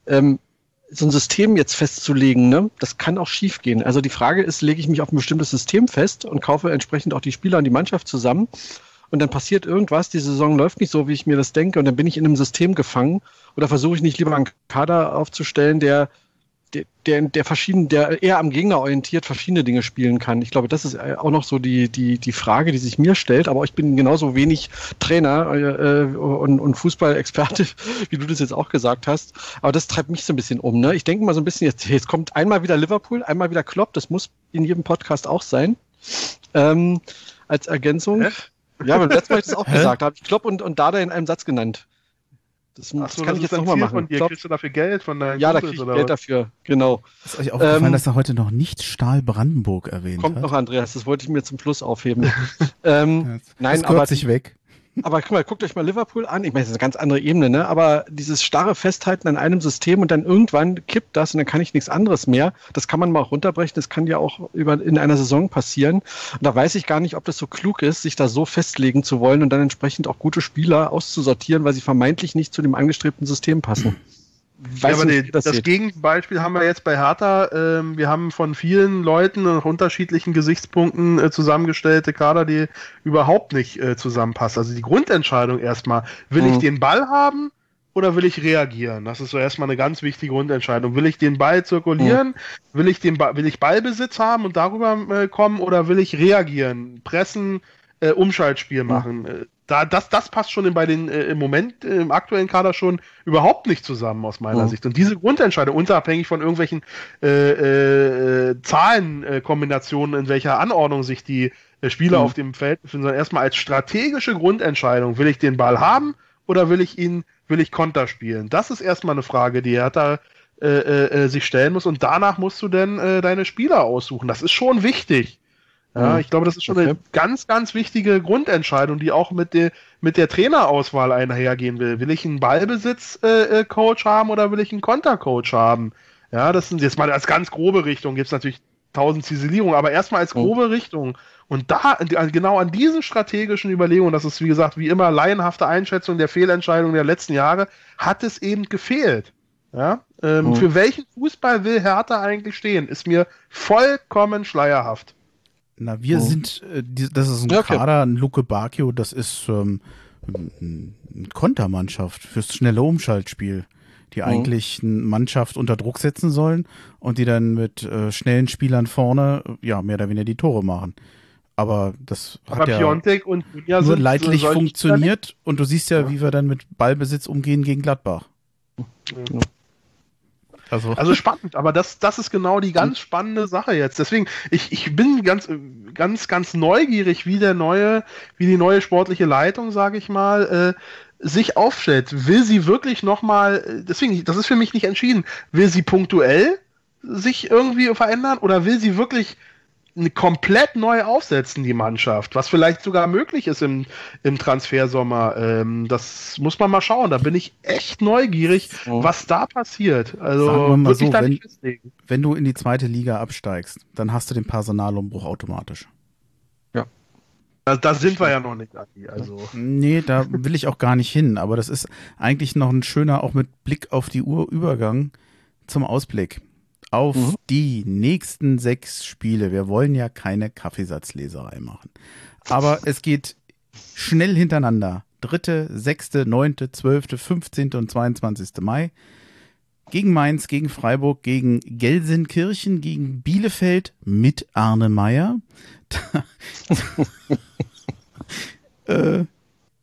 Ähm, so ein System jetzt festzulegen, ne, das kann auch schief gehen. Also die Frage ist, lege ich mich auf ein bestimmtes System fest und kaufe entsprechend auch die Spieler und die Mannschaft zusammen und dann passiert irgendwas, die Saison läuft nicht so, wie ich mir das denke und dann bin ich in einem System gefangen oder versuche ich nicht lieber einen Kader aufzustellen, der der, der, der verschieden, der eher am Gegner orientiert verschiedene Dinge spielen kann. Ich glaube, das ist äh, auch noch so die, die, die Frage, die sich mir stellt. Aber ich bin genauso wenig Trainer äh, und, und Fußballexperte, (laughs) wie du das jetzt auch gesagt hast. Aber das treibt mich so ein bisschen um. Ne? Ich denke mal so ein bisschen, jetzt, jetzt kommt einmal wieder Liverpool, einmal wieder Klopp. Das muss in jedem Podcast auch sein. Ähm, als Ergänzung. Hä? Ja, beim letzten Mal habe ich das auch (laughs) gesagt. Da habe ich Klopp und, und Dada in einem Satz genannt. Das, so, das kann das ich jetzt nochmal machen. Von dir. Kriegst du dafür Geld von deinen Ja, da krieg ich Geld dafür, genau. Ist euch aufgefallen, ähm, dass er heute noch nicht Stahl Brandenburg erwähnt kommt hat? Kommt noch, Andreas, das wollte ich mir zum Schluss aufheben. (laughs) ähm, das nein, aber sich weg. Aber guck mal, guckt euch mal Liverpool an. Ich meine, das ist eine ganz andere Ebene, ne? Aber dieses starre Festhalten an einem System und dann irgendwann kippt das und dann kann ich nichts anderes mehr. Das kann man mal runterbrechen. Das kann ja auch über, in einer Saison passieren. Und da weiß ich gar nicht, ob das so klug ist, sich da so festlegen zu wollen und dann entsprechend auch gute Spieler auszusortieren, weil sie vermeintlich nicht zu dem angestrebten System passen. (clears throat) Weiß ja, aber nicht, das, das Gegenbeispiel haben wir jetzt bei Hertha. Ähm, wir haben von vielen Leuten nach unterschiedlichen Gesichtspunkten äh, zusammengestellte Kader, die überhaupt nicht äh, zusammenpassen. Also die Grundentscheidung erstmal, will mhm. ich den Ball haben oder will ich reagieren? Das ist so erstmal eine ganz wichtige Grundentscheidung. Will ich den Ball zirkulieren? Mhm. Will ich den ba will ich Ballbesitz haben und darüber äh, kommen oder will ich reagieren, pressen, äh, Umschaltspiel machen? Da, das, das passt schon in, bei den äh, im Moment äh, im aktuellen Kader schon überhaupt nicht zusammen aus meiner mhm. Sicht. Und diese Grundentscheidung, unabhängig von irgendwelchen äh, äh, Zahlenkombinationen, in welcher Anordnung sich die äh, Spieler mhm. auf dem Feld befinden, sondern erstmal als strategische Grundentscheidung, will ich den Ball haben oder will ich ihn, will ich Konter spielen? Das ist erstmal eine Frage, die er da äh, äh, sich stellen muss. Und danach musst du dann äh, deine Spieler aussuchen. Das ist schon wichtig. Ja, mhm. ich glaube, das ist schon okay. eine ganz, ganz wichtige Grundentscheidung, die auch mit der, mit der Trainerauswahl einhergehen will. Will ich einen Ballbesitz-Coach äh, haben oder will ich einen Kontercoach haben? Ja, das sind jetzt mal als ganz grobe Richtung, gibt es natürlich tausend Ziselierungen, aber erstmal als mhm. grobe mhm. Richtung. Und da, genau an diesen strategischen Überlegungen, das ist wie gesagt, wie immer laienhafte Einschätzung der Fehlentscheidungen der letzten Jahre, hat es eben gefehlt. Ja, ähm, mhm. Für welchen Fußball will Hertha eigentlich stehen? Ist mir vollkommen schleierhaft. Na, wir oh. sind, äh, die, das ist ein ja, okay. Kader, ein Luke Bacchio, das ist ähm, eine Kontermannschaft fürs schnelle Umschaltspiel, die oh. eigentlich eine Mannschaft unter Druck setzen sollen und die dann mit äh, schnellen Spielern vorne, ja, mehr oder weniger die Tore machen. Aber das Aber hat ja Piontek und nur leidlich funktioniert und du siehst ja, ja, wie wir dann mit Ballbesitz umgehen gegen Gladbach. Ja. Also, also spannend, aber das, das ist genau die ganz spannende Sache jetzt. Deswegen, ich, ich bin ganz, ganz, ganz neugierig, wie der neue, wie die neue sportliche Leitung, sage ich mal, äh, sich aufstellt. Will sie wirklich nochmal, deswegen, das ist für mich nicht entschieden, will sie punktuell sich irgendwie verändern oder will sie wirklich komplett neu aufsetzen, die Mannschaft, was vielleicht sogar möglich ist im, im Transfersommer. Ähm, das muss man mal schauen. Da bin ich echt neugierig, oh. was da passiert. Also würde so, ich da wenn. Wenn du in die zweite Liga absteigst, dann hast du den Personalumbruch automatisch. Ja. Da, da sind wir ja noch nicht. Also. Nee, da will ich auch gar nicht hin. Aber das ist eigentlich noch ein schöner, auch mit Blick auf die Uhr, Übergang zum Ausblick auf mhm. die nächsten sechs Spiele. Wir wollen ja keine Kaffeesatzleserei machen. Aber es geht schnell hintereinander. Dritte, sechste, neunte, zwölfte, 15. und 22. Mai. Gegen Mainz, gegen Freiburg, gegen Gelsenkirchen, gegen Bielefeld mit Arne Meyer. (laughs) äh,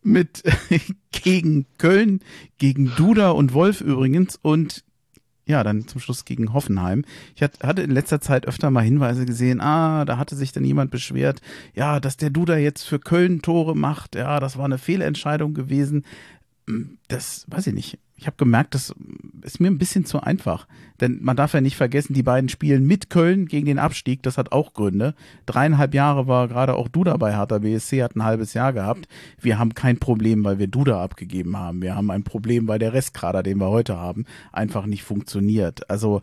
mit (laughs) gegen Köln, gegen Duda und Wolf übrigens und ja, dann zum Schluss gegen Hoffenheim. Ich hatte in letzter Zeit öfter mal Hinweise gesehen, ah, da hatte sich dann jemand beschwert, ja, dass der Duda jetzt für Köln Tore macht, ja, das war eine Fehlentscheidung gewesen. Hm, das weiß ich nicht ich habe gemerkt, das ist mir ein bisschen zu einfach. Denn man darf ja nicht vergessen, die beiden spielen mit Köln gegen den Abstieg. Das hat auch Gründe. Dreieinhalb Jahre war gerade auch Duda bei Hertha BSC, hat ein halbes Jahr gehabt. Wir haben kein Problem, weil wir Duda abgegeben haben. Wir haben ein Problem, weil der Restkader, den wir heute haben, einfach nicht funktioniert. Also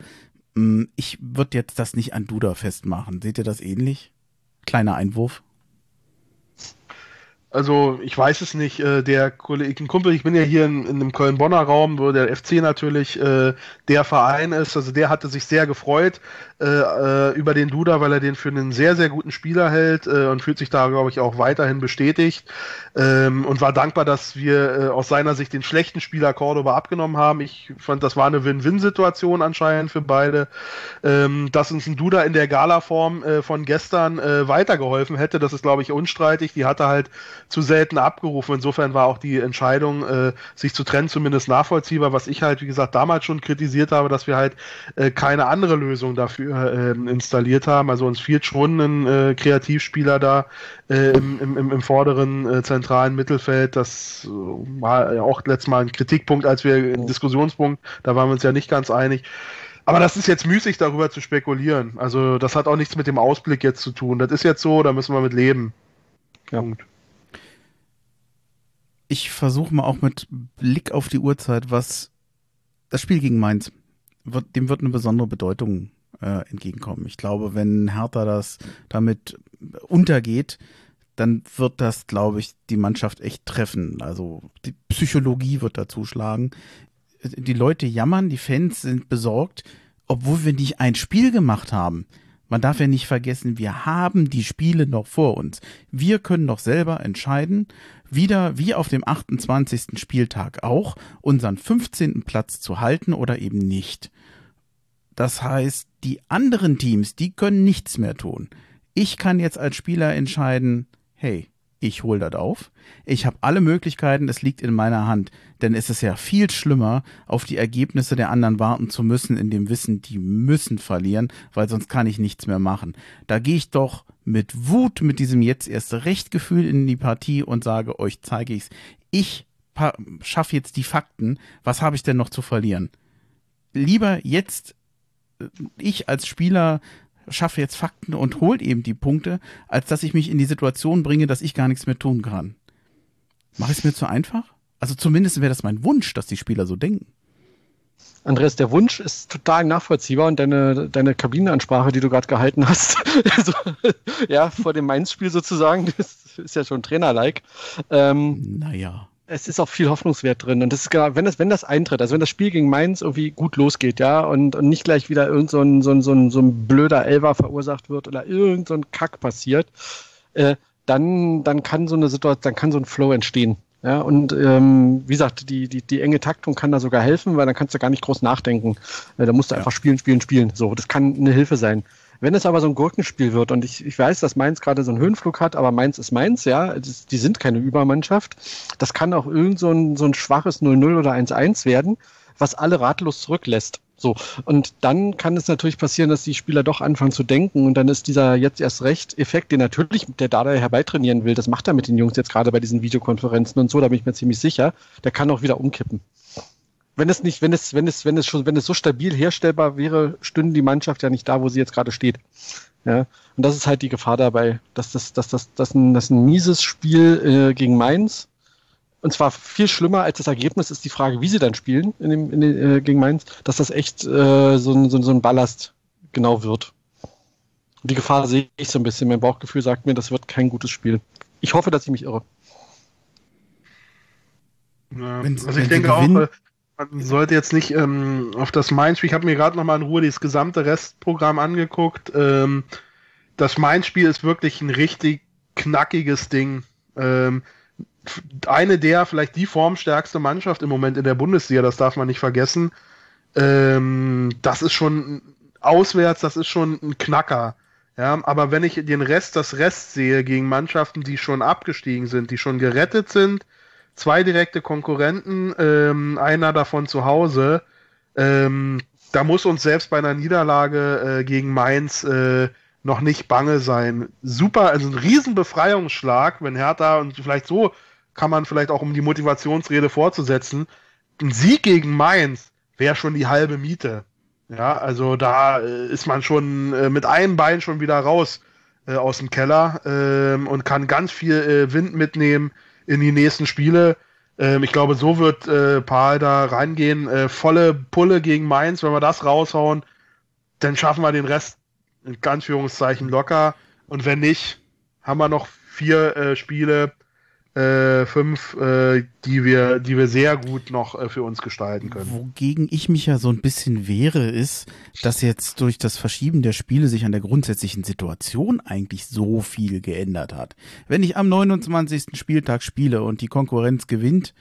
mm, ich würde jetzt das nicht an Duda festmachen. Seht ihr das ähnlich? Kleiner Einwurf. Also ich weiß es nicht. Äh, der Kollege, Kumpel, ich bin ja hier in, in dem Köln-Bonner Raum, wo der FC natürlich äh, der Verein ist. Also der hatte sich sehr gefreut äh, äh, über den Duda, weil er den für einen sehr, sehr guten Spieler hält äh, und fühlt sich da, glaube ich, auch weiterhin bestätigt ähm, und war dankbar, dass wir äh, aus seiner Sicht den schlechten Spieler Cordoba abgenommen haben. Ich fand, das war eine Win-Win-Situation anscheinend für beide. Ähm, dass uns ein Duda in der Gala-Form äh, von gestern äh, weitergeholfen hätte, das ist, glaube ich, unstreitig. Die hatte halt zu selten abgerufen. Insofern war auch die Entscheidung, äh, sich zu trennen, zumindest nachvollziehbar, was ich halt, wie gesagt, damals schon kritisiert habe, dass wir halt äh, keine andere Lösung dafür äh, installiert haben. Also uns fehlt schon ein äh, Kreativspieler da äh, im, im, im vorderen äh, zentralen Mittelfeld. Das war auch letztes Mal ein Kritikpunkt, als wir ein Diskussionspunkt, da waren wir uns ja nicht ganz einig. Aber das ist jetzt müßig, darüber zu spekulieren. Also das hat auch nichts mit dem Ausblick jetzt zu tun. Das ist jetzt so, da müssen wir mit leben. Ja. Punkt. Ich versuche mal auch mit Blick auf die Uhrzeit, was das Spiel gegen Mainz, wird, dem wird eine besondere Bedeutung äh, entgegenkommen. Ich glaube, wenn Hertha das damit untergeht, dann wird das, glaube ich, die Mannschaft echt treffen. Also die Psychologie wird da zuschlagen die Leute jammern, die Fans sind besorgt, obwohl wir nicht ein Spiel gemacht haben. Man darf ja nicht vergessen, wir haben die Spiele noch vor uns. Wir können doch selber entscheiden, wieder wie auf dem 28. Spieltag auch, unseren 15. Platz zu halten oder eben nicht. Das heißt, die anderen Teams, die können nichts mehr tun. Ich kann jetzt als Spieler entscheiden, hey, ich hole das auf. Ich habe alle Möglichkeiten, es liegt in meiner Hand. Denn es ist ja viel schlimmer, auf die Ergebnisse der anderen warten zu müssen, in dem Wissen, die müssen verlieren, weil sonst kann ich nichts mehr machen. Da gehe ich doch mit Wut, mit diesem jetzt erst Rechtgefühl in die Partie und sage, euch zeige ich's. Ich schaffe jetzt die Fakten. Was habe ich denn noch zu verlieren? Lieber jetzt äh, ich als Spieler schaffe jetzt Fakten und holt eben die Punkte, als dass ich mich in die Situation bringe, dass ich gar nichts mehr tun kann. Mache ich es mir zu einfach? Also zumindest wäre das mein Wunsch, dass die Spieler so denken. Andreas, der Wunsch ist total nachvollziehbar und deine, deine Kabinenansprache, die du gerade gehalten hast, (laughs) also, ja, vor dem Mainz-Spiel sozusagen, (laughs) das ist ja schon Trainer-like. Ähm, naja es ist auch viel Hoffnungswert drin. Und das ist genau, wenn das, wenn das eintritt, also wenn das Spiel gegen Mainz irgendwie gut losgeht, ja, und, und nicht gleich wieder irgend so ein, so ein, so ein, so ein blöder Elver verursacht wird oder irgend so ein Kack passiert, äh, dann, dann kann so eine Situation, dann kann so ein Flow entstehen. Ja, und ähm, wie gesagt, die, die, die enge Taktung kann da sogar helfen, weil dann kannst du gar nicht groß nachdenken. Äh, da musst du ja. einfach spielen, spielen, spielen. So, das kann eine Hilfe sein. Wenn es aber so ein Gurkenspiel wird, und ich, ich weiß, dass Mainz gerade so einen Höhenflug hat, aber Mainz ist Mainz, ja, die sind keine Übermannschaft. Das kann auch irgend so ein, so ein schwaches 0-0 oder 1-1 werden, was alle ratlos zurücklässt. So. Und dann kann es natürlich passieren, dass die Spieler doch anfangen zu denken und dann ist dieser jetzt erst recht Effekt, den natürlich der Dada herbeitrainieren will, das macht er mit den Jungs jetzt gerade bei diesen Videokonferenzen und so, da bin ich mir ziemlich sicher, der kann auch wieder umkippen wenn es nicht, wenn es, wenn es, wenn es schon, wenn es so stabil herstellbar wäre, stünde die Mannschaft ja nicht da, wo sie jetzt gerade steht. Ja, und das ist halt die Gefahr dabei, dass das, dass das, dass ein, dass ein mieses Spiel äh, gegen Mainz und zwar viel schlimmer als das Ergebnis ist die Frage, wie sie dann spielen in dem, in den, äh, gegen Mainz, dass das echt äh, so, ein, so, so ein Ballast genau wird. Und die Gefahr sehe ich so ein bisschen. Mein Bauchgefühl sagt mir, das wird kein gutes Spiel. Ich hoffe, dass ich mich irre. Ja, also ich denke auch, äh, man sollte jetzt nicht ähm, auf das Mainz-Spiel, ich habe mir gerade nochmal in Ruhe das gesamte Restprogramm angeguckt. Ähm, das Mainz-Spiel ist wirklich ein richtig knackiges Ding. Ähm, eine der, vielleicht die formstärkste Mannschaft im Moment in der Bundesliga, das darf man nicht vergessen. Ähm, das ist schon auswärts, das ist schon ein Knacker. Ja, aber wenn ich den Rest, das Rest sehe gegen Mannschaften, die schon abgestiegen sind, die schon gerettet sind, zwei direkte Konkurrenten, ähm, einer davon zu Hause. Ähm, da muss uns selbst bei einer Niederlage äh, gegen Mainz äh, noch nicht bange sein. Super, also ein Riesenbefreiungsschlag, wenn Hertha und vielleicht so kann man vielleicht auch um die Motivationsrede fortzusetzen. Ein Sieg gegen Mainz wäre schon die halbe Miete. Ja, also da äh, ist man schon äh, mit einem Bein schon wieder raus äh, aus dem Keller ähm, und kann ganz viel äh, Wind mitnehmen in die nächsten Spiele. Ähm, ich glaube, so wird äh, Paul da reingehen. Äh, volle Pulle gegen Mainz, wenn wir das raushauen, dann schaffen wir den Rest in Anführungszeichen locker. Und wenn nicht, haben wir noch vier äh, Spiele äh, fünf, äh, die wir, die wir sehr gut noch äh, für uns gestalten können. Wogegen ich mich ja so ein bisschen wehre, ist, dass jetzt durch das Verschieben der Spiele sich an der grundsätzlichen Situation eigentlich so viel geändert hat. Wenn ich am 29. Spieltag spiele und die Konkurrenz gewinnt,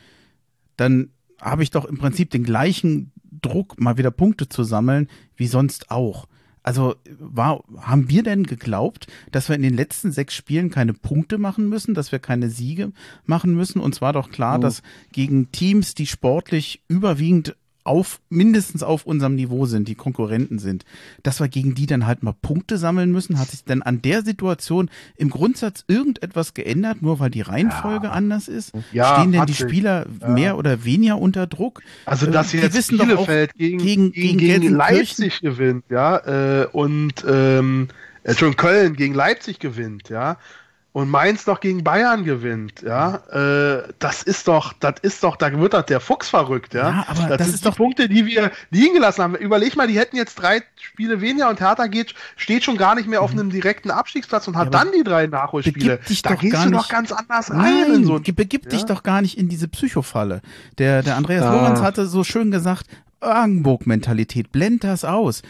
dann habe ich doch im Prinzip den gleichen Druck, mal wieder Punkte zu sammeln, wie sonst auch. Also war, haben wir denn geglaubt, dass wir in den letzten sechs Spielen keine Punkte machen müssen, dass wir keine Siege machen müssen? Und zwar doch klar, oh. dass gegen Teams, die sportlich überwiegend auf, mindestens auf unserem Niveau sind, die Konkurrenten sind, dass wir gegen die dann halt mal Punkte sammeln müssen? Hat sich denn an der Situation im Grundsatz irgendetwas geändert, nur weil die Reihenfolge ja. anders ist? Ja, Stehen denn die Spieler ja. mehr oder weniger unter Druck? Also, dass äh, jetzt Bielefeld gegen, gegen, gegen, gegen Leipzig gewinnt, ja, äh, und ähm, äh, schon Köln gegen Leipzig gewinnt, ja, und Mainz noch gegen Bayern gewinnt, ja, äh, das ist doch, das ist doch, da wird doch der Fuchs verrückt, ja. ja aber das, das ist doch Punkte, die wir liegen gelassen haben. Überleg mal, die hätten jetzt drei Spiele weniger und Hertha geht, steht schon gar nicht mehr auf mhm. einem direkten Abstiegsplatz und hat ja, dann die drei Nachholspiele. Da gehst du doch ganz anders rein. Nein, so, begib ja? dich doch gar nicht in diese Psychofalle. Der, der Andreas ah. Lorenz hatte so schön gesagt, Orgenburg-Mentalität, blend das aus.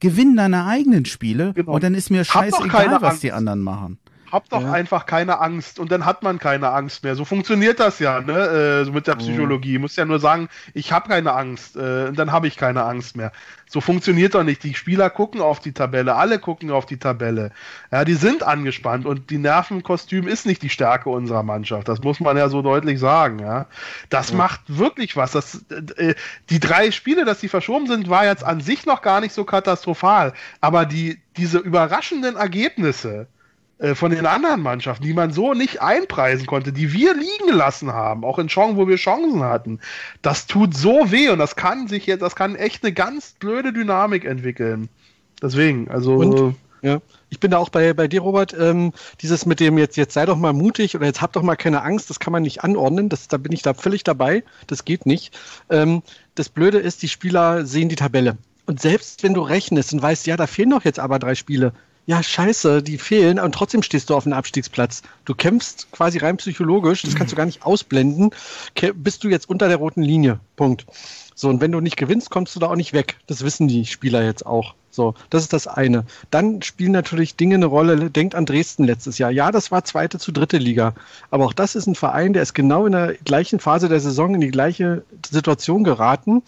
Gewinn deine eigenen Spiele genau. und dann ist mir scheißegal, was die anderen machen hab doch ja. einfach keine Angst und dann hat man keine Angst mehr. So funktioniert das ja, ne? Äh, so mit der Psychologie. Muss ja nur sagen, ich habe keine Angst äh, und dann habe ich keine Angst mehr. So funktioniert doch nicht. Die Spieler gucken auf die Tabelle, alle gucken auf die Tabelle. Ja, die sind angespannt und die Nervenkostüm ist nicht die Stärke unserer Mannschaft. Das muss man ja so deutlich sagen. Ja, das ja. macht wirklich was. Das, äh, die drei Spiele, dass sie verschoben sind, war jetzt an sich noch gar nicht so katastrophal. Aber die diese überraschenden Ergebnisse äh, von den anderen Mannschaften, die man so nicht einpreisen konnte, die wir liegen lassen haben, auch in Chancen, wo wir Chancen hatten. Das tut so weh und das kann sich jetzt, das kann echt eine ganz blöde Dynamik entwickeln. Deswegen, also. Und, ja. Ich bin da auch bei, bei dir, Robert. Ähm, dieses mit dem jetzt, jetzt sei doch mal mutig oder jetzt hab doch mal keine Angst, das kann man nicht anordnen. Das, da bin ich da völlig dabei. Das geht nicht. Ähm, das Blöde ist, die Spieler sehen die Tabelle. Und selbst wenn du rechnest und weißt, ja, da fehlen doch jetzt aber drei Spiele, ja, scheiße, die fehlen und trotzdem stehst du auf einem Abstiegsplatz. Du kämpfst quasi rein psychologisch, das kannst du gar nicht ausblenden, bist du jetzt unter der roten Linie. Punkt. So, und wenn du nicht gewinnst, kommst du da auch nicht weg. Das wissen die Spieler jetzt auch. So, das ist das eine. Dann spielen natürlich Dinge eine Rolle. Denkt an Dresden letztes Jahr. Ja, das war zweite zu dritte Liga. Aber auch das ist ein Verein, der ist genau in der gleichen Phase der Saison in die gleiche Situation geraten.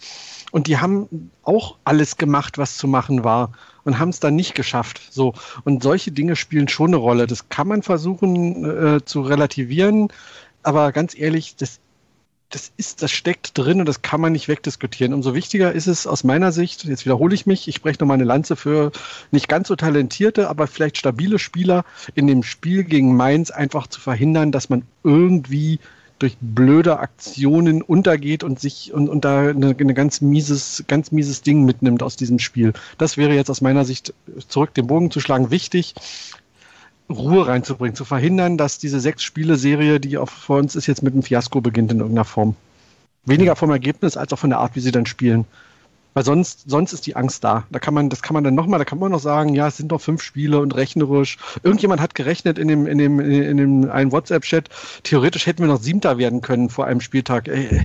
Und die haben auch alles gemacht, was zu machen war und haben es dann nicht geschafft. So. Und solche Dinge spielen schon eine Rolle. Das kann man versuchen äh, zu relativieren. Aber ganz ehrlich, das das ist, das steckt drin und das kann man nicht wegdiskutieren. Umso wichtiger ist es aus meiner Sicht, jetzt wiederhole ich mich, ich spreche noch mal eine Lanze für nicht ganz so talentierte, aber vielleicht stabile Spieler in dem Spiel gegen Mainz einfach zu verhindern, dass man irgendwie durch blöde Aktionen untergeht und sich und, und da eine, eine ganz mieses, ganz mieses Ding mitnimmt aus diesem Spiel. Das wäre jetzt aus meiner Sicht zurück den Bogen zu schlagen wichtig. Ruhe reinzubringen, zu verhindern, dass diese sechs Spiele-Serie, die auch vor uns ist, jetzt mit einem Fiasko beginnt in irgendeiner Form. Weniger vom Ergebnis als auch von der Art, wie sie dann spielen. Weil sonst, sonst ist die Angst da. Da kann man, das kann man dann nochmal, da kann man noch sagen, ja, es sind doch fünf Spiele und rechnerisch. Irgendjemand hat gerechnet in dem, in dem, in dem einen WhatsApp-Chat. Theoretisch hätten wir noch Siebter werden können vor einem Spieltag. Ey,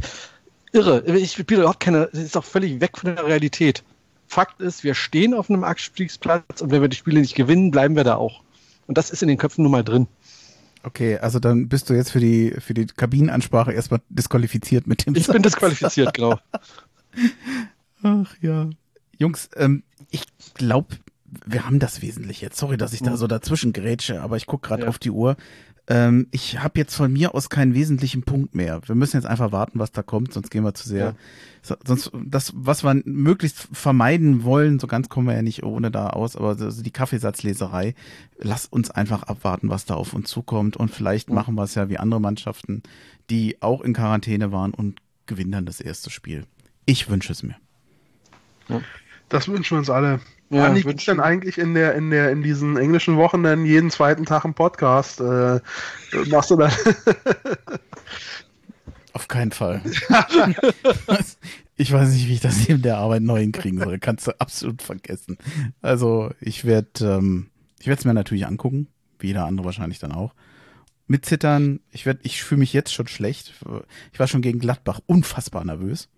irre. Ich spiele überhaupt keine, das ist doch völlig weg von der Realität. Fakt ist, wir stehen auf einem Abstiegsplatz und wenn wir die Spiele nicht gewinnen, bleiben wir da auch. Und das ist in den Köpfen nun mal drin. Okay, also dann bist du jetzt für die, für die Kabinenansprache erstmal disqualifiziert mit dem Ich Satz. bin disqualifiziert, genau. (laughs) Ach ja. Jungs, ähm, ich glaube, wir haben das wesentlich jetzt. Sorry, dass ich da so dazwischen grätsche, aber ich gucke gerade ja. auf die Uhr. Ähm, ich habe jetzt von mir aus keinen wesentlichen Punkt mehr. Wir müssen jetzt einfach warten, was da kommt, sonst gehen wir zu sehr. Ja. sonst das, was wir möglichst vermeiden wollen, so ganz kommen wir ja nicht ohne da aus, aber also die Kaffeesatzleserei, lass uns einfach abwarten, was da auf uns zukommt und vielleicht mhm. machen wir es ja wie andere Mannschaften, die auch in Quarantäne waren und gewinnen dann das erste Spiel. Ich wünsche es mir. Das wünschen wir uns alle. Ja, Andi, gibt denn eigentlich in der, in der, in diesen englischen Wochen dann jeden zweiten Tag einen Podcast? Äh, machst du dann? (laughs) Auf keinen Fall. (laughs) ich weiß nicht, wie ich das neben der Arbeit neu hinkriegen soll. Kannst du absolut vergessen. Also ich werde, ähm, ich werde es mir natürlich angucken, wie jeder andere wahrscheinlich dann auch. Mit Zittern. Ich werde, ich fühle mich jetzt schon schlecht. Ich war schon gegen Gladbach unfassbar nervös.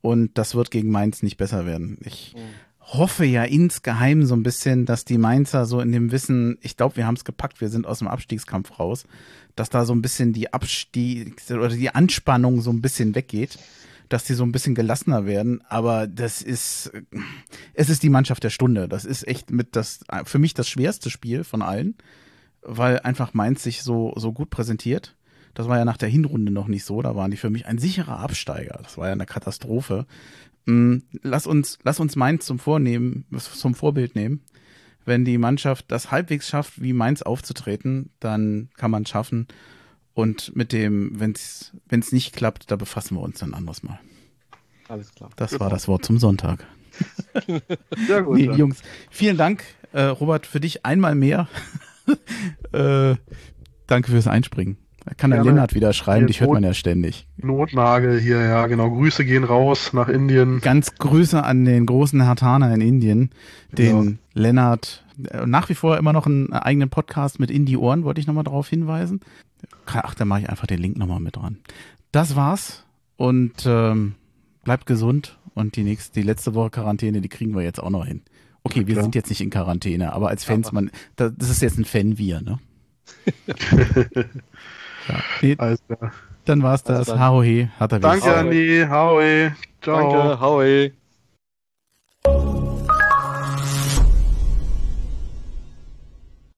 Und das wird gegen Mainz nicht besser werden. Ich mhm. hoffe ja insgeheim so ein bisschen, dass die Mainzer so in dem Wissen, ich glaube, wir haben es gepackt, wir sind aus dem Abstiegskampf raus, dass da so ein bisschen die Abstieg oder die Anspannung so ein bisschen weggeht. dass die so ein bisschen gelassener werden. Aber das ist, es ist die Mannschaft der Stunde. Das ist echt mit das, für mich das schwerste Spiel von allen, weil einfach Mainz sich so, so gut präsentiert. Das war ja nach der Hinrunde noch nicht so. Da waren die für mich ein sicherer Absteiger. Das war ja eine Katastrophe. Mm, lass uns, lass uns Mainz zum Vornehmen, zum Vorbild nehmen. Wenn die Mannschaft das halbwegs schafft, wie Mainz aufzutreten, dann kann man es schaffen. Und mit dem, wenn es nicht klappt, da befassen wir uns dann anderes Mal. Alles klar. Das war das Wort zum Sonntag. (laughs) Sehr gut. Nee, Jungs, vielen Dank, äh, Robert, für dich einmal mehr. (laughs) äh, danke fürs Einspringen. Da kann der. Lennart wieder schreiben, dich hört man ja ständig. Notnagel hier, ja, genau. Grüße gehen raus nach Indien. Ganz Grüße an den großen Hartaner in Indien, den Lennart. äh, Nach wie vor immer noch einen eigenen Podcast mit Indie Ohren, wollte ich nochmal darauf hinweisen. Ach, da mache ich einfach den Link nochmal mit dran. Das war's und ähm, bleibt gesund und die nächste, die letzte Woche Quarantäne, die kriegen wir jetzt auch noch hin. Okay, wir sind jetzt nicht in Quarantäne, aber als Fans, man, da- das ist jetzt ein Fan-Wir, ne? (laughs) ja, nee, Also, dann war's das. Also dann- Harohe, hat er Danke, Andi. Howie. Ciao. Danke, Howie.